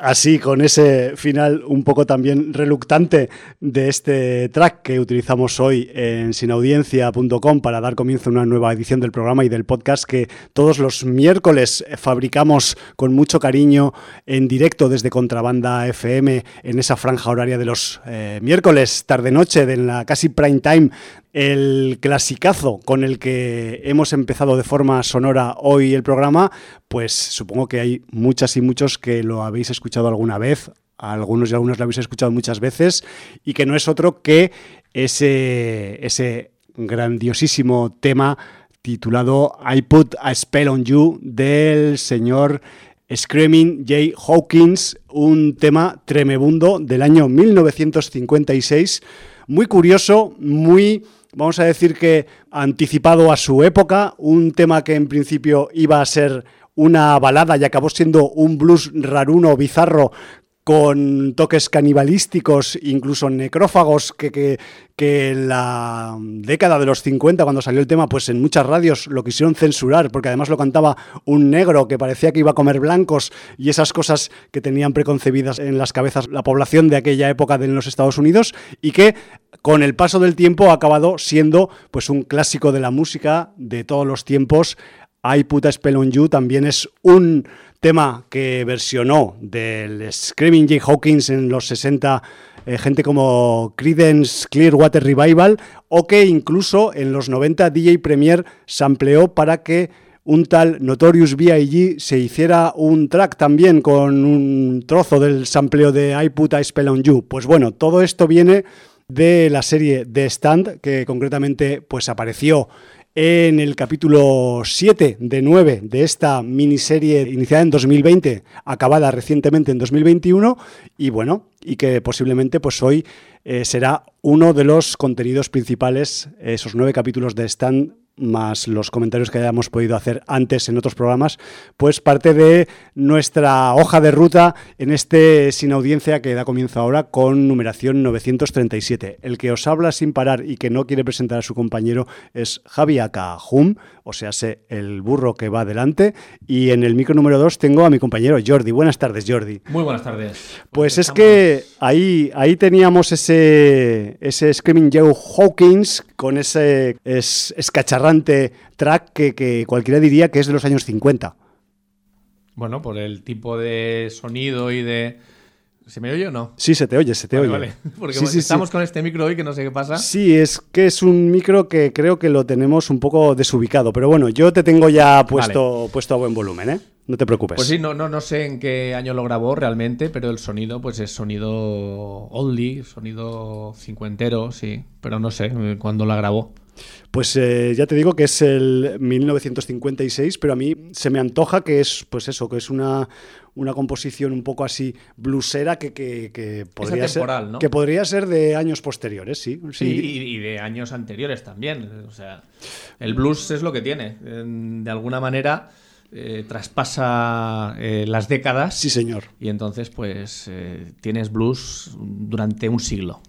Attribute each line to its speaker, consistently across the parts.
Speaker 1: Así, con ese final un poco también reluctante de este track que utilizamos hoy en sinaudiencia.com para dar comienzo a una nueva edición del programa y del podcast que todos los miércoles fabricamos con mucho cariño en directo desde Contrabanda FM en esa franja horaria de los eh, miércoles, tarde-noche, de la casi prime time el clasicazo con el que hemos empezado de forma sonora hoy el programa, pues supongo que hay muchas y muchos que lo habéis escuchado alguna vez, algunos y algunas lo habéis escuchado muchas veces, y que no es otro que ese, ese grandiosísimo tema titulado I Put a Spell on You del señor Screaming Jay Hawkins, un tema tremebundo del año 1956, muy curioso, muy vamos a decir que anticipado a su época, un tema que en principio iba a ser una balada y acabó siendo un blues raruno, bizarro, con toques canibalísticos, incluso necrófagos, que, que, que, en la década de los 50, cuando salió el tema, pues en muchas radios lo quisieron censurar, porque además lo cantaba un negro que parecía que iba a comer blancos y esas cosas que tenían preconcebidas en las cabezas la población de aquella época de los Estados Unidos y que con el paso del tiempo ha acabado siendo pues un clásico de la música de todos los tiempos. I Put a Spell on You también es un tema que versionó del Screaming Jay Hawkins en los 60 eh, gente como Creedence Clearwater Revival o que incluso en los 90 DJ Premier sampleó para que un tal Notorious B.I.G. se hiciera un track también con un trozo del sampleo de I Put a Spell on You. Pues bueno, todo esto viene de la serie The Stand, que concretamente pues apareció en el capítulo 7 de 9 de esta miniserie iniciada en 2020, acabada recientemente en 2021 y bueno, y que posiblemente pues hoy eh, será uno de los contenidos principales, esos nueve capítulos de Stand más los comentarios que hayamos podido hacer antes en otros programas, pues parte de nuestra hoja de ruta en este sin audiencia que da comienzo ahora con numeración 937. El que os habla sin parar y que no quiere presentar a su compañero es Javi Akahum, o sea, sé el burro que va adelante, y en el micro número 2 tengo a mi compañero Jordi. Buenas tardes, Jordi.
Speaker 2: Muy buenas tardes.
Speaker 1: Pues es que ahí, ahí teníamos ese, ese Screaming Joe Hawkins con ese es, escacharrante track que, que, cualquiera diría que es de los años 50.
Speaker 2: Bueno, por el tipo de sonido y de. ¿Se me oye o no?
Speaker 1: Sí, se te oye, se te
Speaker 2: Vale,
Speaker 1: oye.
Speaker 2: vale. Porque
Speaker 1: Sí, sí, sí.
Speaker 2: estamos con este micro hoy que no sé qué pasa.
Speaker 1: Sí, es que es un micro que creo que lo tenemos un poco desubicado, pero bueno, yo te tengo ya puesto, puesto a buen volumen, ¿eh? No te preocupes.
Speaker 2: Pues sí, no, no, no sé en qué año lo grabó realmente, pero el sonido, pues es sonido oldie, sonido cincuentero, sí. Pero no sé eh, cuándo la grabó.
Speaker 1: Pues eh, ya te digo que es el 1956, pero a mí se me antoja que es, pues eso, que es una, una composición un poco así blusera que, que, que podría ser,
Speaker 2: ¿no?
Speaker 1: que podría ser de años posteriores, sí.
Speaker 2: Sí, y, y de años anteriores también. O sea, el blues es lo que tiene. En- De alguna manera eh, traspasa eh, las décadas.
Speaker 1: Sí, señor.
Speaker 2: Y entonces, pues, eh, tienes blues durante un siglo.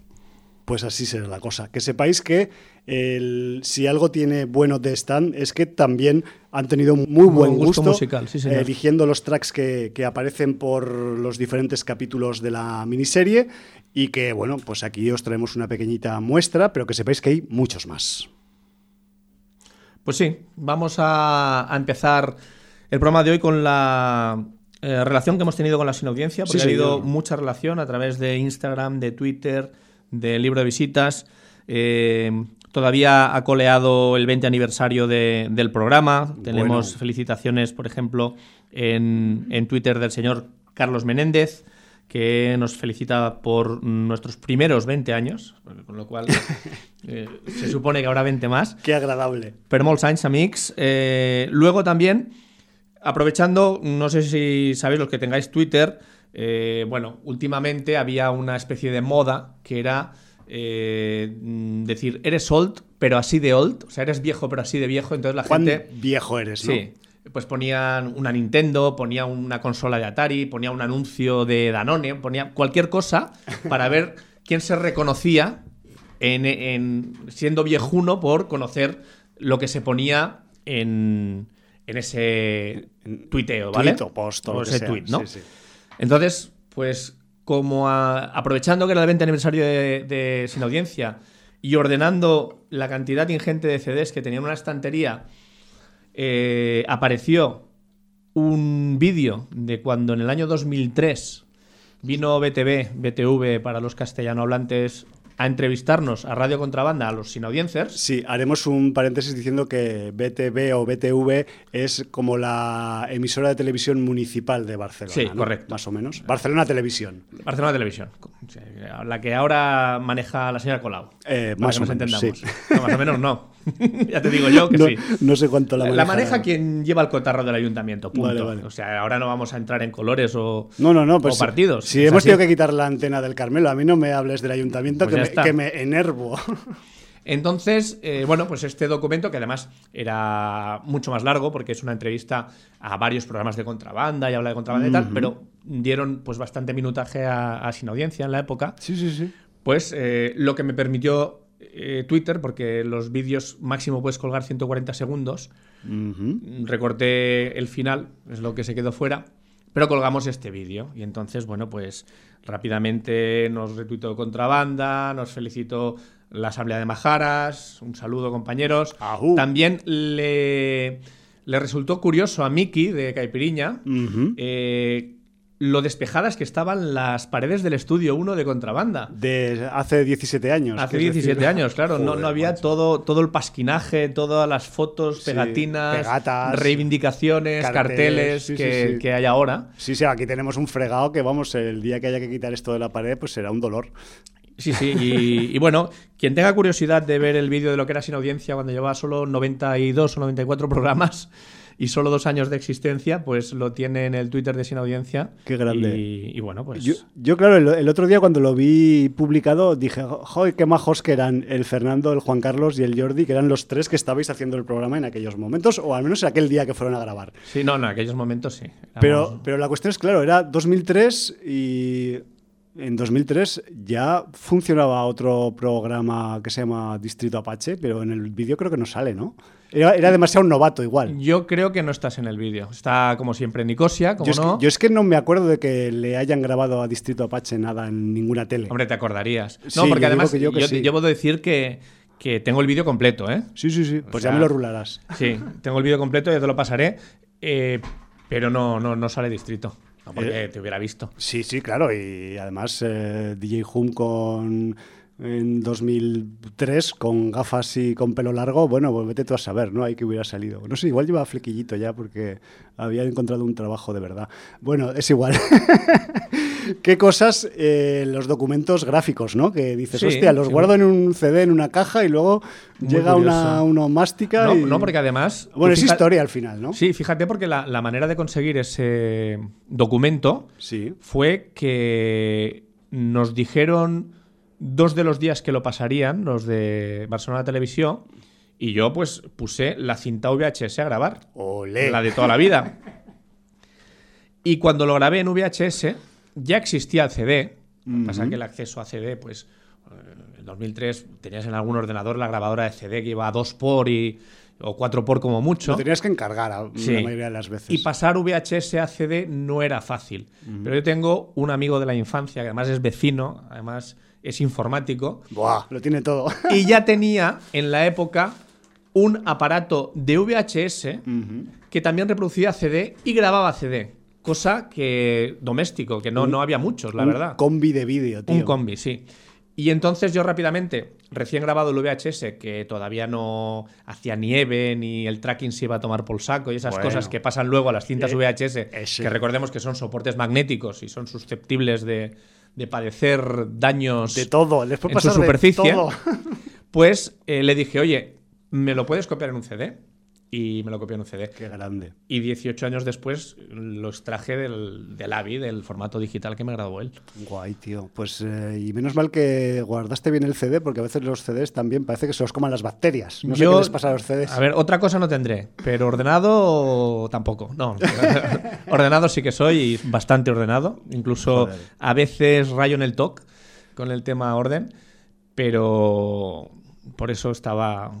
Speaker 1: Pues así será la cosa. Que sepáis que el- si algo tiene bueno de Stan es que también han tenido muy buen
Speaker 2: gusto
Speaker 1: gusto,
Speaker 2: musical, sí, señor.
Speaker 1: eligiendo los tracks que, que aparecen por los diferentes capítulos de la miniserie y que, bueno, pues aquí os traemos una pequeñita muestra, pero que sepáis que hay muchos más.
Speaker 2: Pues sí, vamos a, a empezar el programa de hoy con la eh, relación que hemos tenido con la sin audiencia, porque
Speaker 1: Sí,
Speaker 2: ha habido
Speaker 1: señor.
Speaker 2: mucha relación a través de Instagram, de Twitter, del libro de visitas. Eh, todavía ha coleado el 20 aniversario de- del programa. Tenemos
Speaker 1: Bueno.
Speaker 2: felicitaciones, por ejemplo, en, en Twitter del señor Carlos Menéndez, que nos felicita por nuestros primeros 20 años, con lo cual eh, se supone que habrá 20 más.
Speaker 1: Qué agradable.
Speaker 2: Per molts anys, amics. Eh, luego también, aprovechando, no sé si sabéis los que tengáis Twitter, eh, bueno, últimamente había una especie de moda que era eh, decir, eres old, pero así de old, o sea, eres viejo, pero así de viejo, entonces la
Speaker 1: ¿Cuán
Speaker 2: gente...
Speaker 1: viejo eres, no?
Speaker 2: Sí. Pues ponían una Nintendo, ponía una consola de Atari, ponía un anuncio de Danone, ponía cualquier cosa para ver quién se reconocía en, en- siendo viejuno por conocer lo que se ponía en, en ese tuiteo, ¿vale?
Speaker 1: Tuit o post o lo que
Speaker 2: ese
Speaker 1: sea.
Speaker 2: tuit, ¿no?
Speaker 1: Sí, sí.
Speaker 2: Entonces, pues como a- aprovechando que era el 20 aniversario de, de Sin Audiencia y ordenando la cantidad ingente de CDs que tenían una estantería, eh, apareció un vídeo de cuando en el año 2003 vino BTV, BTV para los castellano hablantes, a entrevistarnos a Radio Contrabanda, a los sin audiencers.
Speaker 1: Sí, haremos un paréntesis diciendo que BTV o BTV es como la emisora de televisión municipal de Barcelona.
Speaker 2: Sí,
Speaker 1: ¿no?
Speaker 2: correcto.
Speaker 1: Más o menos. Barcelona Televisión.
Speaker 2: Barcelona Televisión, sí, la que ahora maneja la señora Colau.
Speaker 1: Eh,
Speaker 2: para
Speaker 1: más
Speaker 2: que
Speaker 1: o
Speaker 2: nos
Speaker 1: menos,
Speaker 2: entendamos.
Speaker 1: sí.
Speaker 2: No, más o menos no. ya te digo yo que
Speaker 1: no,
Speaker 2: sí.
Speaker 1: no sé cuánto la
Speaker 2: La,
Speaker 1: maneja.
Speaker 2: maneja quien lleva el cotarro del ayuntamiento, punto.
Speaker 1: Vale, vale.
Speaker 2: O sea, ahora no vamos a entrar en colores o,
Speaker 1: No, no, no. Pues,
Speaker 2: o partidos.
Speaker 1: Si hemos
Speaker 2: así.
Speaker 1: tenido que quitar la antena del Carmelo, a mí no me hables del ayuntamiento
Speaker 2: Pues
Speaker 1: me, que me enervo.
Speaker 2: Entonces, eh, bueno, pues este documento, que además era mucho más largo, porque es una entrevista a varios programas de contrabanda y habla de contrabanda y tal, pero dieron pues bastante minutaje a, a Sin Audiencia en la época.
Speaker 1: sí, sí, sí.
Speaker 2: Pues eh, lo que me permitió eh, Twitter, porque los vídeos máximo puedes colgar 140 segundos, recorté el final, es lo que se quedó fuera, pero colgamos este vídeo. Y entonces, bueno, pues rápidamente nos retuitó Contrabanda, nos felicitó la Asamblea de Majaras, un saludo compañeros.
Speaker 1: Ajú.
Speaker 2: También le, le resultó curioso a Miki de Caipiriña eh, lo despejadas que estaban las paredes del estudio 1 de Contrabanda.
Speaker 1: De hace 17 años.
Speaker 2: Hace
Speaker 1: quieres
Speaker 2: 17
Speaker 1: decir.
Speaker 2: años, claro. no,
Speaker 1: Joder,
Speaker 2: no había
Speaker 1: macho.
Speaker 2: todo, todo el pasquinaje, todas las fotos,
Speaker 1: Sí,
Speaker 2: pegatinas,
Speaker 1: pegatas,
Speaker 2: reivindicaciones,
Speaker 1: carteles,
Speaker 2: carteles,
Speaker 1: sí, sí,
Speaker 2: que,
Speaker 1: sí.
Speaker 2: que hay ahora.
Speaker 1: Sí, sí, aquí tenemos un fregado que, vamos, el día que haya que quitar esto de la pared, pues será un dolor.
Speaker 2: Sí, sí. Y, y bueno, quien tenga curiosidad de ver el vídeo de lo que era sin audiencia cuando llevaba solo 92 o 94 programas y solo dos años de existencia, pues lo tiene en el Twitter de sin audiencia.
Speaker 1: Qué grande.
Speaker 2: Y, y bueno, pues.
Speaker 1: Yo, yo, claro, el, el otro día cuando lo vi publicado dije, joder, qué majos que eran el Fernando, el Juan Carlos y el Jordi, que eran los tres que estabais haciendo el programa en aquellos momentos, o al menos en aquel día que fueron a grabar.
Speaker 2: Sí, no, no, en aquellos momentos sí. Éramos-
Speaker 1: Pero, pero la cuestión es, claro, era 2003 y en 2003 ya funcionaba otro programa que se llama Distrito Apache, pero en el vídeo creo que no sale, ¿no? Era, era demasiado novato igual.
Speaker 2: Yo creo que no estás en el vídeo. Está como siempre en Nicosia, como
Speaker 1: Yo es,
Speaker 2: no.
Speaker 1: que, yo es que no me acuerdo de que le hayan grabado a Distrito Apache nada en ninguna tele.
Speaker 2: Hombre, te acordarías. No,
Speaker 1: yo
Speaker 2: porque además
Speaker 1: que yo
Speaker 2: yo,
Speaker 1: que sí.
Speaker 2: llevo de decir que, que tengo el vídeo completo, ¿eh?
Speaker 1: Sí, sí, sí. Pues
Speaker 2: sea-
Speaker 1: ya me lo rularás.
Speaker 2: Sí, tengo el vídeo completo, ya te lo pasaré. Eh, Pero no, no, no sale distrito. No porque
Speaker 1: Eh.
Speaker 2: te hubiera visto.
Speaker 1: Sí, sí, claro. Y además eh, DJ Hum con en 2003 con gafas y con pelo largo, bueno, pues vete tú a saber, ¿no? Ahí que hubiera salido. No sé, igual llevaba flequillito ya porque había encontrado un trabajo de verdad. Bueno, es igual. ¿Qué cosas eh, los documentos gráficos, ¿no? Que dices,
Speaker 2: Sí,
Speaker 1: hostia, los
Speaker 2: sí.
Speaker 1: guardo en un CD, en una caja y luego
Speaker 2: Muy
Speaker 1: llega una,
Speaker 2: curioso.
Speaker 1: una
Speaker 2: No,
Speaker 1: y...
Speaker 2: no, porque además.
Speaker 1: Bueno, es historia al final, ¿no?
Speaker 2: Sí, fíjate, porque la, la manera de conseguir ese documento
Speaker 1: Sí.
Speaker 2: fue que nos dijeron dos de los días que lo pasarían, los de Barcelona Televisión, y yo pues puse la cinta VHS a grabar.
Speaker 1: Olé.
Speaker 2: La de toda la vida. Y cuando lo grabé en VHS, ya existía el CD. Lo que pasa es que el acceso a CD, pues eh, en 2003 tenías en algún ordenador la grabadora de CD que iba a 2 por y, o 4 por como mucho.
Speaker 1: Lo tenías que encargar a,
Speaker 2: Sí.
Speaker 1: la mayoría de las veces.
Speaker 2: Y pasar VHS a CD no era fácil. Pero yo tengo un amigo de la infancia, que además es vecino, además es informático,
Speaker 1: Buah, lo tiene todo.
Speaker 2: y ya tenía en la época un aparato de VHS que también reproducía CD y grababa CD. Cosa que doméstico, que no, no había muchos, la
Speaker 1: Un
Speaker 2: verdad.
Speaker 1: combi de vídeo, tío.
Speaker 2: Un combi, sí. Y entonces yo rápidamente, recién grabado el VHS, que todavía no hacía nieve, ni el tracking se iba a tomar por saco y esas
Speaker 1: Bueno.
Speaker 2: cosas que pasan luego a las cintas
Speaker 1: Eh,
Speaker 2: VHS,
Speaker 1: ese.
Speaker 2: que recordemos que son soportes magnéticos y son susceptibles de, de padecer daños
Speaker 1: De todo, les puede
Speaker 2: en su
Speaker 1: pasar de
Speaker 2: superficie,
Speaker 1: todo.
Speaker 2: pues eh, le dije, oye, ¿me lo puedes copiar en un CD? Y me lo copió en un CD.
Speaker 1: Qué grande.
Speaker 2: Y 18 años después lo extraje del, del AVI, del formato digital que me grabó él.
Speaker 1: Guay, tío. Pues, eh, y menos mal que guardaste bien el CD, porque a veces los CDs también parece que se los coman las bacterias. No sé
Speaker 2: Yo-
Speaker 1: qué les pasa a los CDs.
Speaker 2: A ver, otra cosa no tendré, pero ordenado tampoco. No, ordenado sí que soy y bastante ordenado. Incluso
Speaker 1: Joder.
Speaker 2: a veces rayo en el TOC con el tema orden, pero por eso estaba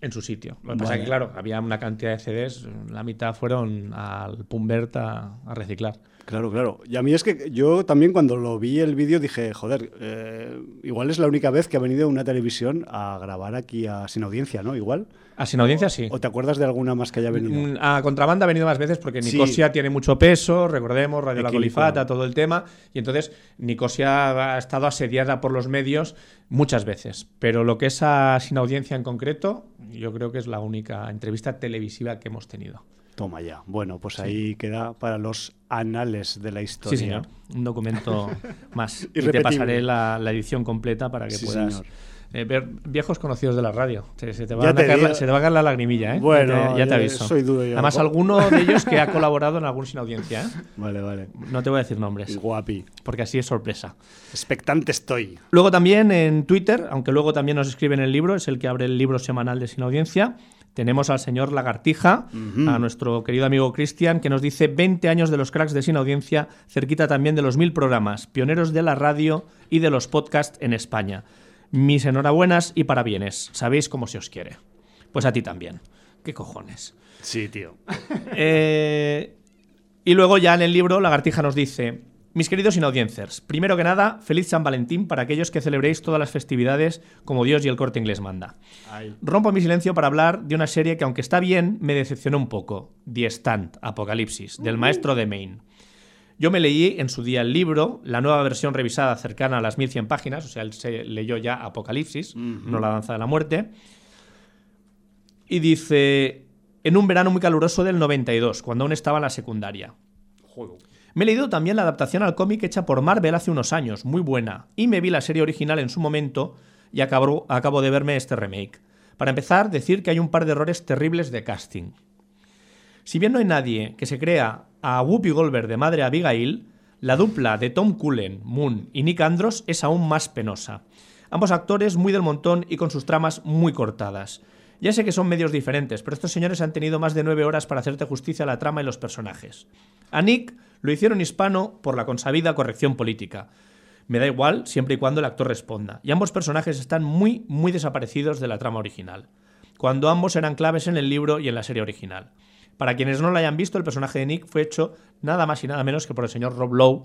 Speaker 2: en su sitio. Lo que pasa es que, claro, había una cantidad de CDs, la mitad fueron al Pumbert a, a reciclar.
Speaker 1: Claro, claro. Y a mí es que yo también cuando lo vi el vídeo dije, joder, eh, igual es la única vez que ha venido una televisión a grabar aquí a Sin Audiencia, ¿no? Igual.
Speaker 2: A sin audiencia, sí.
Speaker 1: ¿O te acuerdas de alguna más que haya venido?
Speaker 2: Mm, A Contrabanda ha venido más veces porque
Speaker 1: Sí.
Speaker 2: Nicosia tiene mucho peso, recordemos, Radio La. Colifata, todo el tema, y entonces Nicosia ha estado asediada por los medios muchas veces. Pero lo que es a Sin Audiencia en concreto, yo creo que es la única entrevista televisiva que hemos tenido.
Speaker 1: Toma ya. Bueno, pues ahí queda para los anales de la historia.
Speaker 2: Sí, señor. Un documento más. y te pasaré la, la edición completa para que
Speaker 1: Sí,
Speaker 2: puedas
Speaker 1: señor.
Speaker 2: eh, ver viejos conocidos de la radio. Se, se te,
Speaker 1: Ya
Speaker 2: van a
Speaker 1: te
Speaker 2: caer la,
Speaker 1: digo.
Speaker 2: se te va a caer la lagrimilla, ¿eh?
Speaker 1: Bueno,
Speaker 2: ya te, ya te aviso.
Speaker 1: soy duro yo.
Speaker 2: Además, alguno de ellos que ha colaborado en algún Sin Audiencia, ¿eh?
Speaker 1: Vale, vale.
Speaker 2: No te voy a decir nombres,
Speaker 1: Guapi.
Speaker 2: porque así es sorpresa.
Speaker 1: Expectante estoy.
Speaker 2: Luego también en Twitter, aunque luego también nos escribe en el libro, es el que abre el libro semanal de Sin Audiencia, tenemos al señor Lagartija, a nuestro querido amigo Cristian, que nos dice 20 años de los cracks de Sin Audiencia, cerquita también de los mil programas, pioneros de la radio y de los podcasts en España. Mis enhorabuenas y parabienes. Sabéis cómo se os quiere. Pues a ti también. ¿Qué cojones?
Speaker 1: Sí, tío.
Speaker 2: Eh, y luego ya en el libro Lagartija nos dice, mis queridos inaudiencers, primero que nada, feliz San Valentín para aquellos que celebréis todas las festividades como Dios y el corte inglés manda. Rompo mi silencio para hablar de una serie que aunque está bien, me decepcionó un poco, The Stand, Apocalipsis, del maestro de Maine. Yo me leí en su día el libro, la nueva versión revisada cercana a las 1100 páginas, o sea, él se leyó ya Apocalipsis, no la danza de la muerte. Y dice, en un verano muy caluroso del 92, cuando aún estaba en la secundaria. Me he leído también la adaptación al cómic hecha por Marvel hace unos años, muy buena, y me vi la serie original en su momento y acabo, de verme este remake. Para empezar, decir que hay un par de errores terribles de casting. Si bien no hay nadie que se crea a Whoopi Goldberg de madre Abigail, la dupla de Tom Cullen, Moon y Nick Andros es aún más penosa. Ambos actores muy del montón y con sus tramas muy cortadas. Ya sé que son medios diferentes, pero estos señores han tenido más de nueve horas para hacerte justicia a la trama y los personajes. A Nick lo hicieron hispano por la consabida corrección política. Me da igual siempre y cuando el actor responda. Y ambos personajes están muy, muy desaparecidos de la trama original. Cuando ambos eran claves en el libro y en la serie original. Para quienes no lo hayan visto, el personaje de Nick fue hecho nada más y nada menos que por el señor Rob Lowe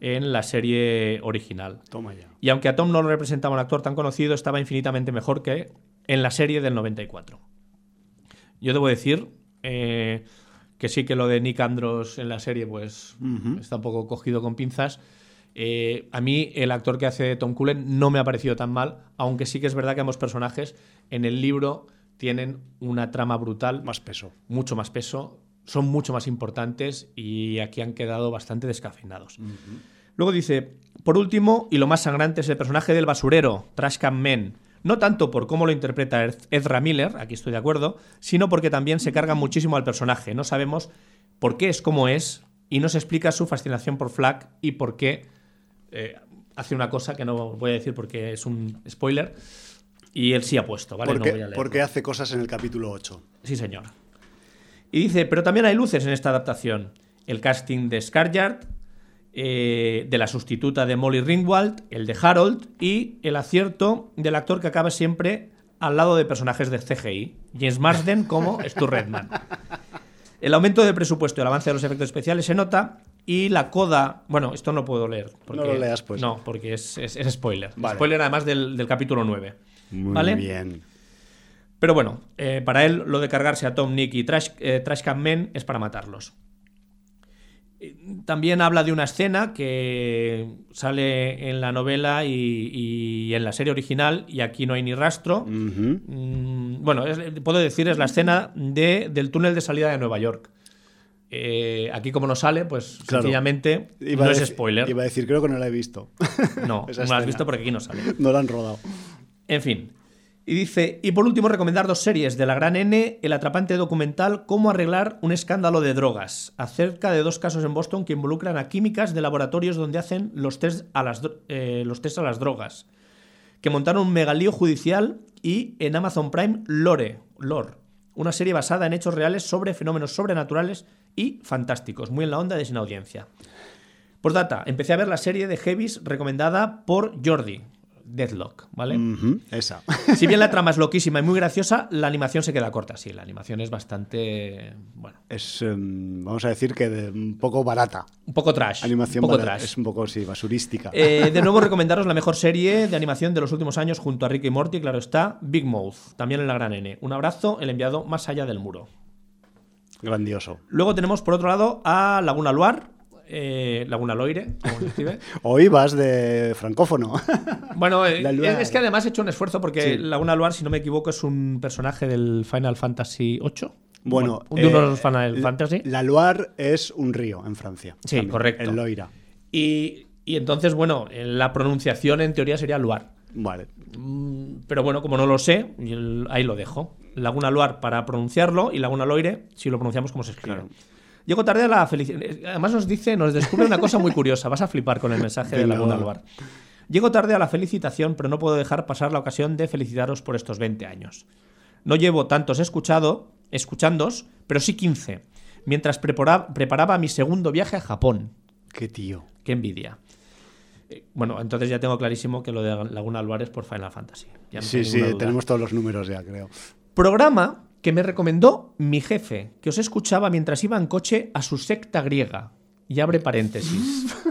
Speaker 2: en la serie original.
Speaker 1: Toma ya.
Speaker 2: Y aunque a Tom no lo representaba un actor tan conocido, estaba infinitamente mejor que en la serie del 94. Yo debo decir eh, que sí que lo de Nick Andros en la serie, pues está un poco cogido con pinzas. Eh, a mí el actor que hace Tom Cullen no me ha parecido tan mal, aunque sí que es verdad que ambos personajes en el libro tienen una trama brutal,
Speaker 1: Más peso.
Speaker 2: mucho más peso, son mucho más importantes y aquí han quedado bastante descafeinados. Luego dice, por último, y lo más sangrante es el personaje del basurero, Trashcan Men. No tanto por cómo lo interpreta Ezra Miller, aquí estoy de acuerdo, sino porque también se carga muchísimo al personaje. No sabemos por qué es como es y no se explica su fascinación por Flack y por qué eh, hace una cosa que no voy a decir porque es un spoiler. Y él sí ha puesto, ¿vale? No
Speaker 1: porque,
Speaker 2: voy a leerlo.
Speaker 1: porque hace cosas en el capítulo 8.
Speaker 2: Sí, señor. Y dice, pero también hay luces en esta adaptación. El casting de Scarjard, eh, de la sustituta de Molly Ringwald, el de Harold y el acierto del actor que acaba siempre al lado de personajes de CGI, James Marsden como Stu Redman. El aumento de presupuesto y el avance de los efectos especiales se nota y la coda... Bueno, esto no puedo leer. Porque,
Speaker 1: No lo leas, pues.
Speaker 2: No, porque es, es- es spoiler.
Speaker 1: Vale.
Speaker 2: Spoiler además del, del capítulo 9.
Speaker 1: Muy
Speaker 2: ¿Vale?
Speaker 1: bien.
Speaker 2: Pero bueno, eh, para él lo de cargarse a Tom, Nick y Trash, eh, Trash Can Men es para matarlos. También habla de una escena que sale en la novela y, y en la serie original y aquí no hay ni rastro. Mm, bueno, es- puedo decir, es la escena de, del túnel de salida de Nueva York. Eh, aquí como no sale, pues
Speaker 1: Claro.
Speaker 2: sencillamente
Speaker 1: Iba
Speaker 2: no es spoiler.
Speaker 1: Iba a decir, creo que no la he visto.
Speaker 2: No, no lo has visto porque aquí no sale.
Speaker 1: no la han rodado.
Speaker 2: En fin. Y dice, y por último recomendar dos series de la gran N, el atrapante documental Cómo arreglar un escándalo de drogas, acerca de dos casos en Boston que involucran a químicas de laboratorios donde hacen los test a las, eh, los a las drogas, que montaron un megalío judicial y en Amazon Prime Lore, Lore, una serie basada en hechos reales sobre fenómenos sobrenaturales y fantásticos, muy en la onda de sin audiencia. Postdata, empecé a ver la serie de Heavis recomendada por Jordi, Deadlock, ¿vale?
Speaker 1: Esa.
Speaker 2: Si bien la trama es loquísima y muy graciosa, la animación se queda corta. Sí, la animación es bastante. Bueno,
Speaker 1: Es, em, vamos a decir que de- un poco barata.
Speaker 2: un poco trash.
Speaker 1: Animación
Speaker 2: un poco
Speaker 1: barata.
Speaker 2: trash.
Speaker 1: Es un poco, sí, basurística.
Speaker 2: Eh, de nuevo, recomendaros la mejor serie de animación de los últimos años junto a Rick y Morty, claro está, Big Mouth, también en la gran N. Un abrazo, el enviado más allá del muro.
Speaker 1: Grandioso.
Speaker 2: Luego tenemos, por otro lado, a Laguna Luar, eh, Laguna Loire, como se escribe.
Speaker 1: Hoy vas de francófono.
Speaker 2: Bueno, eh, es que además he hecho un esfuerzo porque
Speaker 1: Sí.
Speaker 2: Laguna Luar, si no me equivoco, es un personaje del Final Fantasy VIII.
Speaker 1: Bueno,
Speaker 2: de uno de
Speaker 1: eh,
Speaker 2: los Final Fantasy.
Speaker 1: La Loire es un río en Francia.
Speaker 2: Sí,
Speaker 1: también,
Speaker 2: correcto.
Speaker 1: El Loira.
Speaker 2: Y, y entonces, bueno, en la pronunciación en teoría sería Luar.
Speaker 1: Vale.
Speaker 2: Mm, Pero bueno, como no lo sé, ahí lo dejo. Laguna Luar para pronunciarlo y Laguna Loire si lo pronunciamos como se escribe.
Speaker 1: Claro.
Speaker 2: Llego tarde a la felicidad. Además nos dice, nos descubre una cosa muy curiosa. Vas a flipar con el mensaje de
Speaker 1: Venga,
Speaker 2: Laguna
Speaker 1: va.
Speaker 2: Luar. Llego tarde a la felicitación, pero no puedo dejar pasar la ocasión de felicitaros por estos 20 años. No llevo tantos escuchado, escuchándos, pero sí 15, mientras prepara- preparaba mi segundo viaje a Japón.
Speaker 1: Qué tío.
Speaker 2: Qué envidia. Eh, Bueno, entonces ya tengo clarísimo que lo de Laguna Luar es por Final Fantasy. Ya no
Speaker 1: Sí, sí,
Speaker 2: duda.
Speaker 1: tenemos todos los números ya, creo.
Speaker 2: Programa que me recomendó mi jefe, que os escuchaba mientras iba en coche a su secta griega. Y abre paréntesis.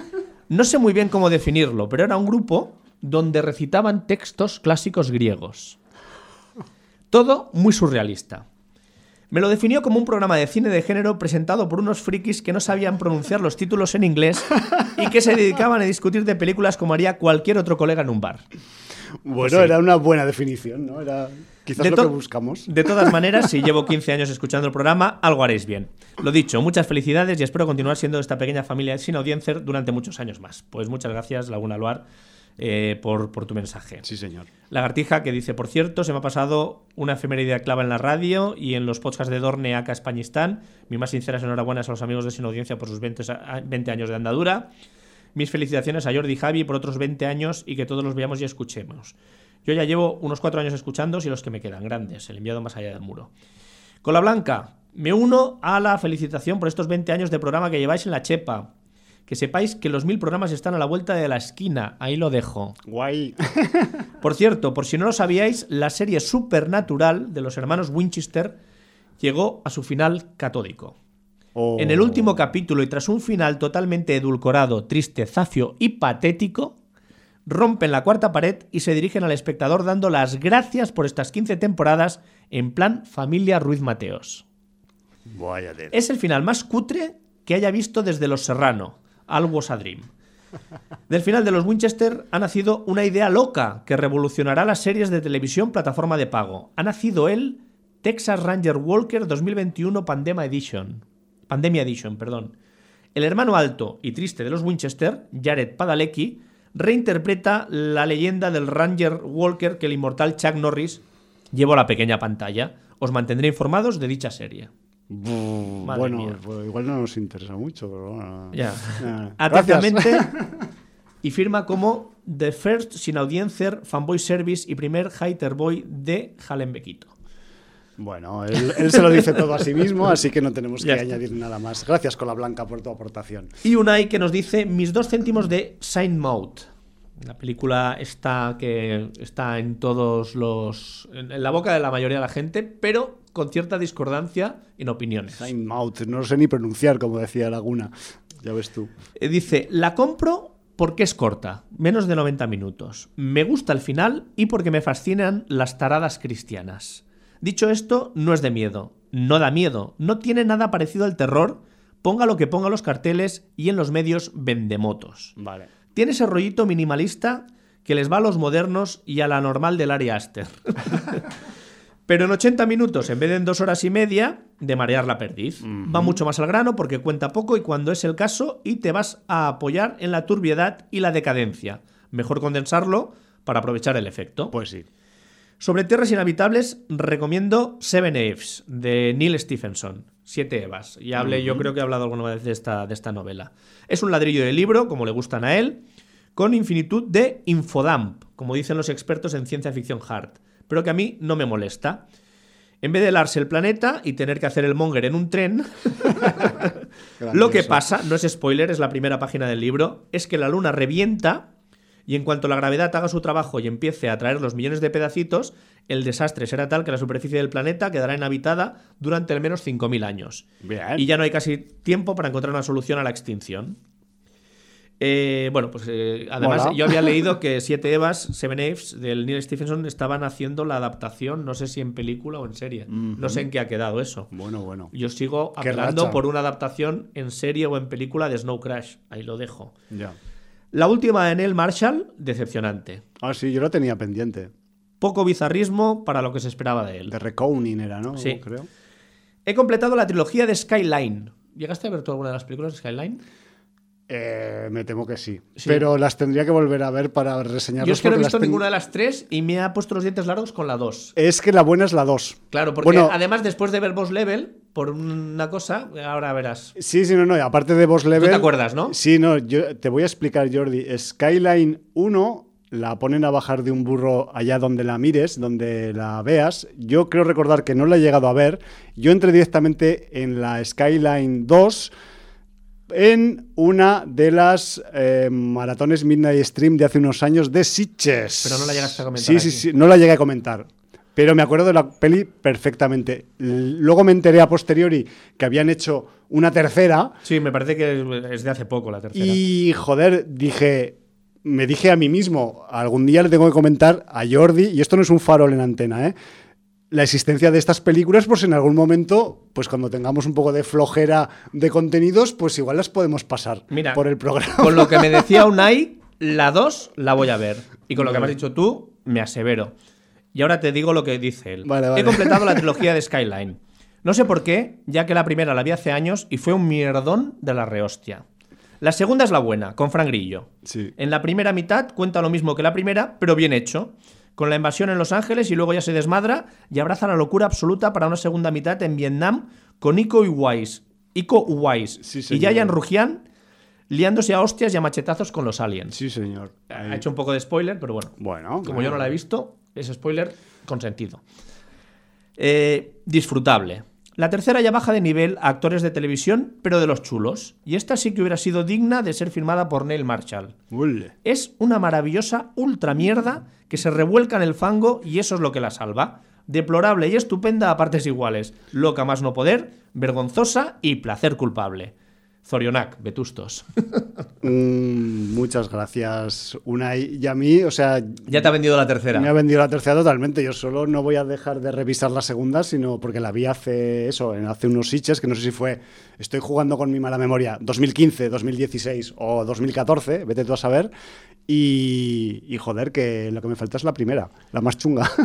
Speaker 2: No sé muy bien cómo definirlo, pero era un grupo donde recitaban textos clásicos griegos. Todo muy surrealista. Me lo definió como un programa de cine de género presentado por unos frikis que no sabían pronunciar los títulos en inglés y que se dedicaban a discutir de películas como haría cualquier otro colega en un bar.
Speaker 1: Bueno,
Speaker 2: sí.
Speaker 1: era una buena definición, ¿no? Era quizás lo
Speaker 2: to-
Speaker 1: que buscamos.
Speaker 2: De todas maneras, si llevo 15 años escuchando el programa, algo haréis bien. Lo dicho, muchas felicidades y espero continuar siendo esta pequeña familia sin audiencia durante muchos años más. Pues muchas gracias, Laguna Luar, eh, por, por tu mensaje.
Speaker 1: Sí, señor.
Speaker 2: Lagartija que dice, por cierto, se me ha pasado una efeméride clava en la radio y en los podcasts de Dorne, Aka, Españistán. Mis más sinceras enhorabuenas a los amigos de Sin Audiencia por sus 20, a- 20 años de andadura. Mis felicitaciones a Jordi y Javi por otros 20 años y que todos los veamos y escuchemos. Yo ya llevo unos cuatro años escuchando y los que me quedan grandes, el enviado más allá del muro. Con la Blanca, me uno a la felicitación por estos 20 años de programa que lleváis en la Chepa. Que sepáis que los mil programas están a la vuelta de la esquina, ahí lo dejo.
Speaker 1: Guay.
Speaker 2: Por cierto, por si no lo sabíais, la serie Supernatural de los hermanos Winchester llegó a su final catódico.
Speaker 1: Oh.
Speaker 2: En el último capítulo y tras un final totalmente edulcorado, triste, zafio y patético, rompen la cuarta pared y se dirigen al espectador dando las gracias por estas 15 temporadas en plan familia Ruiz Mateos. Es el final más cutre que haya visto desde Los Serrano, Was a Dream. Del final de los Winchester ha nacido una idea loca que revolucionará las series de televisión plataforma de pago. Ha nacido el Texas Ranger Walker 2021 Pandemia Edition. Pandemia Edition, perdón. El hermano alto y triste de los Winchester, Jared Padalecki, reinterpreta la leyenda del Ranger Walker que el inmortal Chuck Norris llevó a la pequeña pantalla. Os mantendré informados de dicha serie.
Speaker 1: Buh, bueno, pues igual no nos interesa mucho, pero bueno.
Speaker 2: Ya.
Speaker 1: Ah,
Speaker 2: Atentamente. Y firma como The First Sin Audiencia Fanboy Service y primer Hater Boy de Bequito.
Speaker 1: Bueno, él, él se lo dice todo a sí mismo, así que no tenemos que añadir nada más. Gracias, Cola Blanca, por tu aportación.
Speaker 2: Y Unai que nos dice mis dos céntimos de Saint Maud. La película está que está en todos los. en, en la boca de la mayoría de la gente, pero con cierta discordancia en opiniones.
Speaker 1: Time out, no lo sé ni pronunciar, como decía Laguna. Ya ves tú.
Speaker 2: Eh, Dice, la compro porque es corta, menos de 90 minutos. Me gusta el final y porque me fascinan las taradas cristianas. Dicho esto, no es de miedo, no da miedo, no tiene nada parecido al terror, ponga lo que ponga los carteles y en los medios vendemotos.
Speaker 1: Vale.
Speaker 2: Tiene ese rollito minimalista que les va a los modernos y a la normal del Ari Aster. Pero en 80 minutos, en vez de en dos horas y media, de marear la perdiz. Va mucho más al grano porque cuenta poco y cuando es el caso y te vas a apoyar en la turbiedad y la decadencia. Mejor condensarlo para aprovechar el efecto.
Speaker 1: Pues sí.
Speaker 2: Sobre tierras inhabitables, recomiendo Seven Eves, de Neil Stephenson. Siete Evas. Ya hablé, yo creo que he hablado alguna vez de esta, de esta novela. Es un ladrillo de libro, como le gustan a él, con infinitud de infodump, como dicen los expertos en ciencia ficción hard, pero que a mí no me molesta. En vez de helarse el planeta y tener que hacer el monger en un tren, lo que pasa, no es spoiler, es la primera página del libro, es que la luna revienta y en cuanto la gravedad haga su trabajo y empiece a traer los millones de pedacitos, el desastre será tal que la superficie del planeta quedará inhabitada durante al menos 5.000 años.
Speaker 1: Bien.
Speaker 2: Y ya no hay casi tiempo para encontrar una solución a la extinción. Eh, bueno, pues eh, además yo había leído que Siete Evas, Seven Eves, del Neil Stephenson, estaban haciendo la adaptación, no sé si en película o en serie. No sé en qué ha quedado eso.
Speaker 1: Bueno, bueno.
Speaker 2: Yo sigo
Speaker 1: racha.
Speaker 2: por una adaptación en serie o en película de Snow Crash. Ahí lo dejo.
Speaker 1: Ya.
Speaker 2: La última de Neil Marshall, decepcionante.
Speaker 1: Ah, sí, yo lo tenía pendiente.
Speaker 2: Poco bizarrismo para lo que se esperaba de él.
Speaker 1: De Reckoning era, ¿no?
Speaker 2: Sí.
Speaker 1: Creo.
Speaker 2: He completado la trilogía de Skyline. ¿Llegaste a ver tú alguna de las películas de Skyline?
Speaker 1: Eh, me temo que sí.
Speaker 2: Sí.
Speaker 1: Pero las tendría que volver a ver para reseñarlas.
Speaker 2: Yo es que no he visto
Speaker 1: ten-
Speaker 2: ninguna de las tres y me ha puesto los dientes largos con la 2.
Speaker 1: Es que la buena es la 2.
Speaker 2: Claro, porque
Speaker 1: Bueno,
Speaker 2: además después de ver Boss Level, por una cosa, ahora verás.
Speaker 1: Sí, sí, no, no. Aparte de Boss Level.
Speaker 2: te acuerdas, no?
Speaker 1: Sí, no. Yo te voy a explicar, Jordi. Skyline 1 la ponen a bajar de un burro allá donde la mires, donde la veas. Yo creo recordar que no la he llegado a ver. Yo entré directamente en la Skyline 2 en una de las eh, maratones Midnight Stream de hace unos años de Sitges.
Speaker 2: Pero no la llegaste a comentar
Speaker 1: Sí, sí,
Speaker 2: aquí.
Speaker 1: sí. No la llegué a comentar. Pero me acuerdo de la peli perfectamente. Luego me enteré a posteriori que habían hecho una tercera.
Speaker 2: Sí, me parece que es de hace poco la tercera.
Speaker 1: Y joder, dije, me dije a mí mismo, algún día le tengo que comentar a Jordi, y esto no es un farol en antena, ¿eh? La existencia de estas películas, pues en algún momento, pues cuando tengamos un poco de flojera de contenidos, pues igual las podemos pasar
Speaker 2: Mira,
Speaker 1: por el programa.
Speaker 2: Con lo que me decía Unai, la 2 la voy a ver. Y con lo que me has dicho tú, me asevero. Y ahora te digo lo que dice él.
Speaker 1: Vale, vale.
Speaker 2: He completado la trilogía de Skyline. No sé por qué, ya que la primera la vi hace años y fue un mierdón de la rehostia. La segunda es la buena, con Frank Grillo.
Speaker 1: Sí.
Speaker 2: En la primera mitad cuenta lo mismo que la primera, pero bien hecho. Con la invasión en Los Ángeles y luego ya se desmadra y abraza la locura absoluta para una segunda mitad en Vietnam con Iko Uwais. Iko Uwais
Speaker 1: Sí,
Speaker 2: y. Yayan Rujian liándose a hostias y a machetazos con los aliens.
Speaker 1: Sí, señor.
Speaker 2: Ha hecho un poco de spoiler, pero bueno.
Speaker 1: Bueno,
Speaker 2: Como yo no la he visto, es spoiler consentido. Eh, disfrutable. La tercera ya baja de nivel a actores de televisión, pero de los chulos. Y esta sí que hubiera sido digna de ser firmada por Neil Marshall.
Speaker 1: Ule.
Speaker 2: Es una maravillosa ultra mierda que se revuelca en el fango y eso es lo que la salva. Deplorable y estupenda a partes iguales. Loca más no poder, vergonzosa y placer culpable. Zorionak, Vetustos.
Speaker 1: Mm, muchas gracias, Unai. Y a mí, o sea,
Speaker 2: ya te ha vendido la tercera.
Speaker 1: me ha vendido la tercera totalmente. Yo solo no voy a dejar de revisar la segunda, sino porque la vi hace eso, en- hace unos sitches, que no sé si fue, estoy jugando con mi mala memoria, 2015, 2016 o 2014, vete tú a saber. Y, y joder, que lo que me falta es la primera, la más chunga.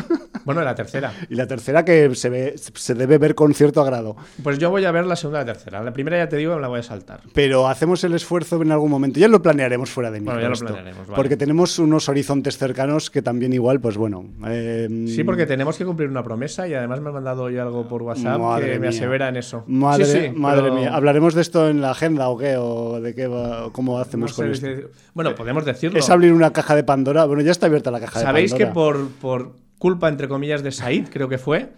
Speaker 2: Bueno, la tercera.
Speaker 1: y la tercera que se, ve, se debe ver con cierto agrado.
Speaker 2: Pues yo voy a ver la segunda y la tercera. La primera ya te digo, me la voy a saltar.
Speaker 1: Pero hacemos el esfuerzo en algún momento. Ya lo planearemos fuera de mí.
Speaker 2: Bueno, ya lo planearemos, vale.
Speaker 1: Porque tenemos unos horizontes cercanos que también igual, pues bueno. eh,
Speaker 2: Sí, porque tenemos que cumplir una promesa y además me han mandado hoy algo por WhatsApp que me
Speaker 1: mía.
Speaker 2: asevera en eso.
Speaker 1: Madre,
Speaker 2: Sí, sí,
Speaker 1: madre
Speaker 2: pero
Speaker 1: mía. ¿Hablaremos de esto en la agenda o qué? ¿O de qué va, cómo
Speaker 2: no
Speaker 1: hacemos
Speaker 2: sé
Speaker 1: con esto?
Speaker 2: Bueno, podemos decirlo.
Speaker 1: Es abrir una caja de Pandora. Bueno, ya está abierta la caja
Speaker 2: Sabéis
Speaker 1: de
Speaker 2: que
Speaker 1: Pandora.
Speaker 2: por, por culpa, entre comillas, de Said, creo que fue,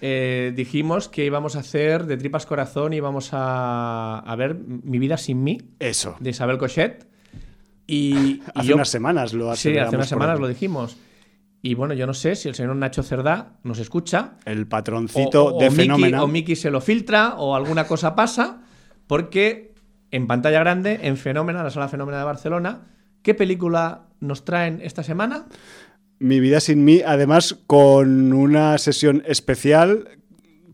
Speaker 2: eh, dijimos que íbamos a hacer de tripas corazón y íbamos a, a ver Mi vida sin mí,
Speaker 1: Eso.
Speaker 2: de Isabel Cochet. Y, y
Speaker 1: Hace
Speaker 2: yo-
Speaker 1: unas semanas lo
Speaker 2: Sí,
Speaker 1: aceleramos
Speaker 2: hace unas semanas lo dijimos. Y bueno, yo no sé si el señor Nacho Cerdá nos escucha.
Speaker 1: El
Speaker 2: O,
Speaker 1: patroncito
Speaker 2: o-
Speaker 1: de
Speaker 2: o Miki-
Speaker 1: Fenómena.
Speaker 2: o Miki se lo filtra o alguna cosa pasa, porque en pantalla grande, en Fenómena, la sala Fenómena de Barcelona, ¿qué película nos traen esta semana?
Speaker 1: Mi vida sin mí, además con una sesión especial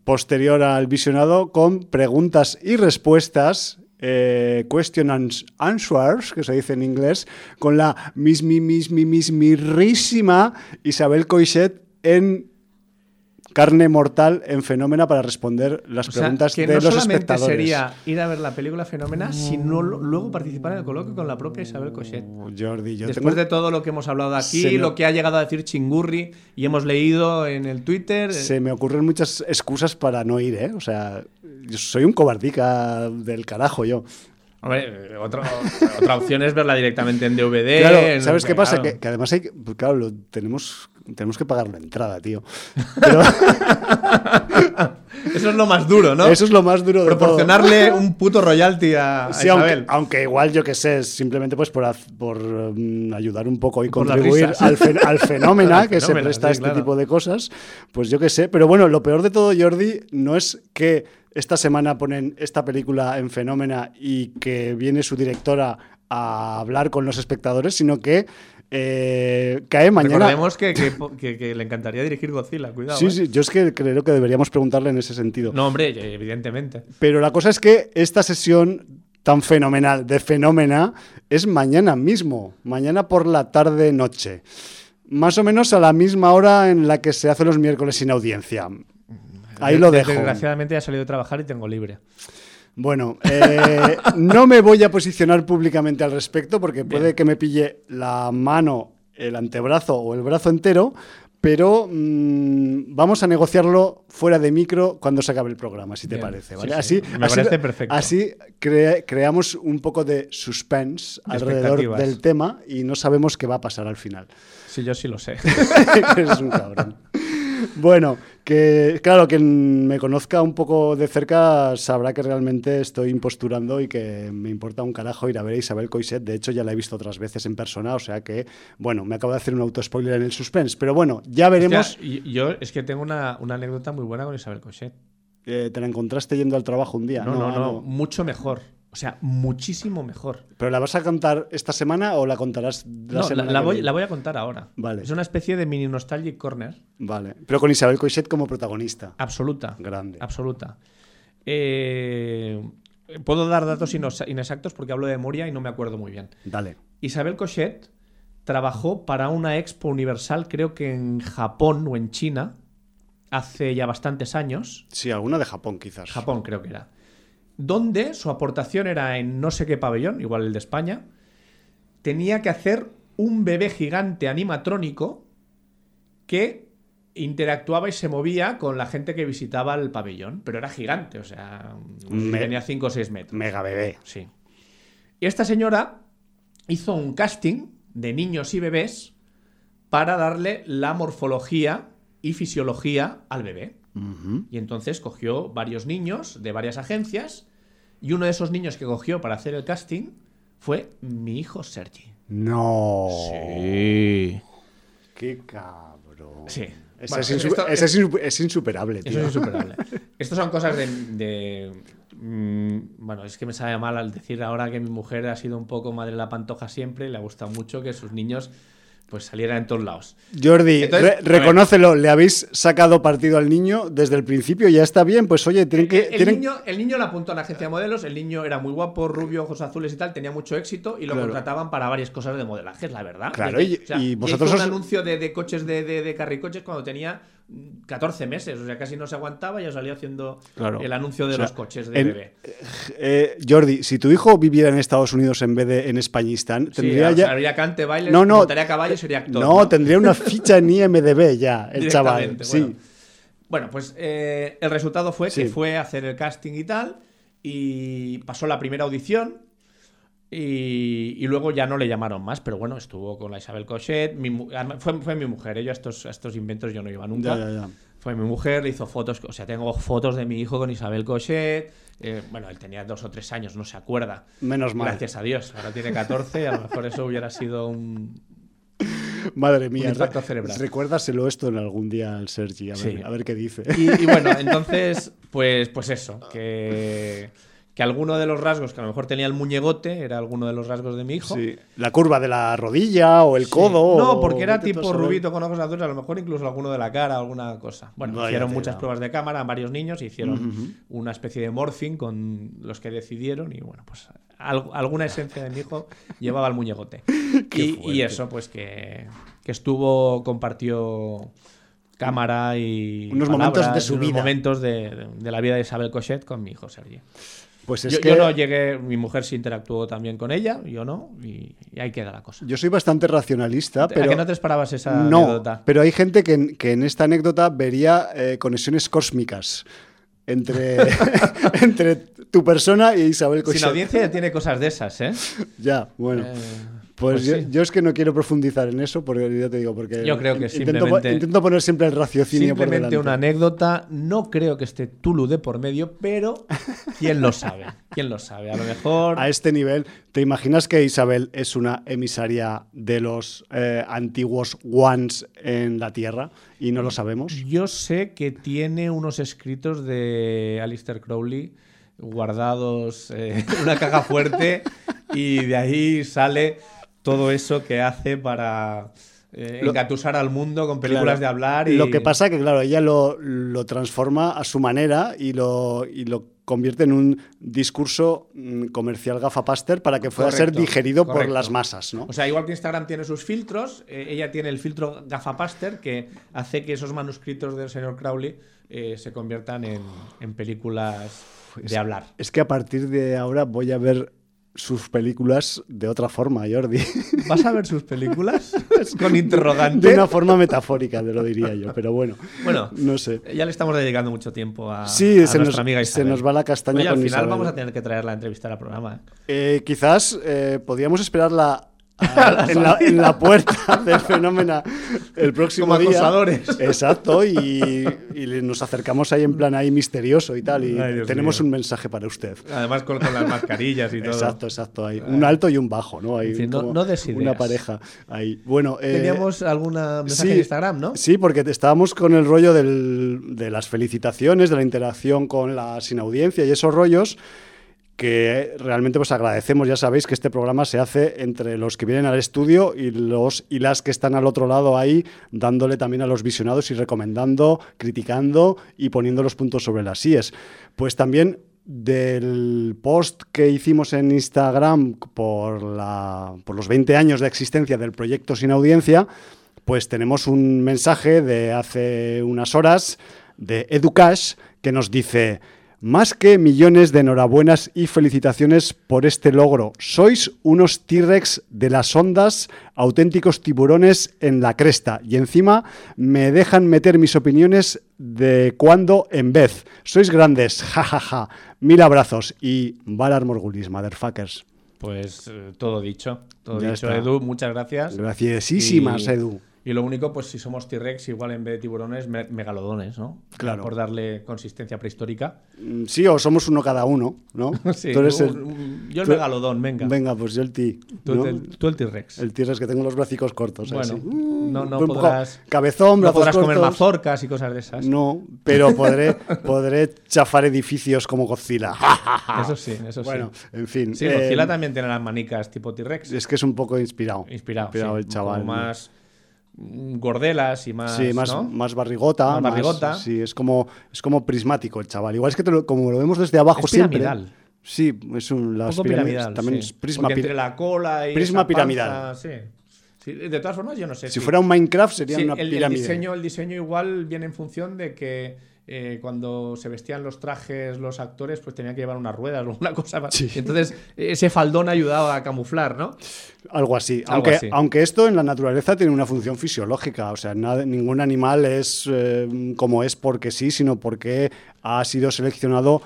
Speaker 1: posterior al visionado con preguntas y respuestas, eh, question and answers, que se dice en inglés, con la mismi, mismi, mismirrísima Isabel Coixet en carne mortal en Fenómena para responder las
Speaker 2: O sea,
Speaker 1: preguntas
Speaker 2: que
Speaker 1: de
Speaker 2: no
Speaker 1: los
Speaker 2: solamente
Speaker 1: espectadores.
Speaker 2: sería ir a ver la película Fenómena, sino luego participar en el coloquio con la propia Isabel Cochet.
Speaker 1: Jordi, yo
Speaker 2: Después
Speaker 1: tengo-
Speaker 2: de todo lo que hemos hablado aquí,
Speaker 1: me-
Speaker 2: lo que ha llegado a decir Chingurri y hemos leído en el Twitter.
Speaker 1: Se me ocurren muchas excusas para no ir, ¿eh? O sea, yo soy un cobardica del carajo yo.
Speaker 2: Hombre, eh, otra, otra opción es verla directamente en DVD.
Speaker 1: Claro,
Speaker 2: en-
Speaker 1: ¿sabes qué pasa?
Speaker 2: claro.
Speaker 1: Que, que además hay pues claro, lo tenemos, tenemos que pagar la entrada, tío. Pero
Speaker 2: Eso es lo más duro, ¿no?
Speaker 1: eso es lo más duro de todo.
Speaker 2: Proporcionarle un puto royalty a,
Speaker 1: Sí, aunque,
Speaker 2: Isabel.
Speaker 1: aunque igual yo que sé, simplemente pues por, mm, ayudar un poco y
Speaker 2: Por
Speaker 1: contribuir al, fen- al fenómeno que se presta a este
Speaker 2: claro.
Speaker 1: tipo de cosas, pues yo que sé. Pero bueno, lo peor de todo, Jordi, no es que esta semana ponen esta película en Fenómena y que viene su directora a hablar con los espectadores, sino que eh, cae mañana.
Speaker 2: Recordemos que, que- que- que le encantaría dirigir Godzilla, cuidado.
Speaker 1: Sí,
Speaker 2: ¿eh?
Speaker 1: sí, yo es que creo que deberíamos preguntarle en ese sentido.
Speaker 2: No, hombre, evidentemente.
Speaker 1: Pero la cosa es que esta sesión tan fenomenal de Fenómena es mañana mismo, mañana por la tarde-noche. Más o menos a la misma hora en la que se hace los miércoles sin audiencia. Ahí lo dejo.
Speaker 2: Desgraciadamente ya he salido de trabajar y tengo libre.
Speaker 1: Bueno, eh, no me voy a posicionar públicamente al respecto porque puede que me pille la mano, el antebrazo o el brazo entero, pero mm, vamos a negociarlo fuera de micro cuando se acabe el programa, si te parece. ¿vale?
Speaker 2: sí,
Speaker 1: así,
Speaker 2: me
Speaker 1: así-
Speaker 2: parece perfecto.
Speaker 1: Así cre- creamos un poco de suspense
Speaker 2: De
Speaker 1: alrededor del tema y no sabemos qué va a pasar al final.
Speaker 2: Sí, yo sí lo sé.
Speaker 1: Eres un cabrón. Bueno, que claro, quien me conozca un poco de cerca sabrá que realmente estoy imposturando y que me importa un carajo ir a ver a Isabel Coixet. De hecho, ya la he visto otras veces en persona, o sea que, bueno, me acabo de hacer un autospoiler en el suspense. Pero bueno, ya veremos.
Speaker 2: Hostia, yo es que tengo una, una anécdota muy buena con Isabel Cochet.
Speaker 1: Eh, ¿Te la encontraste yendo al trabajo un día?
Speaker 2: No, no, no,
Speaker 1: no.
Speaker 2: mucho mejor. O sea, muchísimo mejor.
Speaker 1: ¿Pero la vas a contar esta semana o la contarás la
Speaker 2: No, la,
Speaker 1: semana
Speaker 2: la
Speaker 1: que
Speaker 2: voy,
Speaker 1: viene?
Speaker 2: la voy a contar ahora.
Speaker 1: Vale.
Speaker 2: Es una especie de mini nostalgic corner.
Speaker 1: Vale. Pero con Isabel Coixet como protagonista.
Speaker 2: Absoluta.
Speaker 1: Grande.
Speaker 2: Absoluta. Eh, puedo dar datos inexactos porque hablo de memoria y no me acuerdo muy bien.
Speaker 1: Dale.
Speaker 2: Isabel Cochet trabajó para una expo universal, creo que en Japón o en China, hace ya bastantes años.
Speaker 1: Sí, alguna de Japón quizás.
Speaker 2: Japón creo que era. Donde su aportación era en no sé qué pabellón, igual el de España, tenía que hacer un bebé gigante animatrónico que interactuaba y se movía con la gente que visitaba el pabellón, pero era gigante, o sea,
Speaker 1: Me-
Speaker 2: tenía 5 o 6 metros.
Speaker 1: Mega bebé.
Speaker 2: Sí. Y esta señora hizo un casting de niños y bebés para darle la morfología y fisiología al bebé. Y entonces cogió varios niños de varias agencias y uno de esos niños que cogió para hacer el casting fue mi hijo Sergi.
Speaker 1: No.
Speaker 2: Sí.
Speaker 1: Qué cabrón.
Speaker 2: Sí.
Speaker 1: Ese,
Speaker 2: Bueno,
Speaker 1: es, insu-
Speaker 2: esto-
Speaker 1: ese es insu- es insuperable, tío.
Speaker 2: Eso es insuperable. Estas son cosas de, de- mm, bueno, es que me sabe mal al decir ahora que mi mujer ha sido un poco madre de la pantoja siempre y le ha gustado mucho que sus niños pues salieran en todos lados.
Speaker 1: Jordi,
Speaker 2: Entonces,
Speaker 1: re- reconócelo, le habéis sacado partido al niño desde el principio, ya está bien, pues oye, tienen que...
Speaker 2: El, el
Speaker 1: tienen-
Speaker 2: niño, el niño lo apuntó a la agencia de modelos, el niño era muy guapo, rubio, ojos azules y tal, tenía mucho éxito y lo
Speaker 1: Claro.
Speaker 2: contrataban para varias cosas de modelaje, es la verdad.
Speaker 1: Claro,
Speaker 2: Desde-
Speaker 1: y- y vosotros
Speaker 2: hizo
Speaker 1: os-
Speaker 2: un anuncio de, de coches de, de, de carricoches cuando tenía 14 meses, o sea, casi no se aguantaba y ya salió haciendo
Speaker 1: Claro.
Speaker 2: el anuncio de
Speaker 1: O sea,
Speaker 2: los coches de
Speaker 1: en-
Speaker 2: bebé.
Speaker 1: Eh, Jordi, si tu hijo viviera en Estados Unidos en vez de en Españistán,
Speaker 2: Sí,
Speaker 1: tendría ya...
Speaker 2: haría cante, baile,
Speaker 1: No, no.
Speaker 2: montaría caballo y sería actor.
Speaker 1: No, tendría una ficha en IMDB ya, el chaval.
Speaker 2: Directamente,
Speaker 1: Sí.
Speaker 2: Bueno, Bueno, pues eh, el resultado fue que fue a hacer el casting y tal, y pasó la primera audición, y, y luego ya no le llamaron más, pero bueno, estuvo con la Isabel Cochet, mi además, fue, fue mi mujer, ¿eh? yo a estos, a estos inventos yo no iba nunca.
Speaker 1: Ya, ya, ya.
Speaker 2: Fue mi mujer, le hizo fotos, o sea, tengo fotos de mi hijo con Isabel Cochet, eh, bueno, él tenía dos o tres años, no se acuerda.
Speaker 1: Menos mal.
Speaker 2: Gracias a Dios, ahora tiene 14, a lo mejor eso hubiera sido un,
Speaker 1: Madre mía. Recuérdaselo esto en algún día al Sergi, a ver,
Speaker 2: Sí.
Speaker 1: a ver qué dice.
Speaker 2: Y, y bueno, entonces, pues, pues eso, que, que alguno de los rasgos que a lo mejor tenía el muñegote era alguno de los rasgos de mi hijo.
Speaker 1: Sí. La curva de la rodilla o el
Speaker 2: Sí.
Speaker 1: codo.
Speaker 2: No, porque era
Speaker 1: a
Speaker 2: tipo rubito con ojos azules, a lo mejor incluso alguno de la cara, alguna cosa. Bueno, hicieron muchas pruebas de cámara, varios niños hicieron una especie de morphing con los que decidieron y bueno, pues al- alguna esencia de mi hijo llevaba el muñegote. Y, eso, pues que, que estuvo, compartió cámara y
Speaker 1: Unos momentos de su
Speaker 2: unos
Speaker 1: vida.
Speaker 2: momentos de, de la vida de Isabel Cochet con mi hijo Sergi.
Speaker 1: Pues es
Speaker 2: Yo,
Speaker 1: que
Speaker 2: yo no llegué, mi mujer sí interactuó también con ella, yo no, y, y ahí queda la cosa.
Speaker 1: yo soy bastante racionalista,
Speaker 2: ¿A
Speaker 1: pero
Speaker 2: que no te esperabas esa
Speaker 1: no,
Speaker 2: anécdota?
Speaker 1: pero hay gente que, en- que en esta anécdota vería eh, conexiones cósmicas entre, entre tu persona y Isabel Cochet.
Speaker 2: Sin audiencia ya tiene cosas de esas, ¿eh?
Speaker 1: Ya, bueno.
Speaker 2: Eh,
Speaker 1: Pues,
Speaker 2: pues
Speaker 1: yo,
Speaker 2: sí.
Speaker 1: yo es que no quiero profundizar en eso, porque ya te digo, porque
Speaker 2: Yo creo que
Speaker 1: intento,
Speaker 2: simplemente-
Speaker 1: intento poner siempre el raciocinio por
Speaker 2: Simplemente
Speaker 1: delante.
Speaker 2: una anécdota, no creo que esté Tulu de por medio, pero quién lo sabe, quién lo sabe. A lo mejor
Speaker 1: A este nivel, ¿te imaginas que Isabel es una emisaria de los eh, antiguos ones en la Tierra y no lo sabemos?
Speaker 2: yo sé que tiene unos escritos de Alistair Crowley guardados eh, en una caja fuerte y de ahí sale todo eso que hace para eh, engatusar al mundo con películas
Speaker 1: Claro.
Speaker 2: de hablar. Y...
Speaker 1: Lo que pasa que, claro, ella lo, lo transforma a su manera y lo, y lo convierte en un discurso mm, comercial gafapaster para que pueda ser
Speaker 2: Correcto,
Speaker 1: digerido por las masas, ¿no?
Speaker 2: O sea, igual que Instagram tiene sus filtros, eh, ella tiene el filtro Gafapaster que hace que esos manuscritos del señor Crowley eh, se conviertan en, en películas de hablar.
Speaker 1: Es que a partir de ahora voy a ver sus películas de otra forma, Jordi.
Speaker 2: ¿Vas a ver sus películas? Con interrogante.
Speaker 1: De una forma metafórica, te lo diría yo, pero bueno.
Speaker 2: Bueno,
Speaker 1: No sé.
Speaker 2: ya le estamos dedicando mucho tiempo a,
Speaker 1: Sí,
Speaker 2: a
Speaker 1: se
Speaker 2: nuestra
Speaker 1: nos-
Speaker 2: amiga
Speaker 1: se nos va la castaña
Speaker 2: Oye, al final
Speaker 1: Isabel.
Speaker 2: vamos a tener que traerla a entrevistar al programa. ¿eh?
Speaker 1: Eh, quizás eh, podríamos esperarla a- en, la, en la puerta del fenómeno el próximo
Speaker 2: Como
Speaker 1: día. Exacto, y, nos acercamos ahí en plan ahí misterioso y tal, y
Speaker 2: Ay,
Speaker 1: tenemos
Speaker 2: mío.
Speaker 1: un mensaje para usted.
Speaker 2: Además con, con las mascarillas y todo.
Speaker 1: Exacto, exacto. Ahí. Un alto y un bajo, ¿no? Ahí
Speaker 2: En fin, no-
Speaker 1: como
Speaker 2: no des
Speaker 1: Una pareja. Ahí. Bueno, eh,
Speaker 2: Teníamos alguna mensaje
Speaker 1: sí,
Speaker 2: en Instagram, ¿no?
Speaker 1: Sí, porque te- estábamos con el rollo del- de las felicitaciones, de la interacción con la sin audiencia y esos rollos que realmente pues agradecemos. Ya sabéis que este programa se hace entre los que vienen al estudio y los y las que están al otro lado ahí, dándole también a los visionados y recomendando, criticando y poniendo los puntos sobre las síes. Pues también del post que hicimos en Instagram por, la, por los 20 años de existencia del proyecto Sin Audiencia, pues tenemos un mensaje de hace unas horas de Educash que nos dice, más que millones de enhorabuenas y felicitaciones por este logro. Sois unos T-Rex de las ondas, auténticos tiburones en la cresta. Y encima me dejan meter mis opiniones de cuando en vez. Sois grandes, jajaja. Mil abrazos y Valar Morgulis, motherfuckers.
Speaker 2: Pues eh, todo dicho. Todo
Speaker 1: Ya
Speaker 2: dicho,
Speaker 1: está.
Speaker 2: Edu. Muchas gracias.
Speaker 1: Graciasísimas,
Speaker 2: Y-
Speaker 1: Edu.
Speaker 2: Y lo único, pues si somos T-Rex, igual en vez de tiburones, me- megalodones, ¿no?
Speaker 1: Claro.
Speaker 2: Por darle consistencia prehistórica.
Speaker 1: Mm, Sí, o somos uno cada uno, ¿no?
Speaker 2: Sí,
Speaker 1: Tú eres
Speaker 2: un-
Speaker 1: el-
Speaker 2: un- yo el
Speaker 1: tú-
Speaker 2: megalodón, venga.
Speaker 1: Venga, pues yo el ti.
Speaker 2: Tú,
Speaker 1: ¿no?
Speaker 2: el, tú el T-Rex.
Speaker 1: El T-Rex que tengo los bracicos cortos.
Speaker 2: Bueno,
Speaker 1: así.
Speaker 2: no, no
Speaker 1: Un poco
Speaker 2: podrás,
Speaker 1: Cabezón,
Speaker 2: no
Speaker 1: brazos
Speaker 2: podrás comer mazorcas y cosas de esas.
Speaker 1: No, pero podré, podré chafar edificios como Godzilla.
Speaker 2: Eso sí, eso
Speaker 1: bueno,
Speaker 2: sí.
Speaker 1: en fin.
Speaker 2: Sí,
Speaker 1: eh,
Speaker 2: Godzilla también tiene las manicas tipo T-Rex.
Speaker 1: Es que es un poco inspirado.
Speaker 2: Inspirado, sí,
Speaker 1: el chaval.
Speaker 2: más mm, gordelas y más.
Speaker 1: sí, más,
Speaker 2: ¿no?
Speaker 1: más barrigota.
Speaker 2: Más barrigota.
Speaker 1: sí, es como, es como prismático el chaval. Igual es que te lo- como lo vemos desde abajo
Speaker 2: Es
Speaker 1: siempre.
Speaker 2: piramidal.
Speaker 1: Sí, es un,
Speaker 2: Un
Speaker 1: las
Speaker 2: poco
Speaker 1: pirámides
Speaker 2: piramidal.
Speaker 1: también
Speaker 2: sí.
Speaker 1: es prisma
Speaker 2: Porque entre la cola y.
Speaker 1: prisma
Speaker 2: panza,
Speaker 1: piramidal.
Speaker 2: sí. Sí, De todas formas, yo no sé.
Speaker 1: Si
Speaker 2: si-
Speaker 1: fuera un Minecraft sería
Speaker 2: Sí,
Speaker 1: una
Speaker 2: el, el
Speaker 1: pirámide.
Speaker 2: diseño, el diseño igual viene en función de que eh, cuando se vestían los trajes los actores, pues tenían que llevar unas ruedas o una cosa más.
Speaker 1: Sí.
Speaker 2: Entonces, ese faldón ayudaba a camuflar, ¿no?
Speaker 1: Algo así.
Speaker 2: Algo
Speaker 1: aunque,
Speaker 2: así.
Speaker 1: aunque esto en la naturaleza tiene una función fisiológica. O sea, nada- ningún animal es eh, como es porque sí, sino porque ha sido seleccionado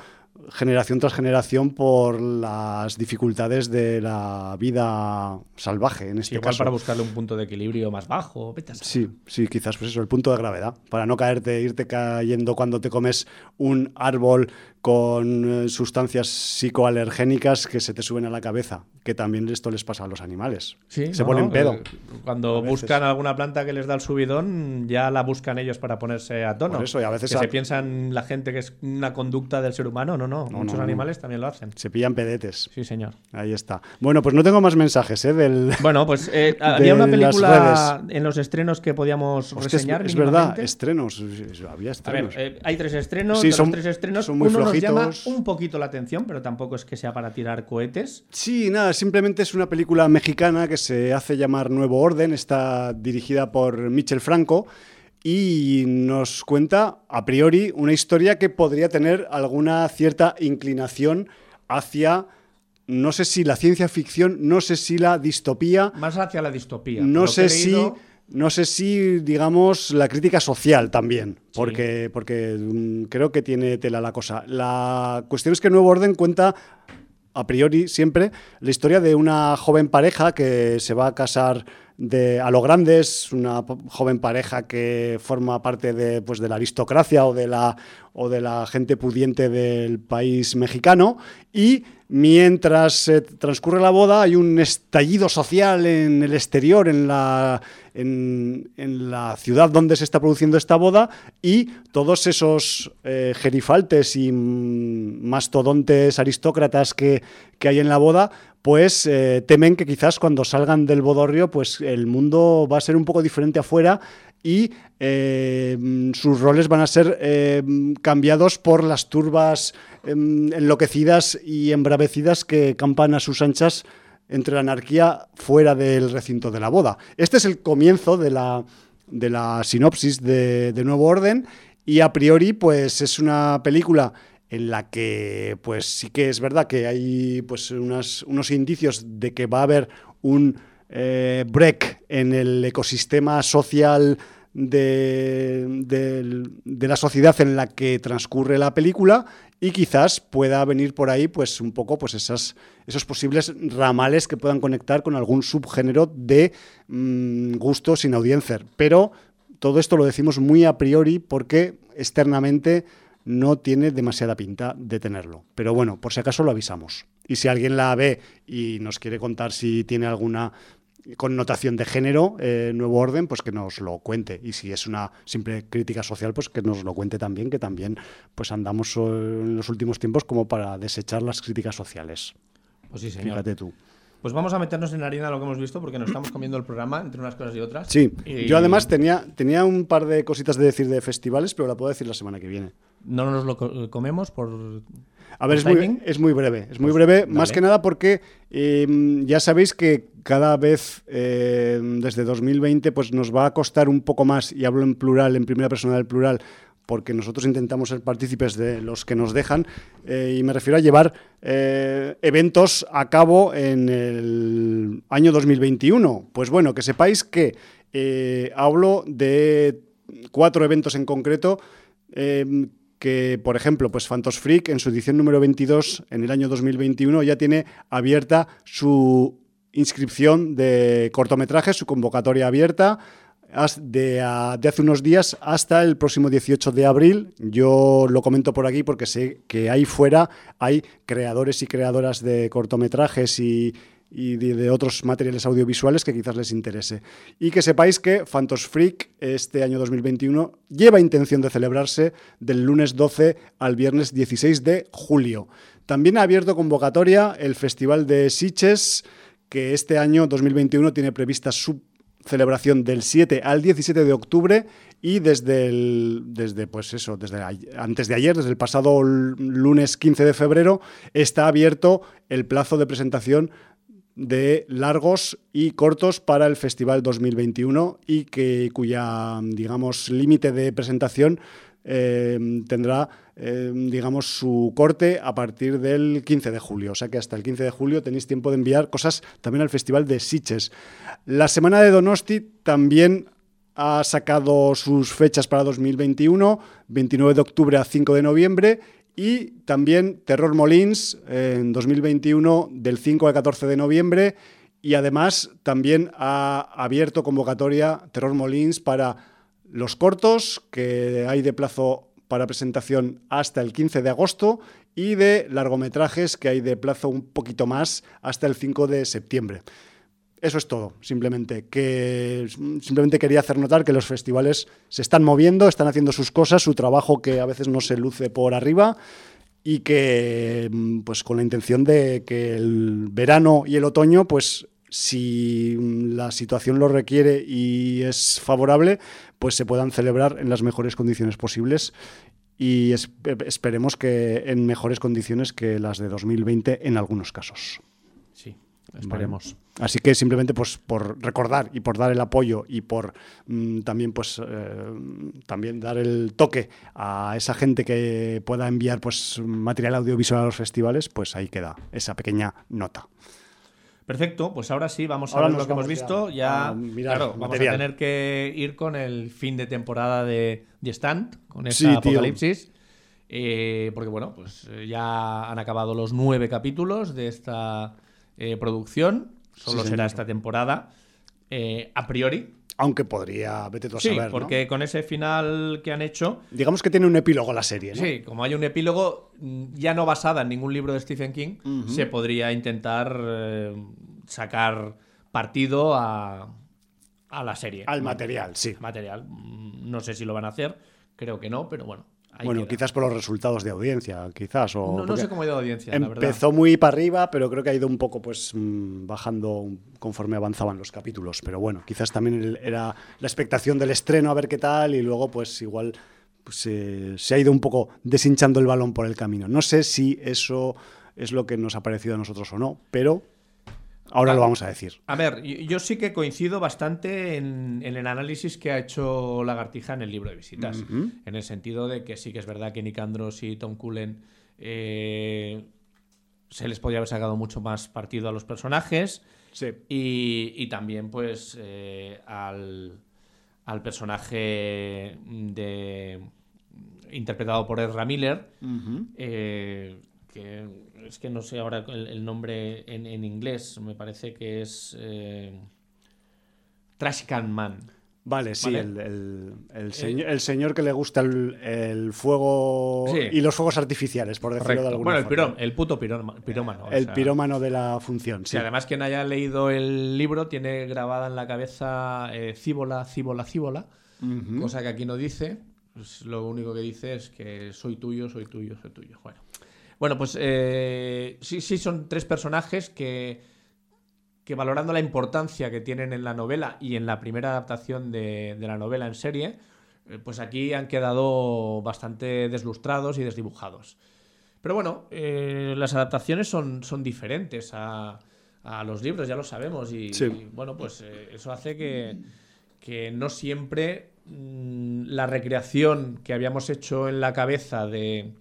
Speaker 1: generación tras generación por las dificultades de la vida salvaje, en este
Speaker 2: igual
Speaker 1: caso.
Speaker 2: para buscarle un punto de equilibrio más bajo.
Speaker 1: Sí, sí, quizás pues eso, el punto de gravedad, para no caerte, irte cayendo cuando te comes un árbol con eh, sustancias psicoalergénicas que se te suben a la cabeza, que también esto les pasa a los animales.
Speaker 2: Sí,
Speaker 1: se
Speaker 2: no,
Speaker 1: ponen
Speaker 2: no,
Speaker 1: pedo.
Speaker 2: eh, Cuando buscan alguna planta que les da el subidón, ya la buscan ellos para ponerse a tono.
Speaker 1: Por eso, y a veces
Speaker 2: que
Speaker 1: a-
Speaker 2: se piensan la gente que es una conducta del ser humano. No, no. Muchos
Speaker 1: no.
Speaker 2: animales también lo hacen.
Speaker 1: Se pillan pedetes.
Speaker 2: Sí, señor.
Speaker 1: Ahí está. Bueno, pues no tengo más mensajes, ¿eh? Del...
Speaker 2: Bueno, pues eh, había una película en los estrenos que podíamos
Speaker 1: Hostia, es,
Speaker 2: reseñar.
Speaker 1: es verdad,
Speaker 2: mínimamente.
Speaker 1: estrenos. Había
Speaker 2: A ver,
Speaker 1: estrenos.
Speaker 2: eh, hay tres estrenos.
Speaker 1: Sí, son-
Speaker 2: los tres estrenos,
Speaker 1: son muy
Speaker 2: uno nos llama un poquito la atención, pero tampoco es que sea para tirar cohetes.
Speaker 1: Sí, nada, simplemente es una película mexicana que se hace llamar Nuevo Orden, está dirigida por Michel Franco y nos cuenta a priori una historia que podría tener alguna cierta inclinación hacia, no sé si la ciencia ficción, no sé si la distopía,
Speaker 2: Más hacia la distopía.
Speaker 1: no sé si no sé si digamos la crítica social también porque porque mm, creo que tiene tela la cosa. La cuestión es que Nuevo Orden cuenta a priori siempre la historia de una joven pareja que se va a casar de, a lo grande, es una joven pareja que forma parte de, pues, de la aristocracia o de la, o de la gente pudiente del país mexicano. Y mientras eh, transcurre la boda hay un estallido social en el exterior, en la, en, la ciudad donde se está produciendo esta boda y todos esos eh, gerifaltes y mm, mastodontes aristócratas que, que hay en la boda pues eh, temen que quizás cuando salgan del bodorrio pues el mundo va a ser un poco diferente afuera y eh, sus roles van a ser eh, cambiados por las turbas em, enloquecidas y embravecidas que campan a sus anchas entre la anarquía fuera del recinto de la boda. Este es el comienzo de la, de la sinopsis de Nuevo Orden y a priori pues es una película en la que pues sí que es verdad que hay pues unos indicios de que va a haber un eh, break en el ecosistema social de, de la sociedad en la que transcurre la película y quizás pueda venir por ahí pues un poco pues esas, esos posibles ramales que puedan conectar con algún subgénero de mm, gusto sin audiencia. Pero todo esto lo decimos muy a priori porque externamente no tiene demasiada pinta de tenerlo. Pero bueno, por si acaso lo avisamos. Y si alguien la ve y nos quiere contar si tiene alguna connotación de género, eh, nuevo orden, pues que nos lo cuente. Y si es una simple crítica social, pues que nos lo cuente también, que también pues andamos eh, en los últimos tiempos como para desechar las críticas sociales.
Speaker 2: Pues sí, señor.
Speaker 1: Fíjate tú.
Speaker 2: Pues vamos a meternos en harina de lo que hemos visto porque nos estamos comiendo el programa entre unas cosas y otras.
Speaker 1: Sí,
Speaker 2: Y
Speaker 1: yo además tenía, tenía un par de cositas de decir de festivales, pero la puedo decir la semana que viene.
Speaker 2: No nos lo co- comemos por.
Speaker 1: A ver, es
Speaker 2: ¿Por
Speaker 1: muy, es muy breve. Es muy
Speaker 2: Pues,
Speaker 1: breve,
Speaker 2: dale.
Speaker 1: más que nada porque eh, ya sabéis que cada vez eh, desde 2020 pues nos va a costar un poco más, y hablo en plural, en primera persona del plural, porque nosotros intentamos ser partícipes de los que nos dejan, eh, y me refiero a llevar eh, eventos a cabo en el año 2021. Pues bueno, que sepáis que eh, hablo de cuatro eventos en concreto. Que, por ejemplo, pues Phantos Freak en su edición número 22 en el año 2021 ya tiene abierta su inscripción de cortometrajes, su convocatoria abierta. de hace unos días hasta el próximo 18 de abril. Yo lo comento por aquí porque sé que ahí fuera hay creadores y creadoras de cortometrajes y, y de, otros materiales audiovisuales que quizás les interese. Y que sepáis que Phantos Freak este año 2021 lleva intención de celebrarse del lunes 12 al viernes 16 de julio. También ha abierto convocatoria el Festival de Sitges, que este año 2021 tiene prevista su celebración del 7 al 17 de octubre y desde el, desde pues eso, desde antes de ayer, desde el pasado lunes 15 de febrero, está abierto el plazo de presentación de largos y cortos para el Festival 2021 y que cuya digamos límite de presentación eh, tendrá eh, digamos su corte a partir del 15 de julio, o sea que hasta el 15 de julio tenéis tiempo de enviar cosas también al Festival de Sitges. La semana de Donosti también ha sacado sus fechas para 2021, 29 de octubre a 5 de noviembre y también Terror Molins eh, en 2021 del 5 al 14 de noviembre y además también ha abierto convocatoria Terror Molins para los cortos que hay de plazo para presentación hasta el 15 de agosto y de largometrajes que hay de plazo un poquito más hasta el 5 de septiembre. Eso es todo, simplemente que simplemente quería hacer notar que los festivales se están moviendo, están haciendo sus cosas, su trabajo que a veces no se luce por arriba y que mm, pues con la intención de que el verano y el otoño pues si mm, la situación lo requiere y es favorable, pues se puedan celebrar en las mejores condiciones posibles y es- esperemos que en mejores condiciones que las de 2020 en algunos casos.
Speaker 2: Sí, esperemos.
Speaker 1: Así que simplemente pues por recordar y por dar el apoyo y por mm, también pues eh, también dar el toque a esa gente que pueda enviar pues material audiovisual a los festivales, pues ahí queda esa pequeña nota.
Speaker 2: Perfecto, pues ahora sí, vamos a
Speaker 1: Ahora
Speaker 2: ver lo que hemos visto.
Speaker 1: ya mirar
Speaker 2: claro, vamos a tener que ir con el fin de temporada de The Stand, con
Speaker 1: Sí, tío.
Speaker 2: apocalipsis. Eh, porque bueno, pues eh, ya han acabado los nueve capítulos de esta eh, producción. Solo
Speaker 1: Sí,
Speaker 2: será esta temporada. eh, a priori.
Speaker 1: Aunque podría, vete tú a
Speaker 2: Sí,
Speaker 1: saber, ¿no?
Speaker 2: porque con ese final que han hecho,
Speaker 1: digamos que tiene un epílogo la serie, ¿no?
Speaker 2: Sí, como hay un epílogo mm, ya no basada en ningún libro de Stephen King, se podría intentar eh, sacar partido a, a la serie.
Speaker 1: Al material, sí.
Speaker 2: Material. Mm, No sé si lo van a hacer, creo que no, pero bueno. Ahí
Speaker 1: Bueno,
Speaker 2: queda.
Speaker 1: quizás por los resultados de audiencia, quizás. O
Speaker 2: No, no sé cómo ha ido la audiencia, la verdad.
Speaker 1: Empezó muy para arriba, pero creo que ha ido un poco pues mm, bajando conforme avanzaban los capítulos. Pero bueno, quizás también era la expectación del estreno a ver qué tal y luego pues igual pues, se- se ha ido un poco deshinchando el balón por el camino. No sé si eso es lo que nos ha parecido a nosotros o no, pero ahora
Speaker 2: Ah.
Speaker 1: lo vamos a decir.
Speaker 2: A ver, yo, yo sí que coincido bastante en, en el análisis que ha hecho Lagartija en el libro de visitas. En el sentido de que sí que es verdad que Nick Andros y Tom Cullen eh, se les podría haber sacado mucho más partido a los personajes.
Speaker 1: Sí.
Speaker 2: Y, y también, pues, eh, al, al personaje de interpretado por Ezra Miller, eh, que es que no sé ahora el, el nombre en, en inglés, me parece que es eh, Trash Can Man.
Speaker 1: Vale, sí,
Speaker 2: Vale.
Speaker 1: El, el- el señor, el señor que le gusta el, fuego
Speaker 2: Sí.
Speaker 1: y los fuegos artificiales, por decirlo de alguna
Speaker 2: Bueno, el,
Speaker 1: forma.
Speaker 2: pirón- el puto pirómano. o
Speaker 1: El
Speaker 2: sea,
Speaker 1: pirómano de la función,
Speaker 2: Sí,
Speaker 1: sí.
Speaker 2: además quien haya leído el libro tiene grabada en la cabeza eh, cíbola, cíbola, cíbola, cosa que aquí no dice. Pues lo único que dice es que soy tuyo, soy tuyo, soy tuyo. Bueno, bueno pues eh, sí, sí son tres personajes que, que valorando la importancia que tienen en la novela y en la primera adaptación de, de la novela en serie, eh, pues aquí han quedado bastante deslustrados y desdibujados. Pero bueno, eh, las adaptaciones son, son diferentes a, a los libros, ya lo sabemos. Y,
Speaker 1: Sí.
Speaker 2: y, bueno, pues eh, eso hace que, que no siempre mm, la recreación que habíamos hecho en la cabeza de,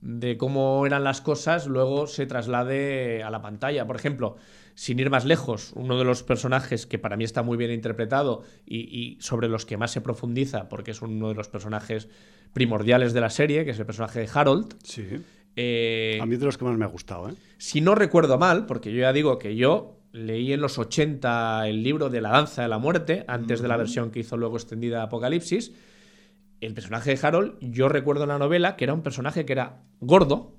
Speaker 2: de cómo eran las cosas luego se traslade a la pantalla. Por ejemplo, sin ir más lejos, uno de los personajes que para mí está muy bien interpretado y, y sobre los que más se profundiza, porque es uno de los personajes primordiales de la serie, que es el personaje de Harold.
Speaker 1: Sí.
Speaker 2: eh,
Speaker 1: A mí de los que más me ha gustado, ¿eh?
Speaker 2: si no recuerdo mal, porque yo ya digo que yo leí en los 80 el libro de La Danza de la Muerte, antes de la versión que hizo luego extendida Apocalipsis. El personaje de Harold, yo recuerdo en la novela que era un personaje que era gordo,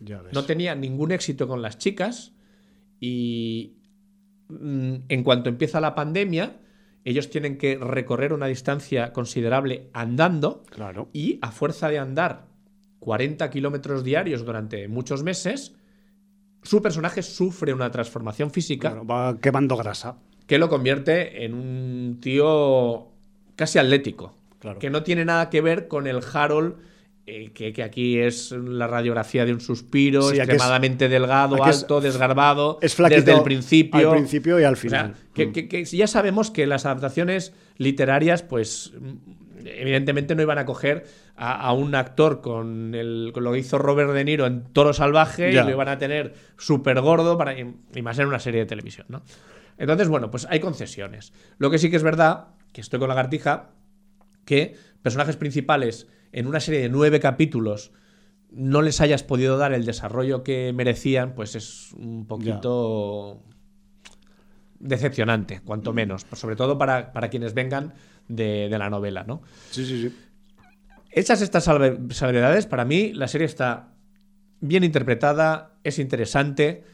Speaker 1: Ya ves.
Speaker 2: no tenía ningún éxito con las chicas y mm, en cuanto empieza la pandemia, ellos tienen que recorrer una distancia considerable andando
Speaker 1: Claro.
Speaker 2: y a fuerza de andar 40 kilómetros diarios durante muchos meses, su personaje sufre una transformación física
Speaker 1: Claro, va quemando grasa.
Speaker 2: que lo convierte en un tío casi atlético.
Speaker 1: Claro.
Speaker 2: Que no tiene nada que ver con el Harold, eh, que, que aquí es la radiografía de un suspiro,
Speaker 1: Sí, aquí es-
Speaker 2: extremadamente delgado,
Speaker 1: aquí es-
Speaker 2: alto, desgarbado,
Speaker 1: Es
Speaker 2: desde el principio.
Speaker 1: Al principio y al
Speaker 2: O sea,
Speaker 1: final.
Speaker 2: que,
Speaker 1: Mm.
Speaker 2: que- que ya sabemos que las adaptaciones literarias, pues evidentemente no iban a coger a, a un actor con, el, con lo que hizo Robert De Niro en Toro Salvaje
Speaker 1: Ya.
Speaker 2: y lo iban a tener súper gordo para, y, más en una serie de televisión, ¿no? Entonces, bueno, pues hay concesiones. Lo que sí que es verdad, que estoy con Lagartija, que personajes principales en una serie de nueve capítulos no les hayas podido dar el desarrollo que merecían, pues es un poquito decepcionante, cuanto menos, pues sobre todo para, para quienes vengan de, de la novela, ¿no?
Speaker 1: Sí, sí, sí.
Speaker 2: Hechas estas salve- salvedades, para mí la serie está bien interpretada, es interesante,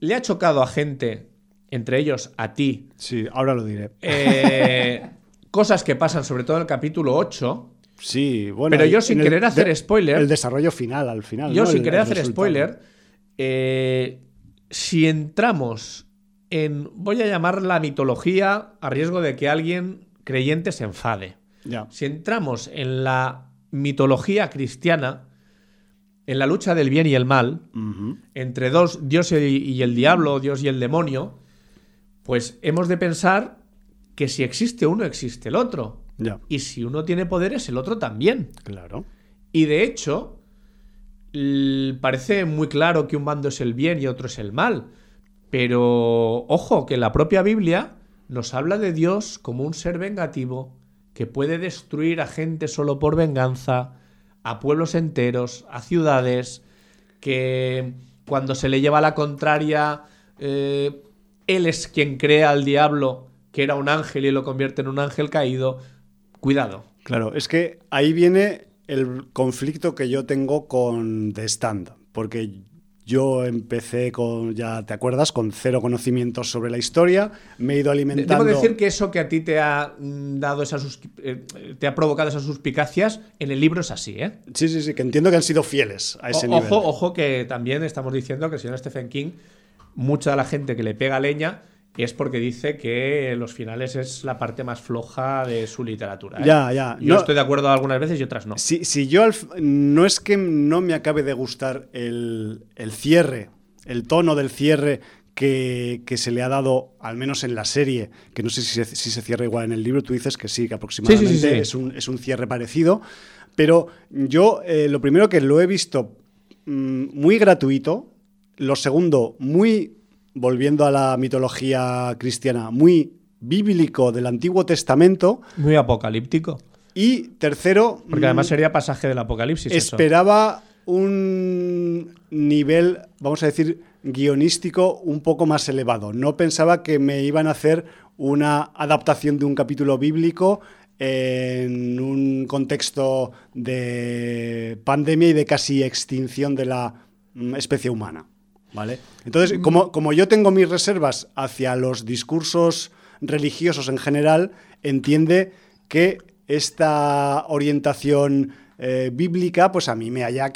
Speaker 2: le ha chocado a gente, entre ellos a ti,
Speaker 1: Sí, ahora lo diré.
Speaker 2: eh, cosas que pasan sobre todo en el capítulo 8,
Speaker 1: Sí, bueno.
Speaker 2: Pero yo sin
Speaker 1: el
Speaker 2: querer hacer
Speaker 1: de-
Speaker 2: spoiler-
Speaker 1: El desarrollo final, al final.
Speaker 2: Yo,
Speaker 1: ¿no?
Speaker 2: sin
Speaker 1: El-
Speaker 2: querer
Speaker 1: el
Speaker 2: hacer
Speaker 1: resultado.
Speaker 2: spoiler, eh, si entramos en, voy a llamar la mitología a riesgo de que alguien creyente se enfade.
Speaker 1: Ya.
Speaker 2: Si entramos en la mitología cristiana, en la lucha del bien y el mal, entre dos, Dios y y el diablo, Dios y el demonio, pues hemos de pensar que si existe uno, existe el otro. Y si uno tiene poderes, el otro también.
Speaker 1: Claro.
Speaker 2: Y de hecho, parece muy claro que un bando es el bien y otro es el mal. Pero ojo, que la propia Biblia nos habla de Dios como un ser vengativo que puede destruir a gente solo por venganza, a pueblos enteros, a ciudades, que cuando se le lleva la contraria, eh, él es quien crea al diablo, que era un ángel y lo convierte en un ángel caído. Cuidado.
Speaker 1: Claro, es que ahí viene el conflicto que yo tengo con The Stand, porque yo empecé con, ya te acuerdas, con cero conocimientos sobre la historia, me he ido alimentando...
Speaker 2: Debo decir que eso que a ti te ha mm, dado esas eh, te ha provocado esas suspicacias, en el libro es así, ¿eh?
Speaker 1: Sí, sí, sí, que entiendo que han sido fieles a ese
Speaker 2: O-
Speaker 1: nivel.
Speaker 2: ojo, ojo que también estamos diciendo que el señor Stephen King, mucha de la gente que le pega leña es porque dice que los finales es la parte más floja de su literatura. ¿eh?
Speaker 1: Ya, ya.
Speaker 2: Yo
Speaker 1: No-
Speaker 2: estoy de acuerdo algunas veces y otras no.
Speaker 1: Si, si yo al no es que no me acabe de gustar el, el cierre, el tono del cierre que, que se le ha dado, al menos en la serie, que no sé si se, si se cierra igual en el libro, tú dices que sí, que aproximadamente
Speaker 2: Sí, sí, sí, sí.
Speaker 1: Es, un, es un cierre parecido, pero yo eh, lo primero que lo he visto mm, muy gratuito, lo segundo muy, volviendo a la mitología cristiana, muy bíblico del Antiguo Testamento,
Speaker 2: Muy apocalíptico.
Speaker 1: y tercero...
Speaker 2: Porque además sería pasaje del apocalipsis. eso.
Speaker 1: Esperaba un nivel, vamos a decir, guionístico un poco más elevado. No pensaba que me iban a hacer una adaptación de un capítulo bíblico en un contexto de pandemia y de casi extinción de la mm, especie humana. ¿Vale? Entonces, como, como yo tengo mis reservas hacia los discursos religiosos en general, entiende que esta orientación eh, bíblica, pues a mí me haya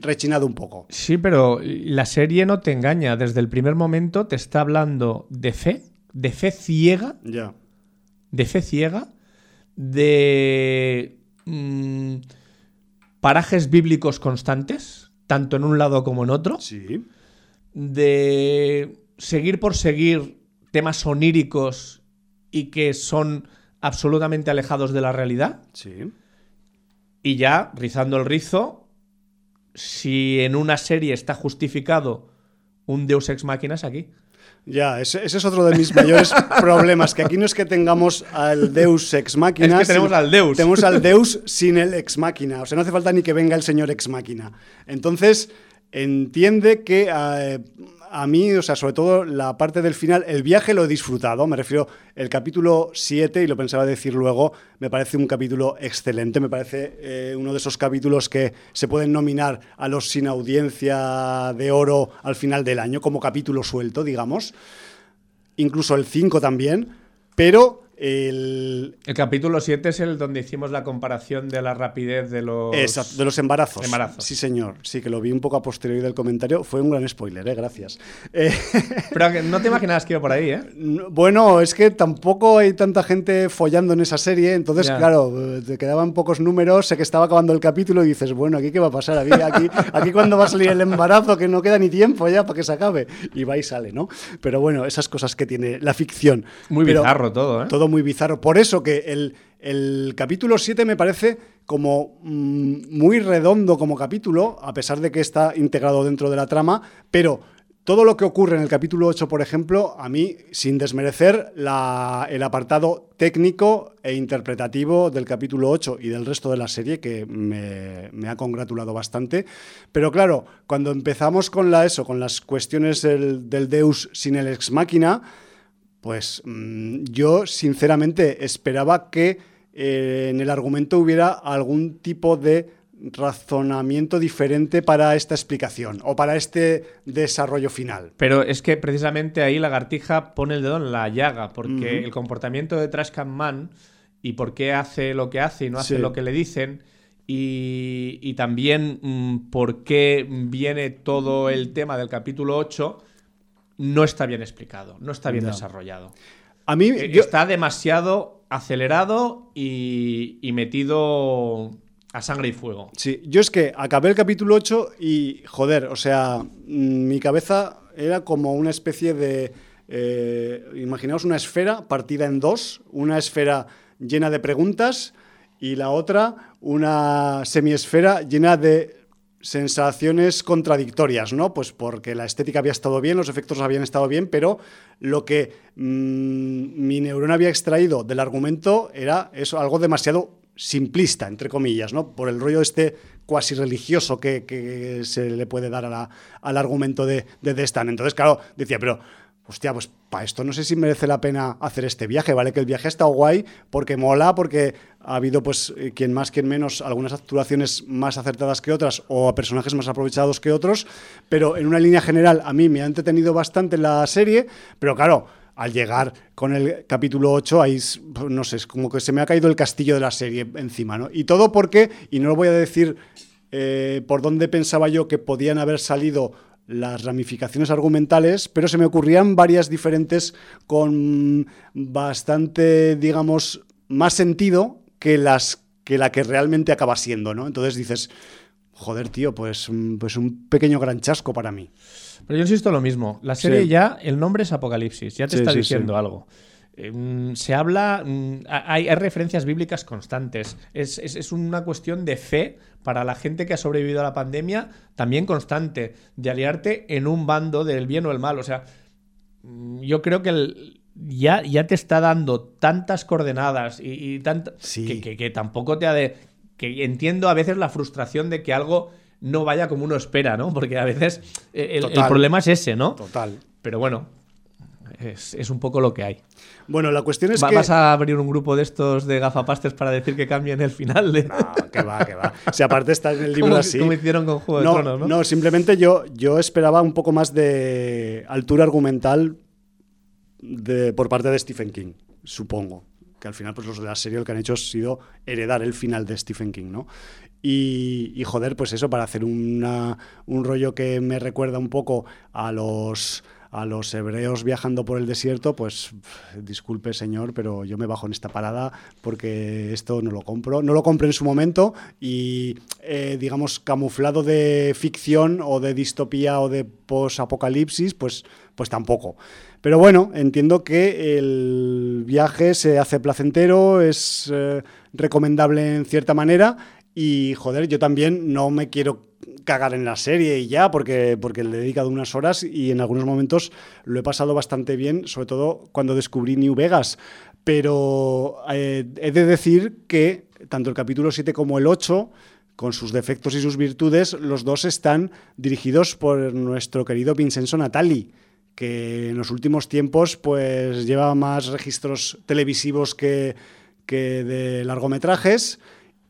Speaker 1: rechinado un poco.
Speaker 2: Sí, pero la serie no te engaña. Desde el primer momento te está hablando de fe, de fe ciega,
Speaker 1: Ya.
Speaker 2: de fe ciega, de mm, parajes bíblicos constantes, tanto en un lado como en otro,
Speaker 1: Sí.
Speaker 2: de seguir por seguir temas oníricos y que son absolutamente alejados de la realidad.
Speaker 1: Sí.
Speaker 2: Y ya, rizando el rizo, si en una serie está justificado un Deus ex machina es aquí.
Speaker 1: Ya, ese, ese es otro de mis mayores problemas, que aquí no es que tengamos al Deus ex machina.
Speaker 2: Es que tenemos al Deus.
Speaker 1: Tenemos al Deus sin el ex machina. O sea, no hace falta ni que venga el señor ex machina. Entonces, entiende que eh, a mí, o sea, sobre todo la parte del final, el viaje lo he disfrutado, me refiero, el capítulo 7, y lo pensaba decir luego, me parece un capítulo excelente, me parece eh, uno de esos capítulos que se pueden nominar a los sin audiencia de oro al final del año, como capítulo suelto, digamos, incluso el 5 también, pero el,
Speaker 2: El capítulo 7 es el donde hicimos la comparación de la rapidez de los.
Speaker 1: Exacto, de los embarazos.
Speaker 2: Embarazos.
Speaker 1: Sí, señor. Sí, que lo vi un poco a posteriori del comentario. Fue un gran spoiler, ¿eh? gracias. Eh,
Speaker 2: Pero no te imaginabas que iba por ahí, ¿eh?
Speaker 1: bueno, es que tampoco hay tanta gente follando en esa serie, entonces, claro, te quedaban pocos números, sé que estaba acabando el capítulo y dices, bueno, ¿aquí qué va a pasar? Aquí, aquí, aquí cuándo va a salir el embarazo, que no queda ni tiempo ya para que se acabe. Y va y sale, ¿no? Pero bueno, esas cosas que tiene la ficción.
Speaker 2: Muy
Speaker 1: Pero-
Speaker 2: bizarro todo, ¿eh?
Speaker 1: todo muy bizarro. Por eso que el, el capítulo 7 me parece como mm, muy redondo como capítulo, a pesar de que está integrado dentro de la trama, pero todo lo que ocurre en el capítulo 8, por ejemplo, a mí, sin desmerecer la- el apartado técnico e interpretativo del capítulo 8 y del resto de la serie, que me, me ha congratulado bastante. Pero claro, cuando empezamos con la eso, con las cuestiones del, del Deus sin el ex máquina, pues mm, yo sinceramente esperaba que eh, en el argumento hubiera algún tipo de razonamiento diferente para esta explicación o para este desarrollo final.
Speaker 2: Pero es que precisamente ahí Lagartija pone el dedo en la llaga, porque el comportamiento de Trash Can Man y por qué hace lo que hace y no hace
Speaker 1: Sí.
Speaker 2: lo que le dicen, y, y también mm, por qué viene todo el tema del capítulo 8, no está bien explicado, no está bien
Speaker 1: No.
Speaker 2: desarrollado.
Speaker 1: A mí,
Speaker 2: Eh,
Speaker 1: yo-
Speaker 2: Está demasiado acelerado y, y metido a sangre y fuego.
Speaker 1: Sí, yo es que acabé el capítulo 8 y, joder, o sea, mm, mi cabeza era como una especie de... eh, imaginaos una esfera partida en dos, una esfera llena de preguntas y la otra una semiesfera llena de sensaciones contradictorias, ¿no? Pues porque la estética había estado bien, los efectos habían estado bien, pero lo que mm, mi neurona había extraído del argumento era eso, algo demasiado simplista, entre comillas, ¿no? Por el rollo este cuasi religioso que, se le puede dar al argumento de, de The Stand. Entonces, claro, decía, pero, hostia, pues para esto no sé si merece la pena hacer este viaje, ¿vale? Que el viaje ha estado guay porque mola, porque ha habido, pues, eh, quien más, quien menos, algunas actuaciones más acertadas que otras o a personajes más aprovechados que otros, pero en una línea general a mí me ha entretenido bastante la serie, pero claro, al llegar con el capítulo 8, ahí, es, pues, no sé, es como que se me ha caído el castillo de la serie encima, ¿no? Y todo porque, y no lo voy a decir eh, por dónde pensaba yo que podían haber salido las ramificaciones argumentales, pero se me ocurrían varias diferentes con bastante, digamos, más sentido que las que la que realmente acaba siendo, ¿no? Entonces dices, joder, tío, pues, mm, pues un pequeño gran chasco para mí.
Speaker 2: Pero yo insisto lo mismo. La serie
Speaker 1: Sí.
Speaker 2: ya, el nombre es Apocalipsis, ya te
Speaker 1: Sí,
Speaker 2: está
Speaker 1: sí,
Speaker 2: diciendo algo. Eh, mm, se habla, mm, hay, hay referencias bíblicas constantes. Es, es- es una cuestión de fe para la gente que ha sobrevivido a la pandemia, también constante, de aliarte en un bando del bien o el mal. O sea, mm, yo creo que el- ya, ya te está dando tantas coordenadas y, y tant-
Speaker 1: Sí.
Speaker 2: que, que- que tampoco te ha de. que entiendo a veces la frustración de que algo no vaya como uno espera, ¿no? Porque a veces eh, el, el problema es ese, ¿no?
Speaker 1: Total.
Speaker 2: Pero bueno, es, es un poco lo que hay.
Speaker 1: Bueno, la cuestión es
Speaker 2: Va-
Speaker 1: que...
Speaker 2: ¿Vas a abrir un grupo de estos de gafapastes para decir que cambien el final de.
Speaker 1: No, que va, que va. Si aparte está en el libro
Speaker 2: como,
Speaker 1: así...
Speaker 2: como hicieron con Juego de
Speaker 1: no,
Speaker 2: Tronos, ¿no?
Speaker 1: no, simplemente yo, yo esperaba un poco más de altura argumental de, por parte de Stephen King, supongo. Que al final, pues los de la serie lo que han hecho ha sido heredar el final de Stephen King, ¿no? Y, y, joder, pues eso, para hacer una- un rollo que me recuerda un poco a los a los hebreos viajando por el desierto, pues disculpe señor, pero yo me bajo en esta parada porque esto no lo compro. No lo compré en su momento y, eh, digamos, camuflado de ficción o de distopía o de post-apocalipsis, pues, pues tampoco. Pero bueno, entiendo que el viaje se hace placentero, es eh, recomendable en cierta manera y, joder, yo también no me quiero cagar en la serie y ya, porque, porque le he dedicado unas horas y en algunos momentos lo he pasado bastante bien, sobre todo cuando descubrí New Vegas. Pero eh, he de decir que tanto el capítulo 7 como el 8 con sus defectos y sus virtudes, los dos están dirigidos por nuestro querido Vincenzo Natali, que en los últimos tiempos pues lleva más registros televisivos que, que de largometrajes.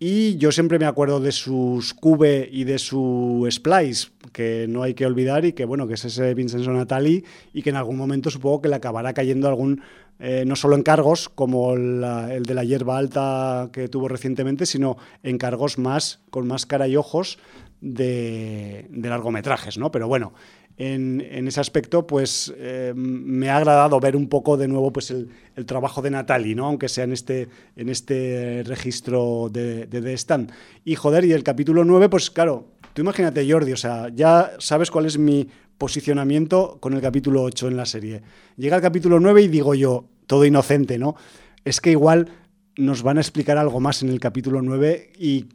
Speaker 1: Y yo siempre me acuerdo de sus Cube y de su Splice, que no hay que olvidar y que bueno, que es ese Vincenzo Natali y que en algún momento supongo que le acabará cayendo algún, eh, no solo encargos como la- el de la hierba alta que tuvo recientemente, sino encargos más, con más cara y ojos de, de largometrajes, ¿no? Pero bueno, en, en ese aspecto, pues eh, me ha agradado ver un poco de nuevo pues, el, trabajo de Natali, ¿no? aunque sea en este, en este registro de, de The Stand. Y joder, y el capítulo 9, pues claro, tú imagínate, Jordi, o sea, ya sabes cuál es mi posicionamiento con el capítulo 8 en la serie. Llega el capítulo 9 y digo yo, todo inocente, ¿no? Es que igual nos van a explicar algo más en el capítulo 9 y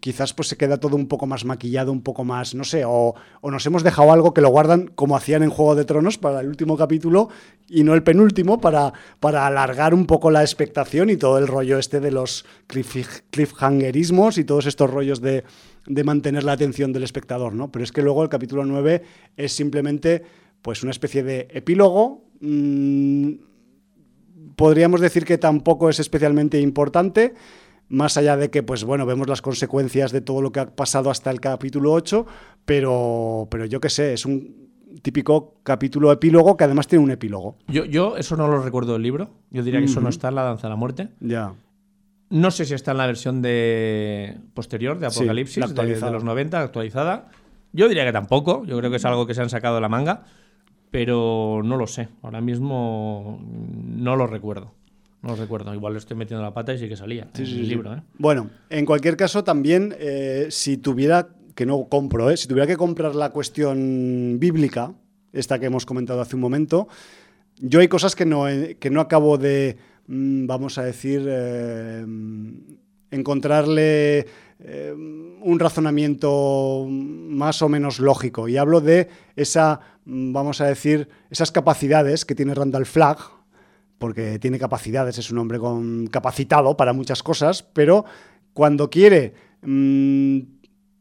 Speaker 1: quizás pues se queda todo un poco más maquillado, un poco más, no sé, o, nos hemos dejado algo que lo guardan como hacían en Juego de Tronos para el último capítulo y no el penúltimo para, para alargar un poco la expectación y todo el rollo este de los cliff- cliffhangerismos y todos estos rollos de, de mantener la atención del espectador, ¿no? Pero es que luego el capítulo 9 es simplemente pues una especie de epílogo. mm, podríamos decir que tampoco es especialmente importante, más allá de que, pues bueno, vemos las consecuencias de todo lo que ha pasado hasta el capítulo 8, pero, pero yo qué sé, es un típico capítulo epílogo que además tiene un epílogo.
Speaker 2: Yo, yo eso no lo recuerdo del libro. Yo diría que eso no está en La Danza de la Muerte.
Speaker 1: Ya.
Speaker 2: No sé si está en la versión de posterior de
Speaker 1: Sí,
Speaker 2: Apocalipsis,
Speaker 1: la
Speaker 2: de- de, los 90, actualizada. Yo diría que tampoco. Yo creo que es algo que se han sacado de la manga. Pero no lo sé. Ahora mismo no lo recuerdo. No lo recuerdo. Igual le estoy metiendo la pata y sí que salía en el libro. ¿eh?
Speaker 1: Bueno, en cualquier caso, también, eh, si tuviera, que no compro, ¿eh? si tuviera que comprar la cuestión bíblica, esta que hemos comentado hace un momento, yo hay cosas que no, que no acabo de, mm, vamos a decir, encontrarle un razonamiento más o menos lógico. Y hablo de esa, mm, vamos a decir, esas capacidades que tiene Randall Flagg, porque tiene capacidades, es un hombre capacitado para muchas cosas, pero cuando quiere mm,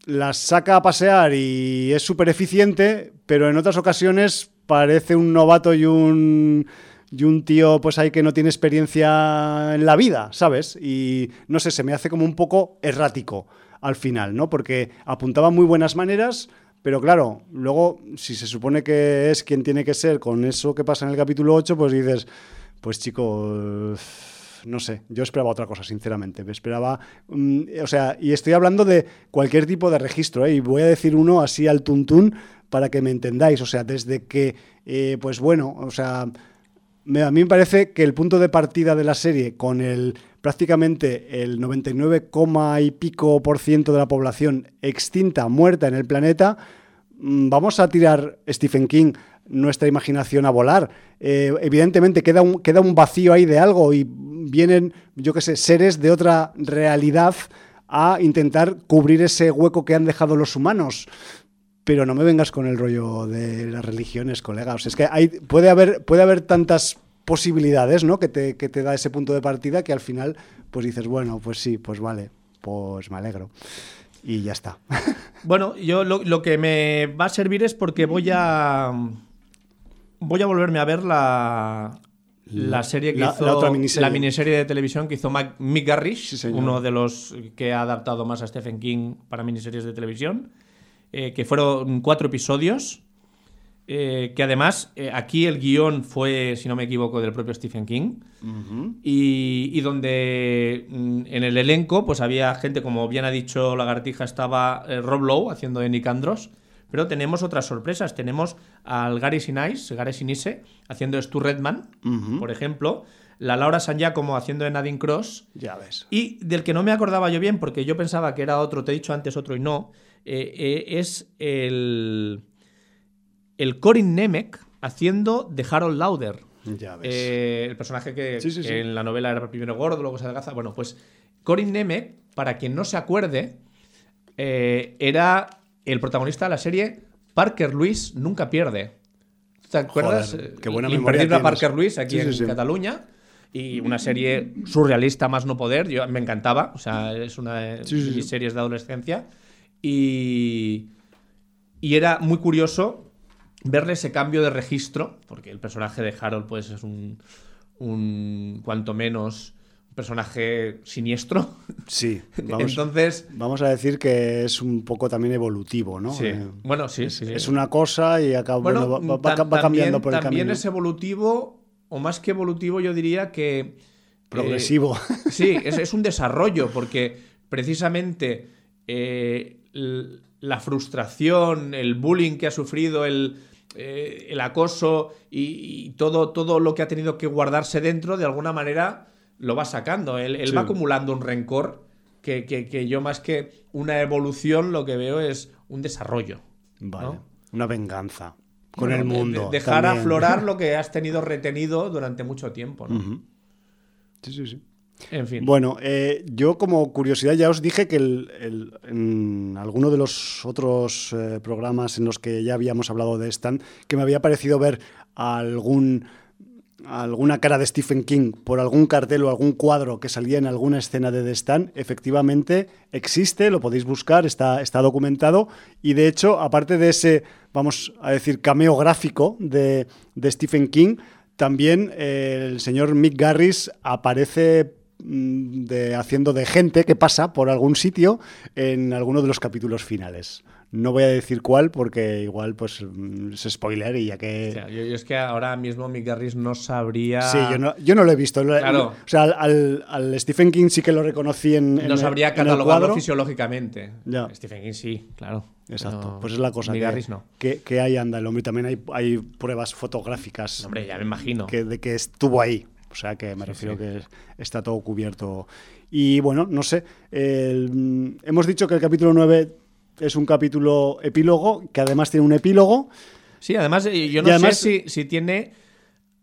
Speaker 1: las saca a pasear y es súper eficiente, pero en otras ocasiones parece un novato y un, y un tío pues ahí que no tiene experiencia en la vida, ¿sabes? Y no sé, se me hace como un poco errático al final, ¿no? Porque apuntaba muy buenas maneras, pero claro, luego si se supone que es quien tiene que ser con eso que pasa en el capítulo 8, pues dices, pues chico, no sé, yo esperaba otra cosa, sinceramente. Me esperaba, mm, o sea, y estoy hablando de cualquier tipo de registro, ¿eh? y voy a decir uno así al tuntún para que me entendáis. O sea, desde que, eh, pues bueno, o sea, a mí me parece que el punto de partida de la serie con el prácticamente el 99, coma y pico por ciento de la población extinta, muerta en el planeta, mm, vamos a tirar Stephen King nuestra imaginación a volar. Eh, evidentemente queda un, queda un vacío ahí de algo y vienen, yo qué sé, seres de otra realidad a intentar cubrir ese hueco que han dejado los humanos. Pero no me vengas con el rollo de las religiones, colega. O sea, es que hay, puede, haber, puede haber tantas posibilidades, ¿no? Que te, que te da ese punto de partida que al final, pues dices, bueno, pues sí, pues vale, pues me alegro. Y ya está.
Speaker 2: Bueno, yo lo, lo que me va a servir es porque voy a. Voy a volverme a ver la. La serie que
Speaker 1: La-
Speaker 2: hizo.
Speaker 1: la otra miniserie.
Speaker 2: la miniserie de televisión que hizo Mick Garrish,
Speaker 1: Sí,
Speaker 2: uno de los que ha adaptado más a Stephen King para miniseries de televisión. eh, que fueron cuatro episodios. eh, que además, eh, aquí el guion fue, si no me equivoco, del propio Stephen King. y, y donde mm, en el elenco pues había gente, como bien ha dicho Lagartija, estaba Rob Lowe haciendo de Nick Andros, pero tenemos otras sorpresas. Tenemos al Gary Sinise, Gary Sinise haciendo Stu Redman, por ejemplo, la Laura San Giacomo haciendo de Nadine Cross,
Speaker 1: Ya ves.
Speaker 2: y del que no me acordaba yo bien, porque yo pensaba que era otro, te he dicho antes otro y no, eh, eh, es el, el Corin Nemec haciendo de Harold Lauder.
Speaker 1: Ya ves.
Speaker 2: Eh, el personaje que,
Speaker 1: Sí, sí,
Speaker 2: que
Speaker 1: sí.
Speaker 2: en la novela era primero gordo, luego se adelgaza. Bueno, pues Corin Nemec, para quien no se acuerde, eh, era el protagonista de la serie Parker Luis Nunca Pierde. ¿Te acuerdas?
Speaker 1: Joder,
Speaker 2: Eh,
Speaker 1: qué buena
Speaker 2: la
Speaker 1: memoria tienes.
Speaker 2: Parker Luis aquí
Speaker 1: Sí,
Speaker 2: en
Speaker 1: sí.
Speaker 2: Cataluña. y una serie surrealista más no poder. Yo, me encantaba, o sea, es una de mis series de adolescencia. Y, y era muy curioso verle ese cambio de registro, porque el personaje de Harold pues es un, un cuanto menos personaje siniestro.
Speaker 1: Sí, vamos,
Speaker 2: Entonces,
Speaker 1: vamos a decir que es un poco también evolutivo, ¿no?
Speaker 2: sí.
Speaker 1: Eh,
Speaker 2: bueno, sí,
Speaker 1: es,
Speaker 2: sí.
Speaker 1: es una cosa y acaba,
Speaker 2: Bueno,
Speaker 1: bueno, va, va-
Speaker 2: ta-
Speaker 1: va cambiando
Speaker 2: también,
Speaker 1: por el
Speaker 2: también
Speaker 1: camino.
Speaker 2: es evolutivo, o más que evolutivo, yo diría que. eh,
Speaker 1: Progresivo.
Speaker 2: sí, es, es un desarrollo, porque precisamente eh, la frustración, el bullying que ha sufrido, el, el acoso y, y todo, todo lo que ha tenido que guardarse dentro, de alguna manera lo va sacando. Él, él
Speaker 1: Sí.
Speaker 2: va acumulando un rencor que, que- que yo, más que una evolución, lo que veo es un desarrollo.
Speaker 1: Vale.
Speaker 2: ¿no?
Speaker 1: Una venganza con
Speaker 2: Bueno,
Speaker 1: el mundo.
Speaker 2: de- dejar
Speaker 1: también.
Speaker 2: aflorar lo que has tenido retenido durante mucho tiempo, ¿no?
Speaker 1: Sí, sí, sí.
Speaker 2: En fin.
Speaker 1: Bueno, eh, yo como curiosidad ya os dije que el- el- en alguno de los otros eh, programas en los que ya habíamos hablado de Stan, que me había parecido ver algún alguna cara de Stephen King por algún cartel o algún cuadro que salía en alguna escena de The Stand, efectivamente existe, lo podéis buscar, está, está documentado y de hecho, aparte de ese, vamos a decir, cameo gráfico de, de Stephen King, también eh, el señor Mick Garris aparece mm, haciendo de gente que pasa por algún sitio en alguno de los capítulos finales. No voy a decir cuál porque igual pues mm, es spoiler y ya que...
Speaker 2: O sea, yo, yo es que ahora mismo Mick Garris no sabría.
Speaker 1: Sí, yo no, yo no lo he visto.
Speaker 2: Claro.
Speaker 1: O sea, al, al- Stephen King sí que lo reconocí en, en
Speaker 2: no
Speaker 1: el-
Speaker 2: sabría
Speaker 1: en el
Speaker 2: catalogarlo fisiológicamente.
Speaker 1: Ya.
Speaker 2: Stephen King sí, claro.
Speaker 1: Exacto,
Speaker 2: Pero
Speaker 1: pues es la cosa
Speaker 2: Mick
Speaker 1: que,
Speaker 2: Garris no.
Speaker 1: que, que ahí anda el hombre. También hay, hay pruebas fotográficas
Speaker 2: Hombre, ya me imagino.
Speaker 1: que, de que estuvo ahí. O sea, que me refiero
Speaker 2: sí.
Speaker 1: que está todo cubierto. Y bueno, no sé. el- mm, hemos dicho que el capítulo 9 es un capítulo epílogo, que además tiene un epílogo.
Speaker 2: Sí, además, eh, yo no
Speaker 1: además-
Speaker 2: sé si, si tiene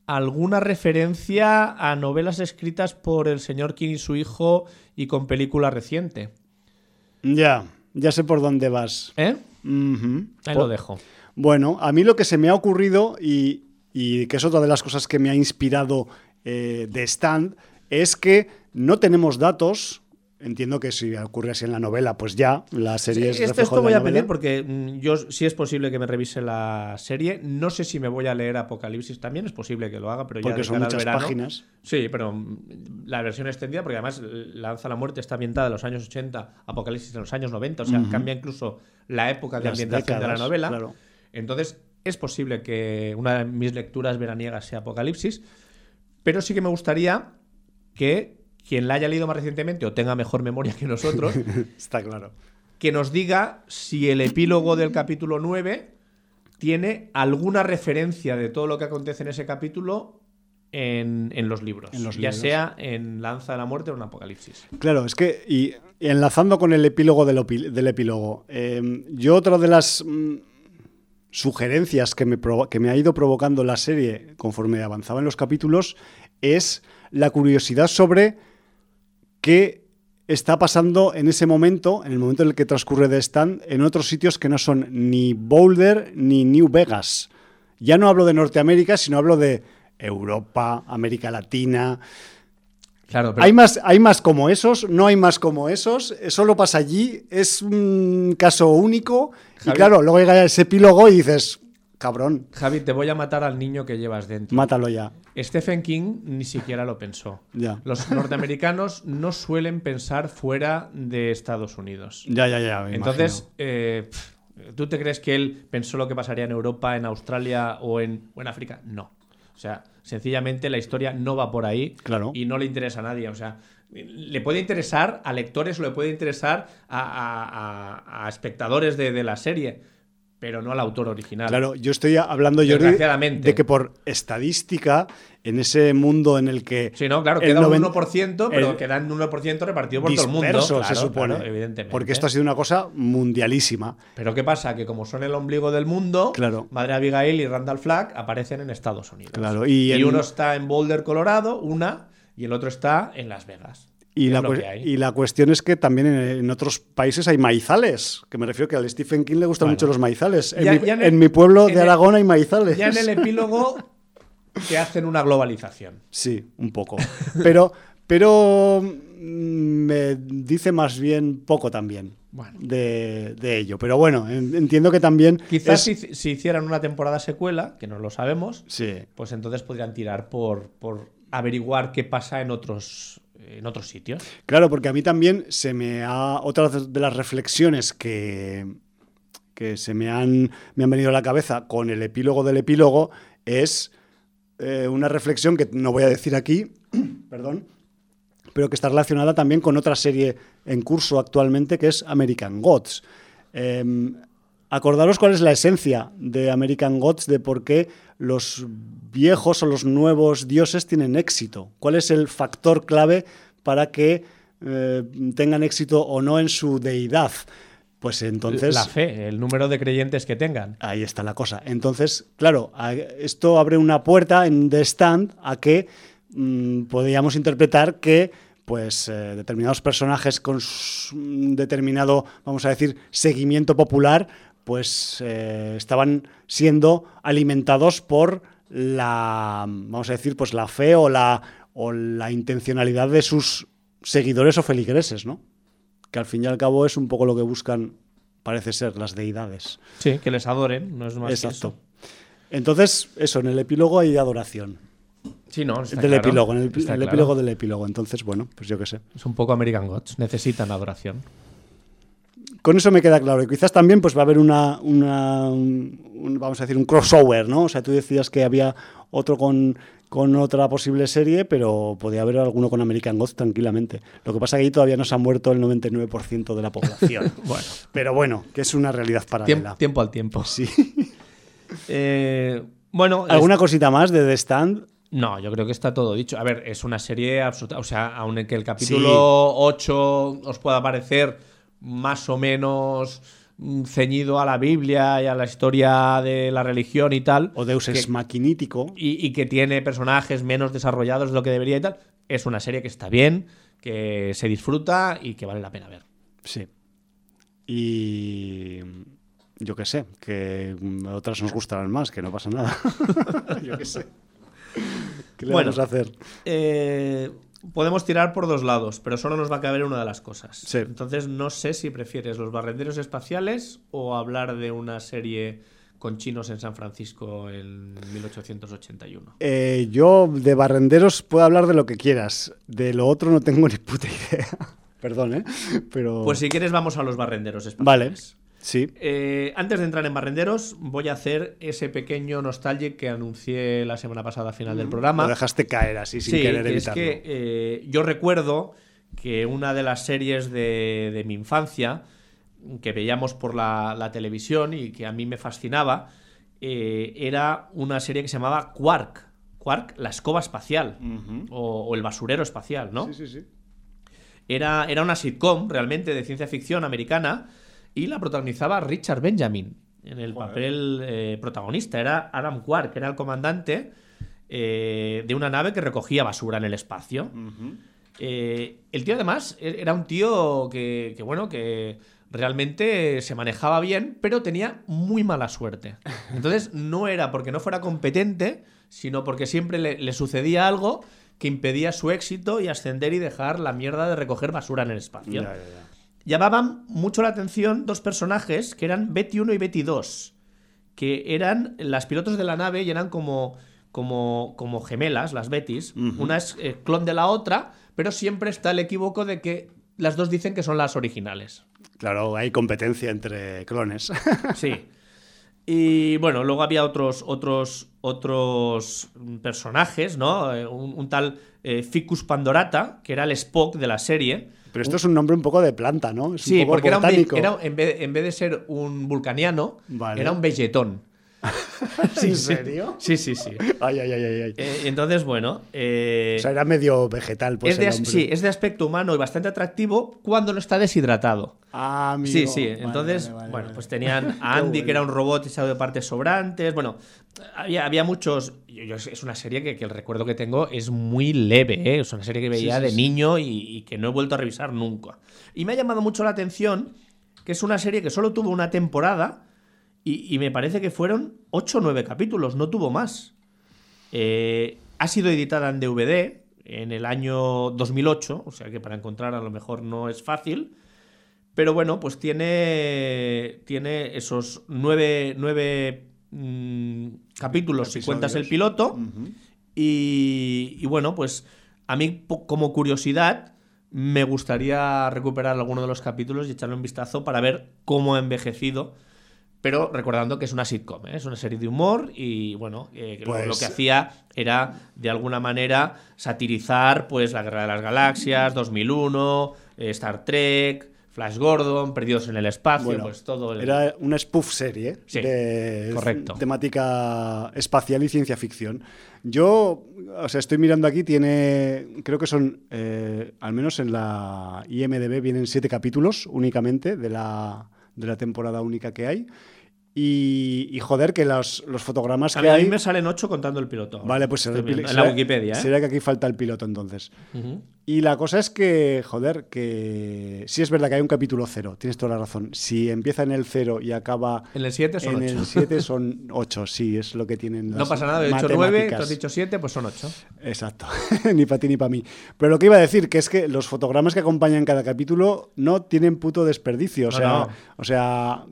Speaker 2: alguna referencia a novelas escritas por el señor King y su hijo y con película reciente.
Speaker 1: Ya, ya sé por dónde vas.
Speaker 2: ¿Eh?
Speaker 1: Ujú.
Speaker 2: Ahí lo dejo.
Speaker 1: Bueno, a mí lo que se me ha ocurrido y, y que es otra de las cosas que me ha inspirado eh, de Stand es que no tenemos datos. Entiendo que si ocurre así en la novela, pues ya la serie es
Speaker 2: Esto,
Speaker 1: reflejo
Speaker 2: esto
Speaker 1: de la
Speaker 2: voy a
Speaker 1: novela.
Speaker 2: pedir porque mm, yo sí es posible que me revise la serie. No sé si me voy a leer Apocalipsis también, es posible que lo haga, pero ya
Speaker 1: porque
Speaker 2: de
Speaker 1: son muchas
Speaker 2: verano.
Speaker 1: páginas.
Speaker 2: Sí, pero mm, la versión extendida, porque además Lanza la Muerte está ambientada en los años 80, Apocalipsis en los años 90, o sea, cambia incluso la época de
Speaker 1: Las
Speaker 2: ambientación de la novela.
Speaker 1: claro.
Speaker 2: Entonces, es posible que una de mis lecturas veraniegas sea Apocalipsis, pero sí que me gustaría que quien la haya leído más recientemente o tenga mejor memoria que nosotros,
Speaker 1: Está claro.
Speaker 2: que nos diga si el epílogo del capítulo 9 tiene alguna referencia de todo lo que acontece en ese capítulo en, en los libros.
Speaker 1: En los
Speaker 2: ya
Speaker 1: libros.
Speaker 2: sea en Lanza de la Muerte o en Apocalipsis.
Speaker 1: Claro, es que, y, y enlazando con el epílogo del, epílogo, eh, yo otra de las mm, sugerencias que me, que me ha ido provocando la serie conforme avanzaba en los capítulos es la curiosidad sobre qué está pasando en ese momento, en el momento en el que transcurre The Stand, en otros sitios que no son ni Boulder ni New Vegas. Ya no hablo de Norteamérica, sino hablo de Europa, América Latina,
Speaker 2: Claro, pero
Speaker 1: hay más, hay más como esos, no hay más como esos, eh, solo pasa allí, es un caso único. Y claro, luego llega ese epílogo y dices, cabrón,
Speaker 2: Javi, te voy a matar al niño que llevas dentro.
Speaker 1: mátalo ya.
Speaker 2: Stephen King ni siquiera lo pensó.
Speaker 1: Ya.
Speaker 2: Los norteamericanos no suelen pensar fuera de Estados Unidos.
Speaker 1: Ya, ya, ya. me
Speaker 2: Entonces, eh, ¿tú te crees que él pensó lo que pasaría en Europa, en Australia o en, o en África? No. O sea, sencillamente la historia no va por ahí
Speaker 1: Claro.
Speaker 2: y no le interesa a nadie. O sea, le puede interesar a lectores o le puede interesar a, a- a- a espectadores de, de la serie, pero no al autor original.
Speaker 1: Claro, yo estoy hablando, Jordi, de que por estadística, en ese mundo en el que.
Speaker 2: Sí, no, claro,
Speaker 1: el
Speaker 2: queda un
Speaker 1: noven-
Speaker 2: 1%, pero
Speaker 1: el-
Speaker 2: queda un 1% repartido por todo el mundo. Claro,
Speaker 1: se supone.
Speaker 2: claro, evidentemente.
Speaker 1: Porque esto ha sido una cosa mundialísima.
Speaker 2: Pero ¿qué pasa? Que como son el ombligo del mundo,
Speaker 1: Claro.
Speaker 2: Madre Abigail y Randall Flagg aparecen en Estados Unidos.
Speaker 1: Claro, y en-
Speaker 2: uno está en Boulder, Colorado, una, y el otro está en Las Vegas.
Speaker 1: Y la, y la cuestión es que también en, en otros países hay maizales, que me refiero que al Stephen King le gustan
Speaker 2: Bueno.
Speaker 1: mucho los maizales. En,
Speaker 2: Ya-
Speaker 1: mi,
Speaker 2: ya en
Speaker 1: en
Speaker 2: el-
Speaker 1: mi pueblo
Speaker 2: en
Speaker 1: de
Speaker 2: el-
Speaker 1: Aragón hay maizales.
Speaker 2: Ya en el epílogo que hacen una globalización.
Speaker 1: Sí, un poco. Pero, pero mm, me dice más bien poco también
Speaker 2: Bueno.
Speaker 1: de, de ello. Pero bueno, en- entiendo que también.
Speaker 2: Quizás
Speaker 1: es-
Speaker 2: si, si hicieran una temporada secuela, que no lo sabemos,
Speaker 1: Sí.
Speaker 2: pues entonces podrían tirar por, por averiguar qué pasa en otros, en otros sitios.
Speaker 1: Claro, porque a mí también se me ha. Otra de las reflexiones que, que se me han, me han venido a la cabeza con el epílogo del epílogo es eh, una reflexión que no voy a decir aquí, perdón, pero que está relacionada también con otra serie en curso actualmente que es American Gods. Eh, acordaros cuál es la esencia de American Gods, de por qué los viejos o los nuevos dioses tienen éxito. ¿Cuál es el factor clave para que eh, tengan éxito o no en su deidad? Pues entonces...
Speaker 2: la fe, el número de creyentes que tengan.
Speaker 1: Ahí está la cosa. Entonces, claro, esto abre una puerta en The Stand a que mm, podríamos interpretar que pues eh, determinados personajes con un determinado, vamos a decir, seguimiento popular, pues eh, estaban siendo alimentados por la, vamos a decir, pues la fe o la, o la intencionalidad de sus seguidores o feligreses, ¿no? Que al fin y al cabo es un poco lo que buscan, parece ser, las deidades.
Speaker 2: Sí, que les adoren, no es más que
Speaker 1: Exacto.
Speaker 2: eso.
Speaker 1: Entonces, eso, en el epílogo hay adoración.
Speaker 2: Sí, no, está
Speaker 1: del
Speaker 2: claro,
Speaker 1: epílogo, en el,
Speaker 2: claro.
Speaker 1: epílogo del epílogo. Entonces, bueno, pues yo qué sé.
Speaker 2: Es un poco American Gods, necesitan adoración.
Speaker 1: Con eso me queda claro. Y quizás también pues va a haber una, una- un- un- vamos a decir, un crossover, ¿no? O sea, tú decías que había otro con, con otra posible serie, pero podía haber alguno con American Gods tranquilamente. Lo que pasa es que ahí todavía no se ha muerto el 99% de la población.
Speaker 2: Bueno,
Speaker 1: pero bueno, que es una realidad paralela.
Speaker 2: tiempo al tiempo.
Speaker 1: Sí.
Speaker 2: Eh, bueno,
Speaker 1: ¿Alguna
Speaker 2: es-
Speaker 1: cosita más de The Stand?
Speaker 2: no, yo creo que está todo dicho. A ver, es una serie absoluta. O sea, aun que el capítulo 8 os pueda parecer más o menos mm, ceñido a la Biblia y a la historia de la religión y tal.
Speaker 1: O Deus
Speaker 2: que-
Speaker 1: Maquinítico.
Speaker 2: y, y que tiene personajes menos desarrollados de lo que debería y tal. Es una serie que está bien, que se disfruta y que vale la pena ver.
Speaker 1: Sí. Y yo qué sé, que otras nos gustarán más, que no pasa nada. yo qué sé. ¿Qué le
Speaker 2: Bueno.
Speaker 1: vamos a hacer?
Speaker 2: Eh, podemos tirar por dos lados, pero solo nos va a caber una de las cosas.
Speaker 1: Sí.
Speaker 2: Entonces no sé si prefieres los barrenderos espaciales o hablar de una serie con chinos en San Francisco en 1881.
Speaker 1: Eh, yo de barrenderos puedo hablar de lo que quieras. De lo otro no tengo ni puta idea. Perdón, ¿eh? Pero...
Speaker 2: Pues si quieres vamos a los barrenderos
Speaker 1: Vale. Sí.
Speaker 2: Eh, antes de entrar en barrenderos, voy a hacer ese pequeño nostalgic que anuncié la semana pasada al final del programa.
Speaker 1: Lo dejaste caer así sin
Speaker 2: sí,
Speaker 1: querer
Speaker 2: que es
Speaker 1: evitarlo.
Speaker 2: que eh, yo recuerdo que una de las series de, de mi infancia que veíamos por la, la televisión y que a mí me fascinaba eh, era una serie que se llamaba Quark. Quark, la escoba espacial o, o el basurero espacial, ¿no?
Speaker 1: Sí, sí, sí.
Speaker 2: Era, era una sitcom realmente de ciencia ficción americana y la protagonizaba Richard Benjamin en el
Speaker 1: Joder.
Speaker 2: papel eh, protagonista. Era Adam Quark, era el comandante eh, de una nave que recogía basura en el espacio. Eh, el tío además e- era un tío que, que, bueno, que realmente se manejaba bien, pero tenía muy mala suerte. Entonces no era porque no fuera competente, sino porque siempre le, le sucedía algo que impedía su éxito y ascender y dejar la mierda de recoger basura en el espacio.
Speaker 1: Ya, ya, ya.
Speaker 2: Llamaban mucho la atención dos personajes que eran Betty 1 y Betty 2, que eran las pilotos de la nave y eran como, como, como gemelas, las Bettys. Una es eh, clon de la otra, pero siempre está el equívoco de que las dos dicen que son las originales.
Speaker 1: Claro, hay competencia entre clones.
Speaker 2: Sí. Y bueno, luego había otros, otros, otros personajes, ¿no? Eh, Un, un tal eh, Ficus Pandorata, que era el Spock de la serie.
Speaker 1: Pero esto es un nombre un poco de planta, ¿no? Es
Speaker 2: Sí,
Speaker 1: un poco
Speaker 2: porque era un, era, en, vez, en vez de ser un vulcaniano,
Speaker 1: Vale.
Speaker 2: era un vegetón.
Speaker 1: ¿En serio?
Speaker 2: Sí, sí, sí.
Speaker 1: Ay, ay, ay.
Speaker 2: Eh, entonces, bueno. eh,
Speaker 1: o sea, era medio vegetal, pues.
Speaker 2: es de,
Speaker 1: el
Speaker 2: as-
Speaker 1: hombre.
Speaker 2: sí, es de aspecto humano y bastante atractivo cuando no está deshidratado.
Speaker 1: Ah, amigo.
Speaker 2: Sí, sí.
Speaker 1: Vale,
Speaker 2: Entonces,
Speaker 1: vale, vale,
Speaker 2: bueno, pues tenían a Andy,
Speaker 1: bueno.
Speaker 2: que era un robot echado de partes sobrantes. Bueno, había, había muchos. yo- yo- es una serie que, que el recuerdo que tengo es muy leve, ¿eh? Es una serie que veía
Speaker 1: sí,
Speaker 2: de
Speaker 1: sí.
Speaker 2: niño y, y que no he vuelto a revisar nunca. Y me ha llamado mucho la atención que es una serie que solo tuvo una temporada y, y me parece que fueron 8 o 9 capítulos, no tuvo más. Eh, ha sido editada en DVD en el año 2008, o sea que para encontrar a lo mejor no es fácil. Pero bueno, pues tiene, tiene esos nueve, nueve mm, capítulos si cuentas el piloto. Y, y bueno, pues a mí como curiosidad me gustaría recuperar alguno de los capítulos y echarle un vistazo para ver cómo ha envejecido. Pero recordando que es una sitcom, ¿eh? es una serie de humor y bueno, eh, lo-
Speaker 1: Pues-
Speaker 2: lo que hacía era de alguna manera satirizar pues la Guerra de las Galaxias, 2001, eh, Star Trek, Flash Gordon, Perdidos en el Espacio,
Speaker 1: Bueno,
Speaker 2: pues todo el...
Speaker 1: Era una spoof serie
Speaker 2: Sí,
Speaker 1: de
Speaker 2: correcto.
Speaker 1: temática espacial y ciencia ficción. Yo, o sea, estoy mirando aquí, tiene, creo que son, eh, al menos en la IMDB vienen siete capítulos únicamente de la, de la temporada única que hay. Y, y joder, que los, los fotogramas
Speaker 2: a,
Speaker 1: que
Speaker 2: mí, a
Speaker 1: hay...
Speaker 2: mí me salen ocho contando el piloto.
Speaker 1: Vale, pues el pil-
Speaker 2: en la Wikipedia, ¿eh?
Speaker 1: Será que aquí falta el piloto entonces. Y la cosa es que, joder, que sí es verdad que hay un capítulo cero, tienes toda la razón. Si empieza en el cero y acaba
Speaker 2: En el 7 son
Speaker 1: en
Speaker 2: 8.
Speaker 1: el 7 son 8, sí, es lo que tienen las
Speaker 2: No pasa nada, he dicho 9, tú has dicho 7, pues son 8.
Speaker 1: Exacto, ni para ti ni para mí. Pero lo que iba a decir, que es que los fotogramas que acompañan cada capítulo no tienen puto desperdicio. O
Speaker 2: No,
Speaker 1: sea,
Speaker 2: no.
Speaker 1: o sea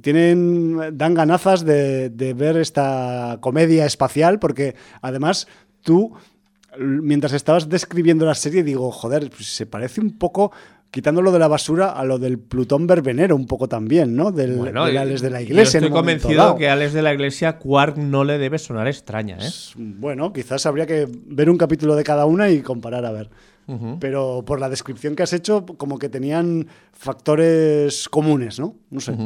Speaker 1: tienen, dan ganazas de, de ver esta comedia espacial, porque además tú, mientras estabas describiendo la serie, digo, joder, pues se parece un poco... Quitándolo de la basura a lo del Plutón Verbenero, un poco también, ¿no? Del, del Alex de la Iglesia.
Speaker 2: Yo estoy convencido que Alex de la Iglesia Quark no le debe sonar extraña, ¿eh?
Speaker 1: Bueno, quizás habría que ver un capítulo de cada una y comparar a ver. Pero por la descripción que has hecho, como que tenían factores comunes, ¿no? No sé.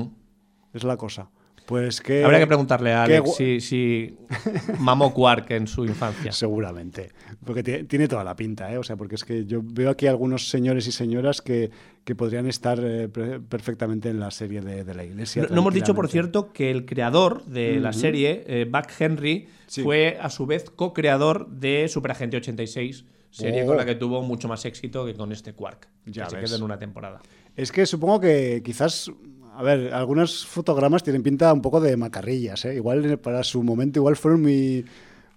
Speaker 1: Es la cosa. Pues que.
Speaker 2: Habría que preguntarle a Alex si, si mamó Quark en su infancia.
Speaker 1: Seguramente. Porque ti- tiene toda la pinta, ¿eh? O sea, porque es que yo veo aquí algunos señores y señoras que, que podrían estar eh, perfectamente en la serie de, de la iglesia.
Speaker 2: No, no hemos dicho, por cierto, que el creador de la serie, eh, Buck Henry,
Speaker 1: Sí.
Speaker 2: fue a su vez co-creador de Superagente 86, serie
Speaker 1: Oh.
Speaker 2: con la que tuvo mucho más éxito que con este Quark,
Speaker 1: Ya
Speaker 2: que se quedó en una temporada.
Speaker 1: Es que supongo que quizás, a ver, algunos fotogramas tienen pinta un poco de macarrillas, ¿eh? Igual para su momento, igual fueron muy,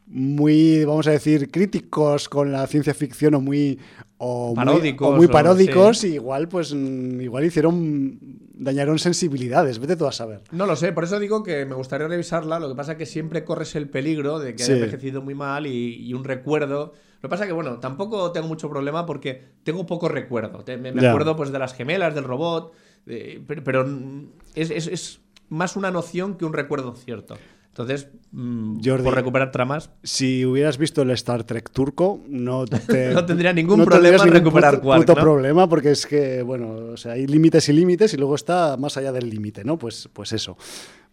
Speaker 1: muy, vamos a decir, críticos con la ciencia ficción o muy... O muy-
Speaker 2: Paródicos,
Speaker 1: o muy
Speaker 2: o-
Speaker 1: paródicos,
Speaker 2: sí.
Speaker 1: y igual, pues, mm, igual hicieron, dañaron sensibilidades, vete tú a saber.
Speaker 2: No lo sé, por eso digo que me gustaría revisarla. Lo que pasa es que siempre corres el peligro de que
Speaker 1: Sí.
Speaker 2: haya envejecido muy mal y, y un recuerdo. Lo que pasa es que, bueno, tampoco tengo mucho problema porque tengo poco recuerdo. Me, me acuerdo pues de las gemelas, del robot, pero, pero, mm, es, es- es más una noción que un recuerdo cierto. Entonces, mm,
Speaker 1: Jordi.
Speaker 2: por recuperar tramas,
Speaker 1: Si hubieras visto el Star Trek turco, no, te-
Speaker 2: No tendría ningún
Speaker 1: no
Speaker 2: problema en recuperar
Speaker 1: puto,
Speaker 2: Quark,
Speaker 1: puto
Speaker 2: ¿no?
Speaker 1: problema, porque es que, bueno, o sea, hay límites y límites y luego está más allá del límite, ¿no? Pues, pues eso.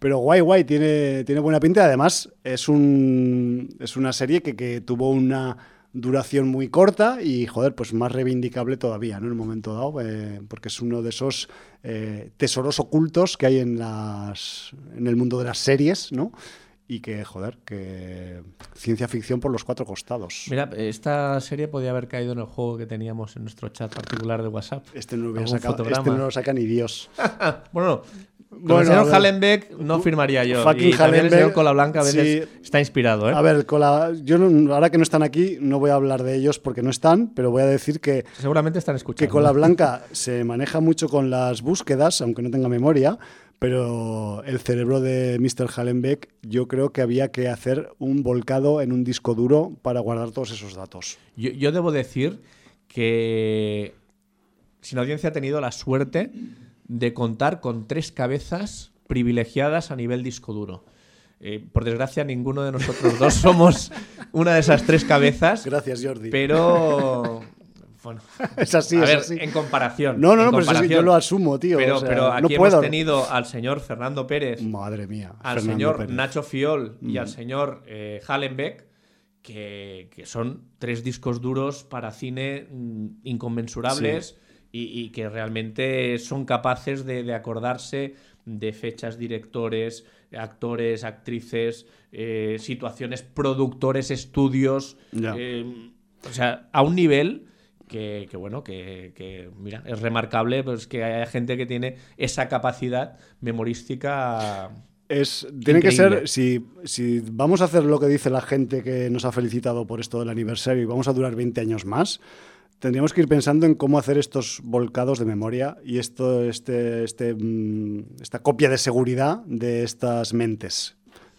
Speaker 1: Pero guay, guay, tiene, tiene buena pinta. Además, es, un, es una serie que, que tuvo una duración muy corta y, joder, pues más reivindicable todavía, ¿no? En un momento dado, eh, porque es uno de esos eh, tesoros ocultos que hay en, las, en el mundo de las series, ¿no? Y que, joder, que ciencia ficción por los cuatro costados.
Speaker 2: mira, esta serie podía haber caído en el juego que teníamos en nuestro chat particular de WhatsApp.
Speaker 1: Este no, lo sacado, este no lo saca ni Dios.
Speaker 2: Bueno,
Speaker 1: Bueno,
Speaker 2: el señor. Hallenbeck no firmaría yo.
Speaker 1: Fucking
Speaker 2: y también el señor Colablanca a veces
Speaker 1: sí.
Speaker 2: está inspirado, ¿eh?
Speaker 1: A ver, la- yo no- ahora que no están aquí, no voy a hablar de ellos porque no están, pero voy a decir que,
Speaker 2: Seguramente están escuchando.
Speaker 1: que con la Blanca se maneja mucho con las búsquedas, aunque no tenga memoria, pero el cerebro de Mr. Hallenbeck yo creo que había que hacer un volcado en un disco duro para guardar todos esos datos.
Speaker 2: Yo, yo debo decir que Sin Audiencia ha tenido la suerte de contar con tres cabezas privilegiadas a nivel disco duro. Eh, por desgracia, ninguno de nosotros dos somos una de esas tres cabezas,
Speaker 1: Gracias, Jordi.
Speaker 2: pero... Bueno,
Speaker 1: es así,
Speaker 2: a
Speaker 1: es
Speaker 2: ver,
Speaker 1: así.
Speaker 2: en comparación.
Speaker 1: No, no, no, pero yo lo asumo, tío.
Speaker 2: Pero,
Speaker 1: o sea,
Speaker 2: pero
Speaker 1: no
Speaker 2: aquí
Speaker 1: puedo.
Speaker 2: hemos tenido al señor Fernando Pérez,
Speaker 1: Madre mía.
Speaker 2: al
Speaker 1: Fernando
Speaker 2: señor
Speaker 1: Pérez. Mm.
Speaker 2: Nacho Fiol y al señor eh, Hallenbeck, que, que son tres discos duros para cine mm, inconmensurables y, y que realmente son capaces de, de acordarse de fechas, directores, actores, actrices, eh, situaciones, productores, estudios. Eh, o sea, a un nivel que, que, bueno, que, que, mira, es remarcable pues, que haya gente que tiene esa capacidad memorística
Speaker 1: es, tiene que ser, si, si vamos a hacer lo que dice la gente que nos ha felicitado por esto del aniversario y vamos a durar 20 años más, tendríamos que ir pensando en cómo hacer estos volcados de memoria y esto, este, este, mm, esta copia de seguridad de estas mentes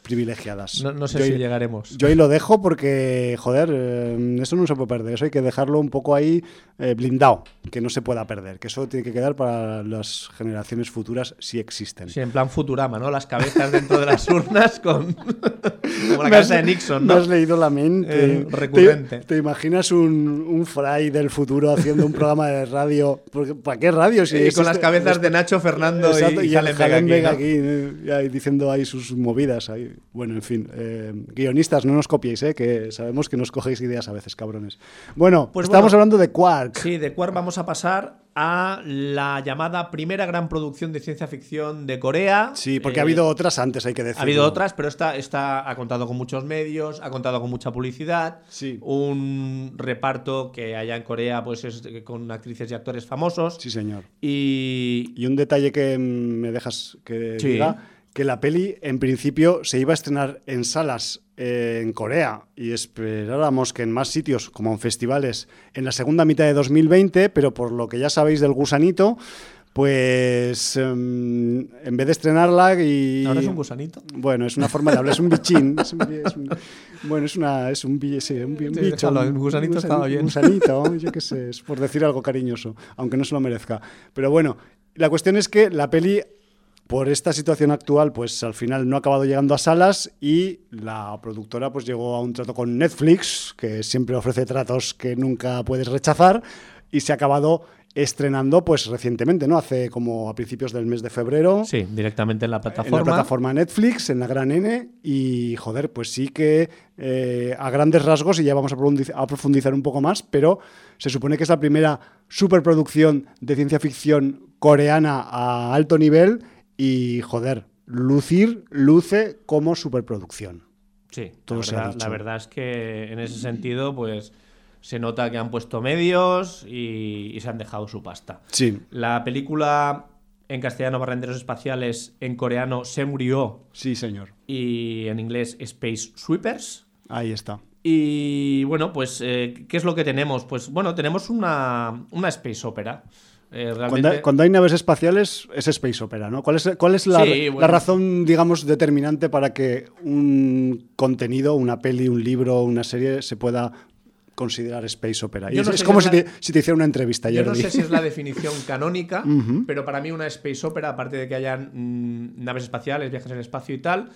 Speaker 1: privilegiadas.
Speaker 2: No, no sé
Speaker 1: Yo
Speaker 2: si llegaremos.
Speaker 1: Yo ahí lo dejo porque, joder, eh, eso no se puede perder. Eso hay que dejarlo un poco ahí eh, blindado, que no se pueda perder. Que eso tiene que quedar para las generaciones futuras si existen.
Speaker 2: Sí, en plan Futurama, ¿no? Las cabezas dentro de las urnas con. Como la
Speaker 1: Me has-
Speaker 2: cabeza de Nixon,
Speaker 1: Me
Speaker 2: ¿no?
Speaker 1: has leído la mente.
Speaker 2: Eh, recurrente.
Speaker 1: ¿Te, te imaginas un, un fray del futuro haciendo un programa de radio? Porque, ¿Para qué radio? Si
Speaker 2: Y con
Speaker 1: existe-
Speaker 2: las cabezas de Nacho, Fernando
Speaker 1: Exacto,
Speaker 2: y, y
Speaker 1: el
Speaker 2: Helen Vega aquí, ¿no?
Speaker 1: aquí, eh, y diciendo ahí sus movidas. Ahí. Bueno, en fin. eh, guionistas, no nos copiéis, eh, que sabemos que nos cogéis ideas a veces, cabrones. Bueno,
Speaker 2: Pues
Speaker 1: estamos
Speaker 2: bueno.
Speaker 1: hablando de Quark.
Speaker 2: Sí, de Quark vamos a pasar a la llamada primera gran producción de ciencia ficción de Corea.
Speaker 1: Sí, porque
Speaker 2: Eh,
Speaker 1: ha habido otras antes, hay que decir.
Speaker 2: Ha habido otras, pero esta, esta ha contado con muchos medios, ha contado con mucha publicidad,
Speaker 1: Sí.
Speaker 2: un reparto que allá en Corea pues es con actrices y actores famosos.
Speaker 1: Sí, señor.
Speaker 2: Y
Speaker 1: Y un detalle que mm, me dejas que
Speaker 2: Sí.
Speaker 1: diga, que la peli en principio se iba a estrenar en salas eh, en Corea y esperáramos que en más sitios, como en festivales, en la segunda mitad de 2020, pero por lo que ya sabéis del gusanito, pues em, en vez de estrenarla y...
Speaker 2: ahora es un gusanito.
Speaker 1: Bueno, es una forma de hablar, es un bichín. es un bi- es un- bueno, es, una, es un, sí, un, un
Speaker 2: Sí,
Speaker 1: bicho. un-
Speaker 2: gusanito estaba bien.
Speaker 1: Un gusanito, yo qué sé, es por decir algo cariñoso, aunque no se lo merezca. Pero bueno, la cuestión es que la peli, por esta situación actual, pues al final no ha acabado llegando a salas y la productora pues llegó a un trato con Netflix, que siempre ofrece tratos que nunca puedes rechazar, y se ha acabado estrenando pues recientemente, ¿no? Hace como a principios del mes de febrero.
Speaker 2: Sí, directamente en la
Speaker 1: En
Speaker 2: plataforma.
Speaker 1: la plataforma Netflix, en la gran N, y joder, pues sí que eh, a grandes rasgos, y ya vamos a profundizar un poco más, pero se supone que es la primera superproducción de ciencia ficción coreana a alto nivel, y joder, lucir, luce como superproducción.
Speaker 2: Sí,
Speaker 1: Todo
Speaker 2: la
Speaker 1: se ha
Speaker 2: verdad,
Speaker 1: dicho.
Speaker 2: la verdad es que en ese sentido, pues se nota que han puesto medios y, y se han dejado su pasta.
Speaker 1: Sí,
Speaker 2: La película en castellano Barrenderos Espaciales, en coreano Se murió
Speaker 1: sí, señor.
Speaker 2: y en inglés Space Sweepers.
Speaker 1: Ahí está.
Speaker 2: Y bueno, pues, eh, ¿qué es lo que tenemos? Pues bueno, tenemos una, una space opera. Eh,
Speaker 1: Cuando, hay- cuando hay naves espaciales es space opera, ¿no? ¿Cuál es, cuál es la,
Speaker 2: Sí,
Speaker 1: la
Speaker 2: bueno.
Speaker 1: razón, digamos, determinante para que un contenido, una peli, un libro, una serie se pueda considerar space opera? Y
Speaker 2: Yo
Speaker 1: es
Speaker 2: no
Speaker 1: es
Speaker 2: sé
Speaker 1: como
Speaker 2: si es
Speaker 1: te, si te hiciera una entrevista,
Speaker 2: Yo no sé si es la definición canónica, pero para mí una space opera, aparte de que hayan mm, naves espaciales, viajes en el espacio y tal,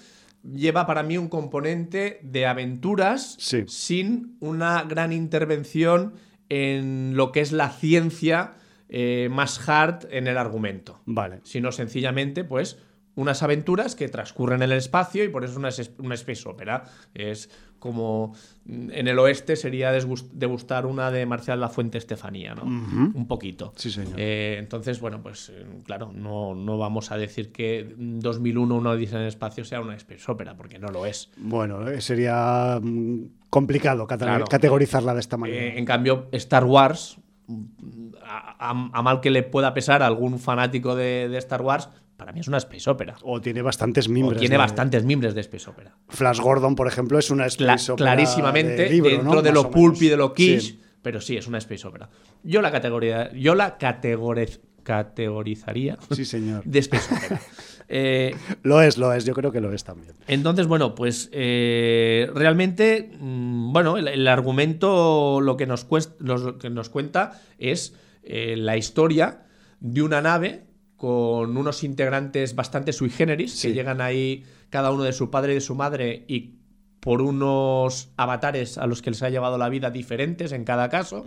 Speaker 2: lleva para mí un componente de aventuras
Speaker 1: Sí.
Speaker 2: sin una gran intervención en lo que es la ciencia eh, más hard en el argumento.
Speaker 1: Vale.
Speaker 2: Sino sencillamente, pues, unas aventuras que transcurren en el espacio y por eso una, es- una space opera. Es como mm, en el oeste sería degustar una de Marcial La Fuente Estefanía, ¿no? Un poquito.
Speaker 1: Sí, señor.
Speaker 2: Eh, entonces, bueno, pues eh, claro, no, no vamos a decir que 2001 una odisea en el espacio sea una space opera, porque no lo es.
Speaker 1: Bueno, sería mm, complicado cate-
Speaker 2: Claro.
Speaker 1: categorizarla de esta manera.
Speaker 2: Eh, en cambio, Star Wars, a, a- a mal que le pueda pesar a algún fanático de, de Star Wars, para mí es una space opera.
Speaker 1: o tiene bastantes
Speaker 2: O
Speaker 1: miembros.
Speaker 2: tiene bastantes mimbres de space opera.
Speaker 1: Flash Gordon, por ejemplo, es una
Speaker 2: Cla-
Speaker 1: space opera
Speaker 2: clarísimamente
Speaker 1: de libro,
Speaker 2: dentro
Speaker 1: ¿no?
Speaker 2: de lo
Speaker 1: o
Speaker 2: pulp y de lo quiche,
Speaker 1: Sí.
Speaker 2: pero sí, es una space opera. Yo la categoría, yo la categoriz- categorizaría
Speaker 1: Sí, señor.
Speaker 2: de. Eh,
Speaker 1: Lo es, lo es. Yo creo que lo es también.
Speaker 2: entonces, bueno, pues eh, realmente, mm, bueno, el, el argumento lo que nos, cuest- lo que nos cuenta es eh, la historia de una nave con unos integrantes bastante sui generis,
Speaker 1: Sí.
Speaker 2: que llegan ahí cada uno de su padre y de su madre y por unos avatares a los que les ha llevado la vida diferentes en cada caso,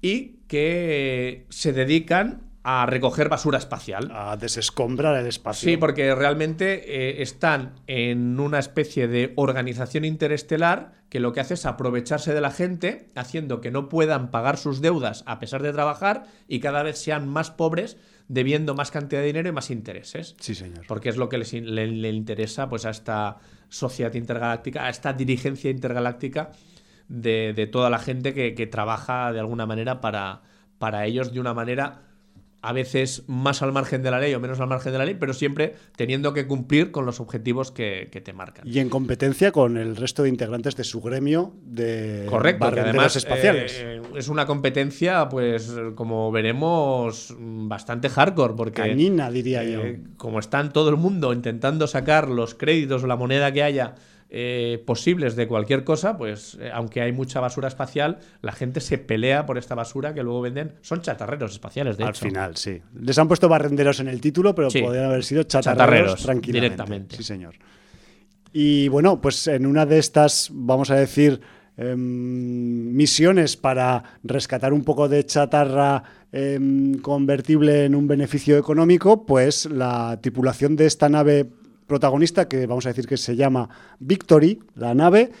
Speaker 2: y que se dedican a recoger basura espacial.
Speaker 1: A desescombrar el espacio.
Speaker 2: Sí, porque realmente eh, están en una especie de organización interestelar que lo que hace es aprovecharse de la gente, haciendo que no puedan pagar sus deudas a pesar de trabajar y cada vez sean más pobres, debiendo más cantidad de dinero y más intereses.
Speaker 1: Sí, señor.
Speaker 2: Porque es lo que les in- le, le interesa pues, a esta sociedad intergaláctica, a esta dirigencia intergaláctica de, de toda la gente que, que trabaja de alguna manera para, para ellos de una manera a veces más al margen de la ley o menos al margen de la ley, pero siempre teniendo que cumplir con los objetivos que, que te marcan.
Speaker 1: Y en competencia con el resto de integrantes de su gremio de
Speaker 2: Correcto, además
Speaker 1: espaciales.
Speaker 2: eh, es una competencia, pues como veremos, bastante hardcore, porque
Speaker 1: Cañina, diría yo.
Speaker 2: eh, como están todo el mundo intentando sacar los créditos o la moneda que haya eh, posibles de cualquier cosa, pues eh, aunque hay mucha basura espacial, la gente se pelea por esta basura que luego venden. Son chatarreros espaciales, de
Speaker 1: Al
Speaker 2: hecho.
Speaker 1: final, sí. Les han puesto barrenderos en el título, pero
Speaker 2: Sí.
Speaker 1: podrían haber sido chatarreros,
Speaker 2: Chatarreros,
Speaker 1: tranquilamente.
Speaker 2: directamente.
Speaker 1: Sí, señor. Y bueno, pues en una de estas, vamos a decir, em, misiones para rescatar un poco de chatarra em, convertible en un beneficio económico, pues la tripulación de esta nave protagonista, que vamos a decir que se llama Victory, la nave,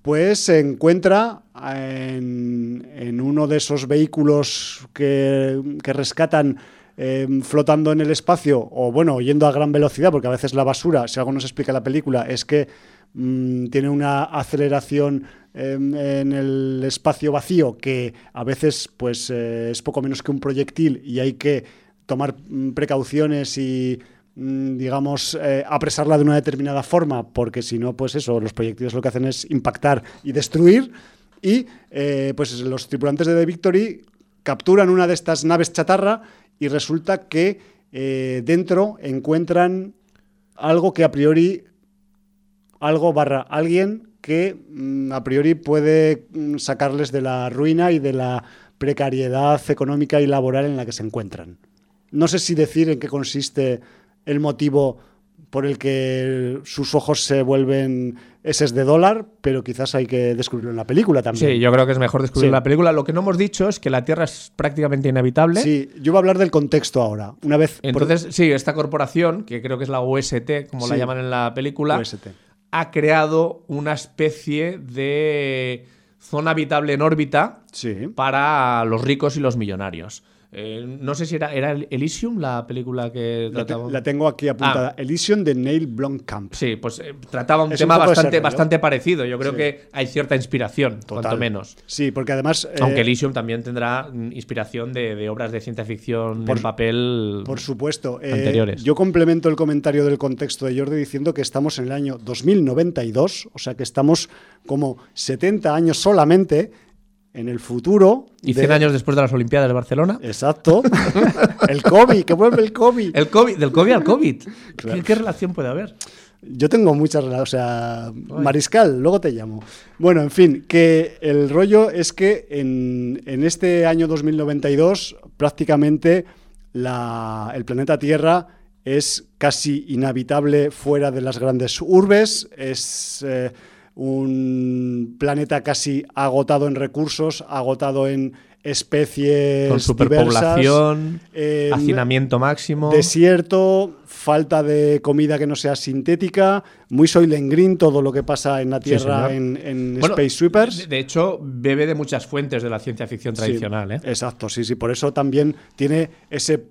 Speaker 1: pues se encuentra en, en uno de esos vehículos que, que rescatan eh, flotando en el espacio o bueno, yendo a gran velocidad, porque a veces la basura, si algo nos explica la película, es que mm, tiene una aceleración em, en el espacio vacío que a veces pues eh, es poco menos que un proyectil y hay que tomar mm, precauciones y digamos, eh, apresarla de una determinada forma, porque si no, pues eso, los proyectiles lo que hacen es impactar y destruir. Y eh, pues los tripulantes de The Victory capturan una de estas naves chatarra y resulta que eh, dentro encuentran algo que a priori, algo barra alguien que mm, a priori puede mm, sacarles de la ruina y de la precariedad económica y laboral en la que se encuentran. No sé si decir en qué consiste el motivo por el que sus ojos se vuelven eses de dólar, pero quizás hay que descubrirlo en la película también.
Speaker 2: Sí, yo creo que es mejor descubrir
Speaker 1: Sí.
Speaker 2: la película. Lo que no hemos dicho es que la Tierra es prácticamente inhabitable.
Speaker 1: Sí, yo voy a hablar del contexto ahora. Una vez por-
Speaker 2: Entonces, sí, esta corporación, que creo que es la UST, como la llaman en la película,
Speaker 1: UST.
Speaker 2: ha creado una especie de zona habitable en órbita
Speaker 1: Sí.
Speaker 2: para los ricos y los millonarios. Eh, no sé si era, era el Elysium la película que
Speaker 1: La, te-
Speaker 2: trataba.
Speaker 1: la tengo aquí apuntada.
Speaker 2: Ah.
Speaker 1: Elysium de Neil Blomkamp.
Speaker 2: Sí, pues eh, trataba un
Speaker 1: Es
Speaker 2: tema bastante, bastante parecido. Yo creo
Speaker 1: Sí.
Speaker 2: que hay cierta inspiración, cuanto
Speaker 1: Total.
Speaker 2: menos.
Speaker 1: Sí, porque además. eh,
Speaker 2: Aunque Elysium también tendrá mm, inspiración de, de obras de ciencia ficción
Speaker 1: Por-
Speaker 2: en papel.
Speaker 1: Por supuesto.
Speaker 2: Anteriores.
Speaker 1: yo complemento el comentario del contexto de Jordi diciendo que estamos en el año 2092, o sea que estamos como 70 años solamente en el futuro.
Speaker 2: y
Speaker 1: de-
Speaker 2: 100 años después de las Olimpiadas de Barcelona.
Speaker 1: Exacto. el COVID, que vuelve el COVID.
Speaker 2: El COVID, del COVID al COVID.
Speaker 1: Claro.
Speaker 2: ¿Qué, qué relación puede haber?
Speaker 1: Yo tengo muchas relaciones, o sea, Mariscal, luego te llamo. Bueno, en fin, que el rollo es que en, en este año 2092 prácticamente la- el planeta Tierra es casi inhabitable fuera de las grandes urbes, es eh, un planeta casi agotado en recursos, agotado en especies
Speaker 2: Con superpoblación,
Speaker 1: diversas, en-
Speaker 2: hacinamiento máximo.
Speaker 1: Desierto, falta de comida que no sea sintética, muy Soylent Green todo lo que pasa en la Tierra en, en
Speaker 2: Bueno,
Speaker 1: Space Sweepers.
Speaker 2: De, hecho, bebe de muchas fuentes de la ciencia ficción
Speaker 1: Sí,
Speaker 2: tradicional. ¿eh?
Speaker 1: Exacto, sí, sí. Por eso también tiene ese,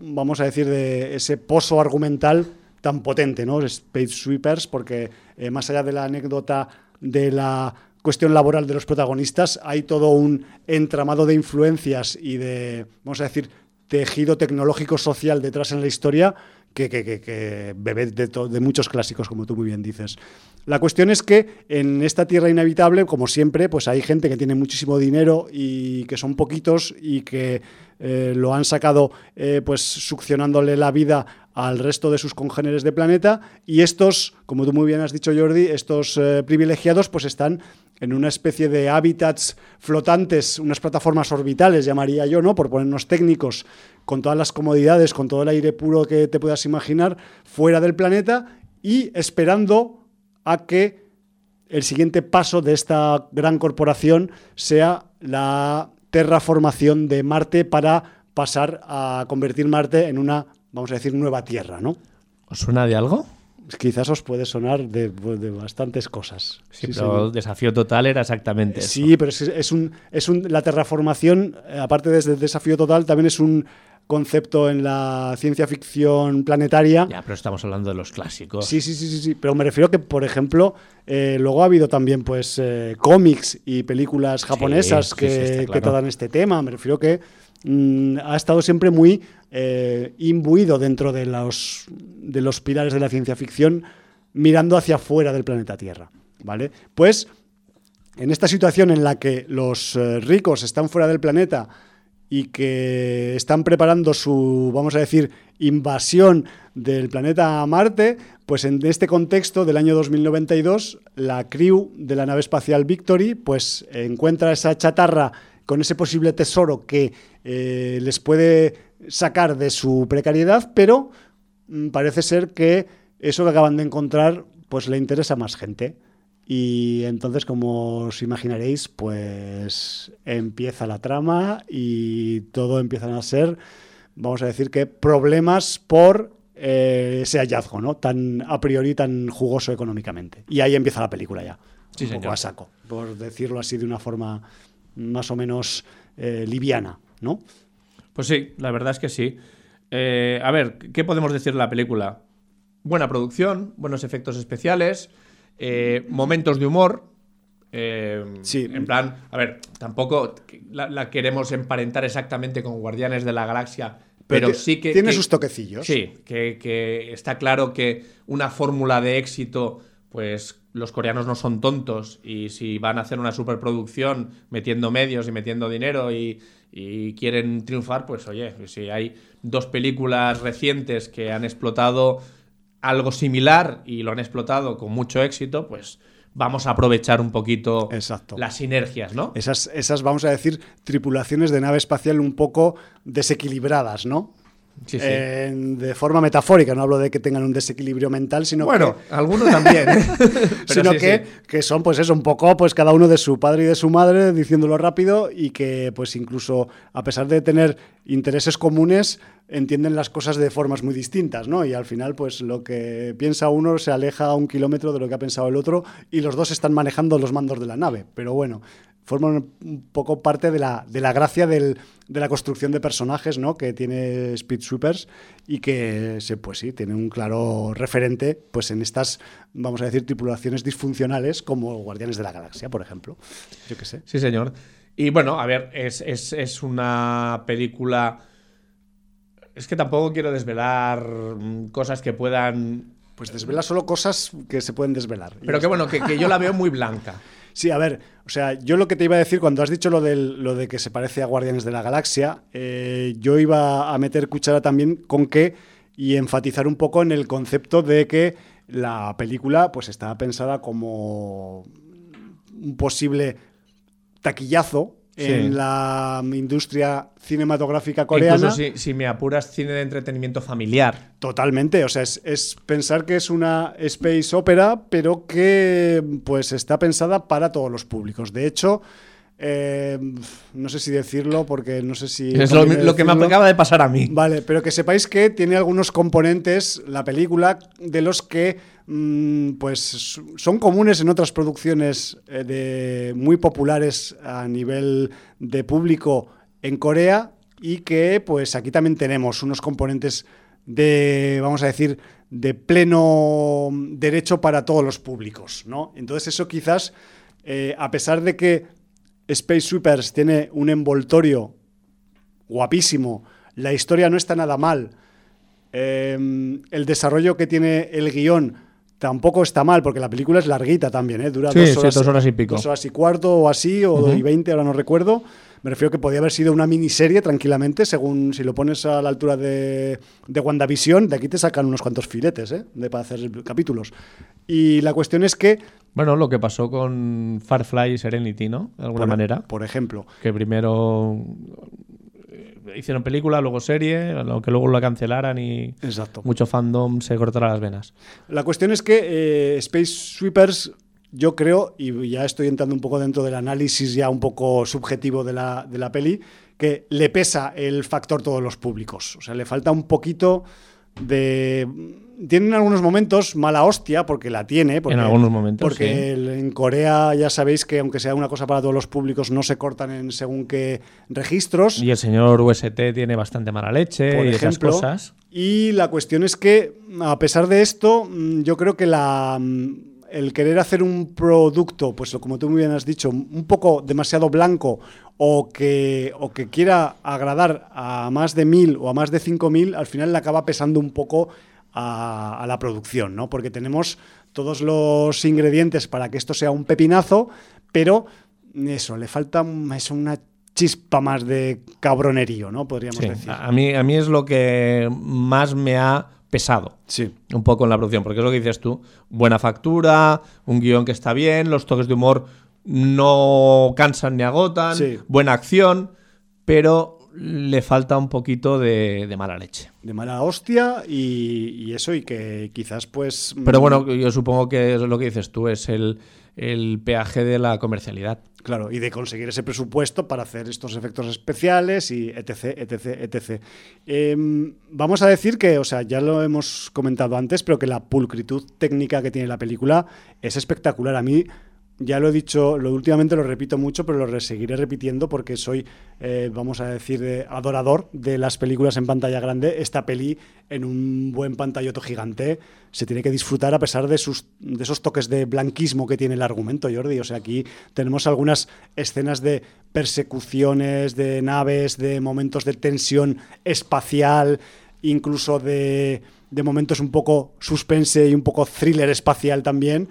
Speaker 1: vamos a decir, de ese pozo argumental tan potente, ¿no? Space Sweepers, porque eh, más allá de la anécdota de la cuestión laboral de los protagonistas, hay todo un entramado de influencias y de, vamos a decir, tejido tecnológico social detrás en la historia que, bebe de, de muchos clásicos, como tú muy bien dices. La cuestión es que en esta tierra inhabitable, como siempre, pues hay gente que tiene muchísimo dinero y que son poquitos y que eh, lo han sacado eh, pues succionándole la vida al resto de sus congéneres de planeta y estos, como tú muy bien has dicho Jordi, estos eh, privilegiados pues están en una especie de hábitats flotantes, unas plataformas orbitales, llamaría yo, ¿no? Por ponernos técnicos, con todas las comodidades, con todo el aire puro que te puedas imaginar, fuera del planeta y esperando a que el siguiente paso de esta gran corporación sea la terraformación de Marte para pasar a convertir Marte en una, vamos a decir, nueva Tierra, ¿no?
Speaker 2: ¿Os suena de algo?
Speaker 1: Quizás os puede sonar de, de bastantes cosas.
Speaker 2: Sí,
Speaker 1: Sí,
Speaker 2: pero el desafío total era exactamente eso.
Speaker 1: Sí, pero es, es un, es un, la terraformación, eh, aparte de ese desafío total, también es un concepto en la ciencia ficción planetaria.
Speaker 2: Ya, pero estamos hablando de los clásicos.
Speaker 1: Sí, sí, sí, sí, sí. Pero me refiero que, por ejemplo, eh, luego ha habido también pues eh, cómics y películas japonesas
Speaker 2: sí,
Speaker 1: que,
Speaker 2: sí,
Speaker 1: que tratan este tema. Me refiero que mm, ha estado siempre muy eh, imbuido dentro de los, de los pilares de la ciencia ficción, mirando hacia afuera del planeta Tierra. ¿Vale? Pues en esta situación en la que los ricos están fuera del planeta y que están preparando su, vamos a decir, invasión del planeta Marte, pues en este contexto del año 2092, la crew de la nave espacial Victory pues encuentra esa chatarra con ese posible tesoro que eh, les puede sacar de su precariedad, pero mm, parece ser que eso que acaban de encontrar pues le interesa a más gente. Y entonces, como os imaginaréis, pues empieza la trama y todo empiezan a ser, vamos a decir que problemas por eh, ese hallazgo, ¿no? Tan a priori tan jugoso económicamente. Y ahí empieza la película ya.
Speaker 2: Sí,
Speaker 1: un poco
Speaker 2: señor.
Speaker 1: a saco, por decirlo así de una forma más o menos eh, liviana, ¿no?
Speaker 2: Pues sí, la verdad es que sí. Eh, a ver, ¿qué podemos decir de la película? Buena producción, buenos efectos especiales, eh, momentos de humor. eh,
Speaker 1: Sí.
Speaker 2: En plan, a ver, tampoco la, la queremos emparentar exactamente con Guardianes de la Galaxia, pero, sí que.
Speaker 1: Tiene
Speaker 2: que-
Speaker 1: sus toquecillos.
Speaker 2: Sí, que, que está claro que una fórmula de éxito, pues los coreanos no son tontos y si van a hacer una superproducción metiendo medios y metiendo dinero y, y quieren triunfar, pues oye, si hay dos películas recientes que han explotado algo similar y lo han explotado con mucho éxito, pues vamos a aprovechar un poquito
Speaker 1: Exacto.
Speaker 2: las sinergias, ¿no?
Speaker 1: Esas, esas, vamos a decir, tripulaciones de nave espacial un poco desequilibradas, ¿no?
Speaker 2: Sí, sí.
Speaker 1: Eh, de forma metafórica, no hablo de que tengan un desequilibrio mental, sino
Speaker 2: bueno,
Speaker 1: que,
Speaker 2: algunos también. ¿eh?
Speaker 1: Sino
Speaker 2: sí,
Speaker 1: que, que son pues eso, un poco pues cada uno de su padre y de su madre, diciéndolo rápido, y que pues incluso a pesar de tener intereses comunes, entienden las cosas de formas muy distintas, ¿no? Y al final, pues lo que piensa uno se aleja a un kilómetro de lo que ha pensado el otro, y los dos están manejando los mandos de la nave. Pero bueno, forman un poco parte de la, de la gracia del- de la construcción de personajes, ¿no? Que tiene Speed Swoopers y que, se, pues sí, tiene un claro referente, pues en estas, vamos a decir, tripulaciones disfuncionales como Guardianes de la Galaxia, por ejemplo. Yo qué sé.
Speaker 2: Sí, señor. Y bueno, a ver, es, es- es una película. Es que tampoco quiero desvelar mm, cosas que puedan.
Speaker 1: Pues desvela solo cosas que se pueden desvelar.
Speaker 2: Pero que bueno, que, que yo la veo muy blanca.
Speaker 1: Sí, a ver, o sea, yo lo que te iba a decir cuando has dicho lo, del, lo de que se parece a Guardianes de la Galaxia, eh, yo iba a meter cuchara también con que y enfatizar un poco en el concepto de que la película pues estaba pensada como un posible taquillazo
Speaker 2: Sí.
Speaker 1: en la industria cinematográfica coreana.
Speaker 2: Incluso si, si me apuras, cine de entretenimiento familiar.
Speaker 1: Totalmente, o sea, es, es pensar que es una space opera, pero que pues está pensada para todos los públicos. De hecho, eh, no sé si decirlo porque no sé si...
Speaker 2: es lo, lo que me acaba de pasar a mí.
Speaker 1: Vale, pero que sepáis que tiene algunos componentes la película de los que mm, pues son comunes en otras producciones eh, de, muy populares a nivel de público en Corea y que pues aquí también tenemos unos componentes de, vamos a decir, de pleno derecho para todos los públicos, ¿no? Entonces eso quizás, eh, a pesar de que Space Sweepers tiene un envoltorio guapísimo. La historia no está nada mal. Eh, el desarrollo que tiene el guion tampoco está mal, porque la película es larguita también, ¿eh? Dura
Speaker 2: Sí,
Speaker 1: dos,
Speaker 2: sí,
Speaker 1: horas,
Speaker 2: dos horas y pico.
Speaker 1: Dos horas y cuarto o así, o y veinte, ahora no recuerdo. Me refiero que podía haber sido una miniserie tranquilamente, según si lo pones a la altura de, de WandaVision, de aquí te sacan unos cuantos filetes, ¿eh? De, para hacer capítulos. Y la cuestión es que...
Speaker 2: Bueno, lo que pasó con Firefly y Serenity, ¿no? De alguna
Speaker 1: por-
Speaker 2: manera.
Speaker 1: Por ejemplo,
Speaker 2: Que primero eh, hicieron película, luego serie, lo que luego la cancelaran y
Speaker 1: exacto.
Speaker 2: mucho fandom se cortará las venas.
Speaker 1: La cuestión es que eh, Space Sweepers, yo creo, y ya estoy entrando un poco dentro del análisis ya un poco subjetivo de la, de la peli, que le pesa el factor todos los públicos. O sea, le falta un poquito de... Tienen algunos momentos mala hostia, porque la tiene. Porque,
Speaker 2: En algunos momentos,
Speaker 1: Porque
Speaker 2: sí.
Speaker 1: el- en Corea ya sabéis que aunque sea una cosa para todos los públicos, no se cortan en según qué registros.
Speaker 2: Y el señor UST tiene bastante mala leche
Speaker 1: por
Speaker 2: y esas
Speaker 1: ejemplo.
Speaker 2: cosas.
Speaker 1: Y la cuestión es que, a pesar de esto, mm, yo creo que la, mm, el querer hacer un producto, pues como tú muy bien has dicho, un poco demasiado blanco o que, o que quiera agradar a más de mil o a más de cinco mil, al final le acaba pesando un poco a, a la producción, ¿no? Porque tenemos todos los ingredientes para que esto sea un pepinazo, pero eso, le falta es una chispa más de cabronerío, ¿no? Podríamos
Speaker 2: Sí,
Speaker 1: decir.
Speaker 2: a, mí, a mí es lo que más me ha pesado.
Speaker 1: Sí.
Speaker 2: Un poco en la producción, porque es lo que dices tú. Buena factura, un guion que está bien, los toques de humor no cansan ni agotan,
Speaker 1: Sí.
Speaker 2: buena acción, pero le falta un poquito de, de mala leche.
Speaker 1: De mala hostia y, y eso, y que quizás pues...
Speaker 2: Pero
Speaker 1: mm,
Speaker 2: bueno, yo supongo que es lo que dices tú, es el, el peaje de la comercialidad.
Speaker 1: Claro, y de conseguir ese presupuesto para hacer estos efectos especiales y etc, etc, etc. Em, vamos a decir que, o sea, ya lo hemos comentado antes, pero que la pulcritud técnica que tiene la película es espectacular. A mí, ya lo he dicho, lo últimamente lo repito mucho, pero lo seguiré repitiendo porque soy, eh, vamos a decir, eh, adorador de las películas en pantalla grande. Esta peli en un buen pantalloto gigante se tiene que disfrutar a pesar de, sus, de esos toques de blanquismo que tiene el argumento, Jordi. O sea, aquí tenemos algunas escenas de persecuciones, de naves, de momentos de tensión espacial, incluso de, de momentos un poco suspense y un poco thriller espacial también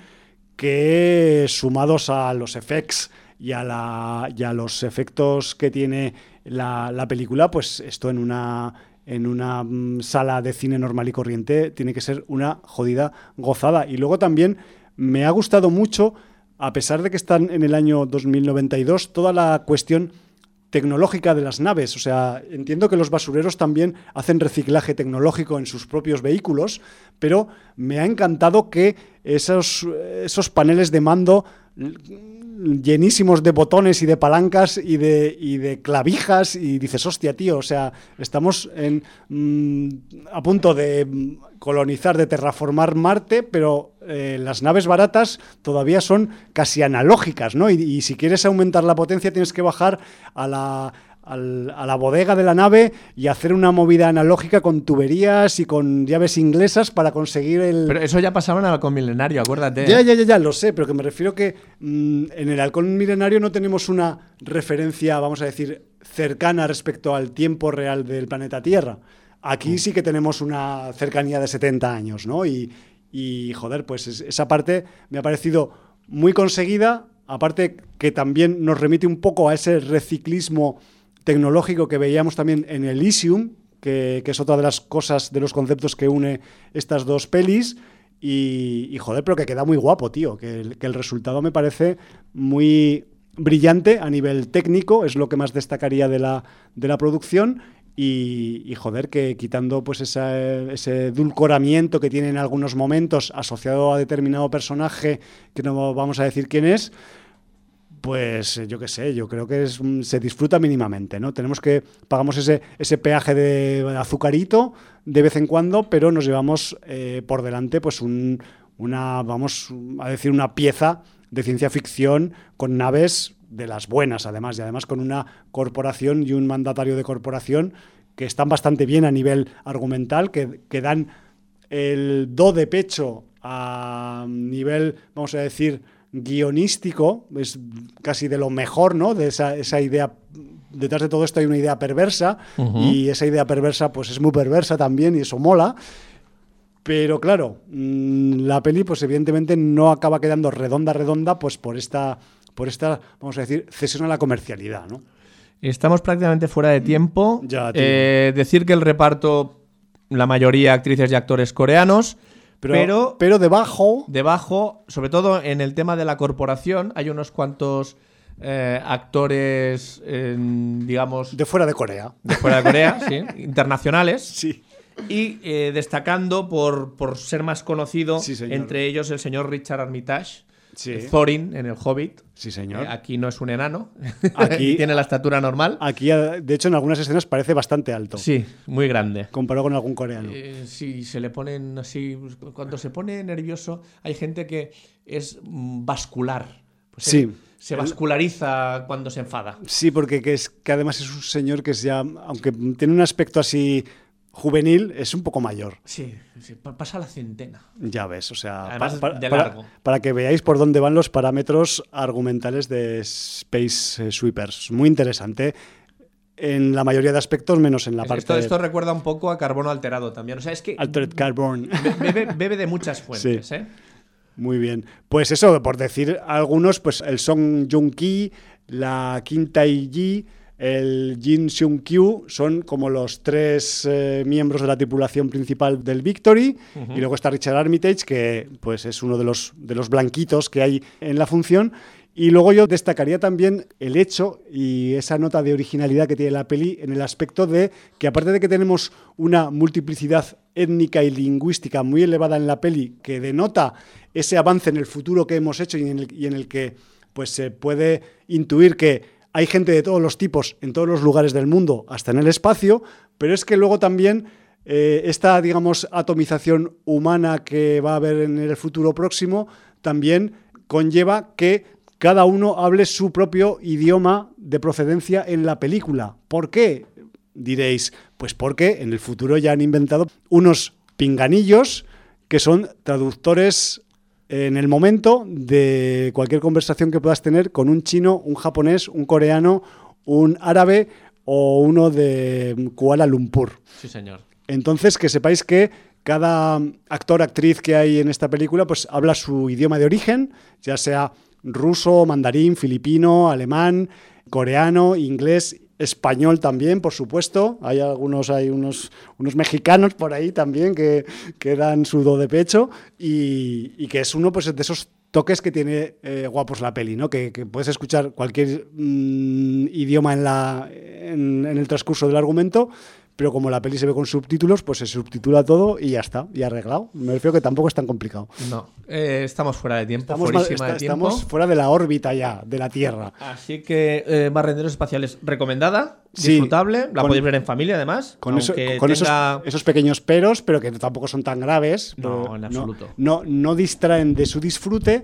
Speaker 1: que sumados a los effects y a, la, y a los efectos que tiene la, la película, pues esto en una, en una mm, sala de cine normal y corriente tiene que ser una jodida gozada. Y luego también me ha gustado mucho, a pesar de que están en el año 2092, toda la cuestión tecnológica de las naves. O sea, entiendo que los basureros también hacen reciclaje tecnológico en sus propios vehículos, pero me ha encantado que esos, esos paneles de mando llenísimos de botones y de palancas y de, y de clavijas y dices, hostia, tío, o sea, estamos en, mm, a punto de colonizar, de terraformar Marte, pero eh, las naves baratas todavía son casi analógicas, ¿no? Y si quieres aumentar la potencia tienes que bajar a la, al- a la bodega de la nave y hacer una movida analógica con tuberías y con llaves inglesas para conseguir el...
Speaker 2: Pero eso ya pasaba en el halcón milenario, acuérdate.
Speaker 1: Ya, ya, ya, ya, lo sé, pero que me refiero que mm, en el halcón milenario no tenemos una referencia, vamos a decir, cercana respecto al tiempo real del planeta Tierra. Aquí sí que tenemos una cercanía de 70 años, ¿no? Y, y, joder, pues es- esa parte me ha parecido muy conseguida, aparte que también nos remite un poco a ese reciclismo tecnológico que veíamos también en Elysium, que, que es otra de las cosas, de los conceptos que une estas dos pelis. Y, y, joder, pero que queda muy guapo, tío. Que el, que el resultado me parece muy brillante a nivel técnico, es lo que más destacaría de la, de la producción. Y, y, joder, que quitando pues esa- ese edulcoramiento que tiene en algunos momentos asociado a determinado personaje, que no vamos a decir quién es, pues eh, yo qué sé, yo creo que es, se disfruta mínimamente, ¿no? Tenemos que, pagamos ese, peaje de azucarito de vez en cuando, pero nos llevamos eh, por delante pues un, una, vamos a decir, una pieza de ciencia ficción con naves de las buenas, además, y además con una corporación y un mandatario de corporación que están bastante bien a nivel argumental, que dan el do de pecho a nivel, vamos a decir, guionístico, es casi de lo mejor, ¿no? De esa, esa idea, detrás de todo esto hay una idea perversa y esa idea perversa pues es muy perversa también y eso mola. Pero claro, mm, la peli pues evidentemente no acaba quedando redonda, redonda, pues por esta, por esta, vamos a decir, cesión a la comercialidad, ¿no?
Speaker 2: Estamos prácticamente fuera de tiempo.
Speaker 1: Ya.
Speaker 2: Eh, decir que el reparto, la mayoría actrices y actores coreanos,
Speaker 1: Pero,
Speaker 2: pero,
Speaker 1: pero debajo,
Speaker 2: debajo, sobre todo en el tema de la corporación, hay unos cuantos eh, actores, eh, digamos,
Speaker 1: de fuera de Corea.
Speaker 2: de fuera de Corea, sí, internacionales.
Speaker 1: Sí.
Speaker 2: Y eh, destacando por, por ser más conocido,
Speaker 1: Sí,
Speaker 2: entre ellos el señor Richard Armitage,
Speaker 1: Sí.
Speaker 2: Thorin en el Hobbit.
Speaker 1: Sí, señor.
Speaker 2: Eh, aquí no es un enano,
Speaker 1: Aquí-
Speaker 2: tiene la estatura normal.
Speaker 1: Aquí, eh, de hecho, en algunas escenas parece bastante alto,
Speaker 2: Sí, muy grande.
Speaker 1: comparado con algún coreano.
Speaker 2: Eh, sí, se le ponen así. Cuando se pone nervioso, hay gente que es mm, vascular. Pues
Speaker 1: Sí.
Speaker 2: Se vasculariza cuando se enfada.
Speaker 1: Sí, porque que es, que además es un señor que es ya, aunque tiene un aspecto así juvenil es un poco mayor.
Speaker 2: Sí, sí, pa- pasa la centena.
Speaker 1: Ya ves, o sea,
Speaker 2: Además,
Speaker 1: pa- pa-
Speaker 2: de largo.
Speaker 1: para que veáis por dónde van los parámetros argumentales de Space eh, Sweepers. Muy interesante. En la mayoría de aspectos, menos en la
Speaker 2: Es-
Speaker 1: parte
Speaker 2: esto, esto recuerda un poco a carbono alterado también. O sea, es que
Speaker 1: Altered Carbon.
Speaker 2: be- bebe, bebe de muchas fuentes, ¿eh?
Speaker 1: Muy bien. Pues eso, por decir algunos, pues el Song Joong Ki, la Tai Ji, el Jin Seung Kyu son como los tres eh, miembros de la tripulación principal del Victory. Y luego está Richard Armitage, que pues es uno de los, de los blanquitos que hay en la función. Y luego yo destacaría también el hecho y esa nota de originalidad que tiene la peli en el aspecto de que aparte de que tenemos una multiplicidad étnica y lingüística muy elevada en la peli que denota ese avance en el futuro que hemos hecho y en el, y en el que pues se puede intuir que hay gente de todos los tipos en todos los lugares del mundo, hasta en el espacio, pero es que luego también eh, esta, digamos, atomización humana que va a haber en el futuro próximo también conlleva que cada uno hable su propio idioma de procedencia en la película. ¿Por qué? Diréis, pues porque en el futuro ya han inventado unos pinganillos que son traductores en el momento de cualquier conversación que puedas tener con un chino, un japonés, un coreano, un árabe o uno de Kuala Lumpur.
Speaker 2: Sí, señor.
Speaker 1: Entonces, que sepáis que cada actor, actriz que hay en esta película, pues habla su idioma de origen, ya sea ruso, mandarín, filipino, alemán, coreano, inglés, español también, por supuesto. Hay algunos, hay unos, unos mexicanos por ahí también que, que dan su do de pecho y, y que es uno pues, de esos toques que tiene eh, guapos la peli, ¿no? Que, que puedes escuchar cualquier mm, idioma en, la, en el transcurso del argumento, pero como la peli se ve con subtítulos, pues se subtitula todo y ya está, y arreglado. Me refiero que tampoco es tan complicado.
Speaker 2: No, eh, estamos fuera de tiempo,
Speaker 1: Estamos, está-
Speaker 2: de tiempo.
Speaker 1: estamos fuera de la órbita ya, de la Tierra.
Speaker 2: Así que eh, Barrenderos Espaciales, recomendada,
Speaker 1: Sí,
Speaker 2: disfrutable, la
Speaker 1: con-
Speaker 2: podéis ver en familia además.
Speaker 1: Con, eso-
Speaker 2: aunque
Speaker 1: con esos,
Speaker 2: tenga-
Speaker 1: esos pequeños peros, pero que tampoco son tan graves.
Speaker 2: No, en absoluto.
Speaker 1: No, no distraen de su disfrute.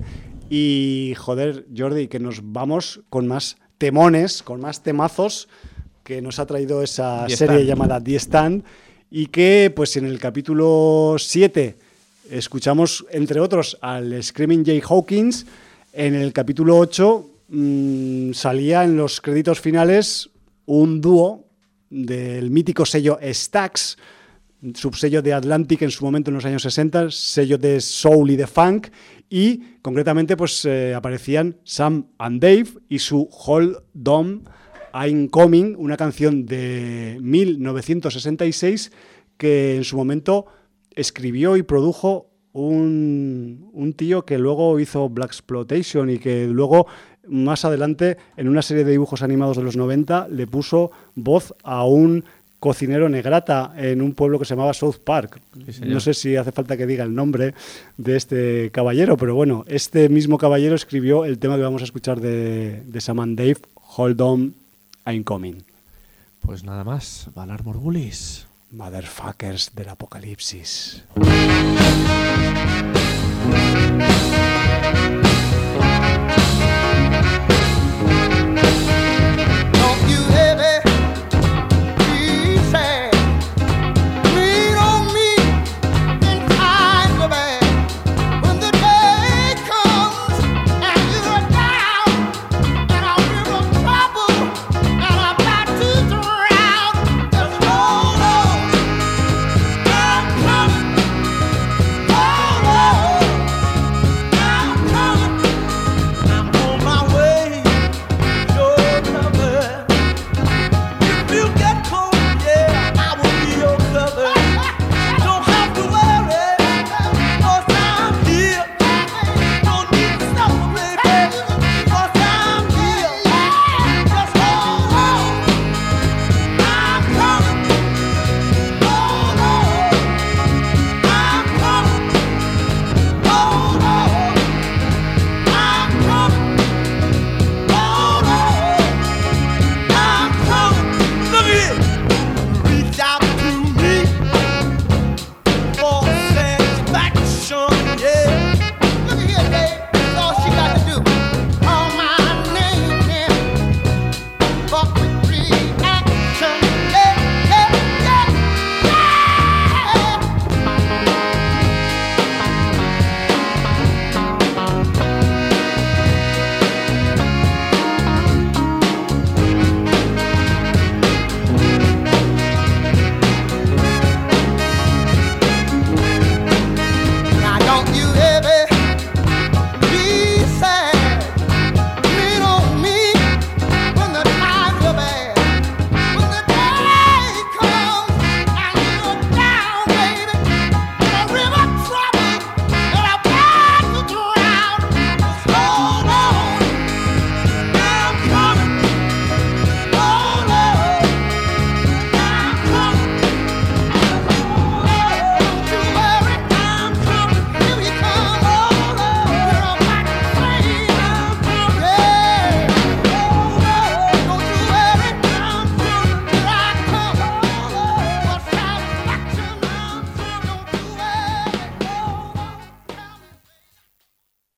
Speaker 1: Y joder, Jordi, que nos vamos con más temones, con más temazos que nos ha traído esa
Speaker 2: The
Speaker 1: serie
Speaker 2: Stand.
Speaker 1: llamada The Stand. Y que, pues en el capítulo 7 escuchamos, entre otros, al Screaming Jay Hawkins. En el capítulo 8 mm, salía en los créditos finales un dúo del mítico sello Stax, subsello de Atlantic en su momento en los años 60, sello de soul y de funk, y concretamente pues eh, aparecían Sam and Dave y su Hold On I'm Coming, una canción de 1966 que en su momento escribió y produjo un, un tío que luego hizo Black Exploitation y que luego más adelante en una serie de dibujos animados de los 90 le puso voz a un cocinero negrata en un pueblo que se llamaba South Park.
Speaker 2: Sí,
Speaker 1: no sé si hace falta que diga el nombre de este caballero, pero bueno, este mismo caballero escribió el tema que vamos a escuchar de, de Sam and Dave, Hold On, Incoming.
Speaker 2: Pues nada más, Valar Morgulis.
Speaker 1: Motherfuckers del apocalipsis.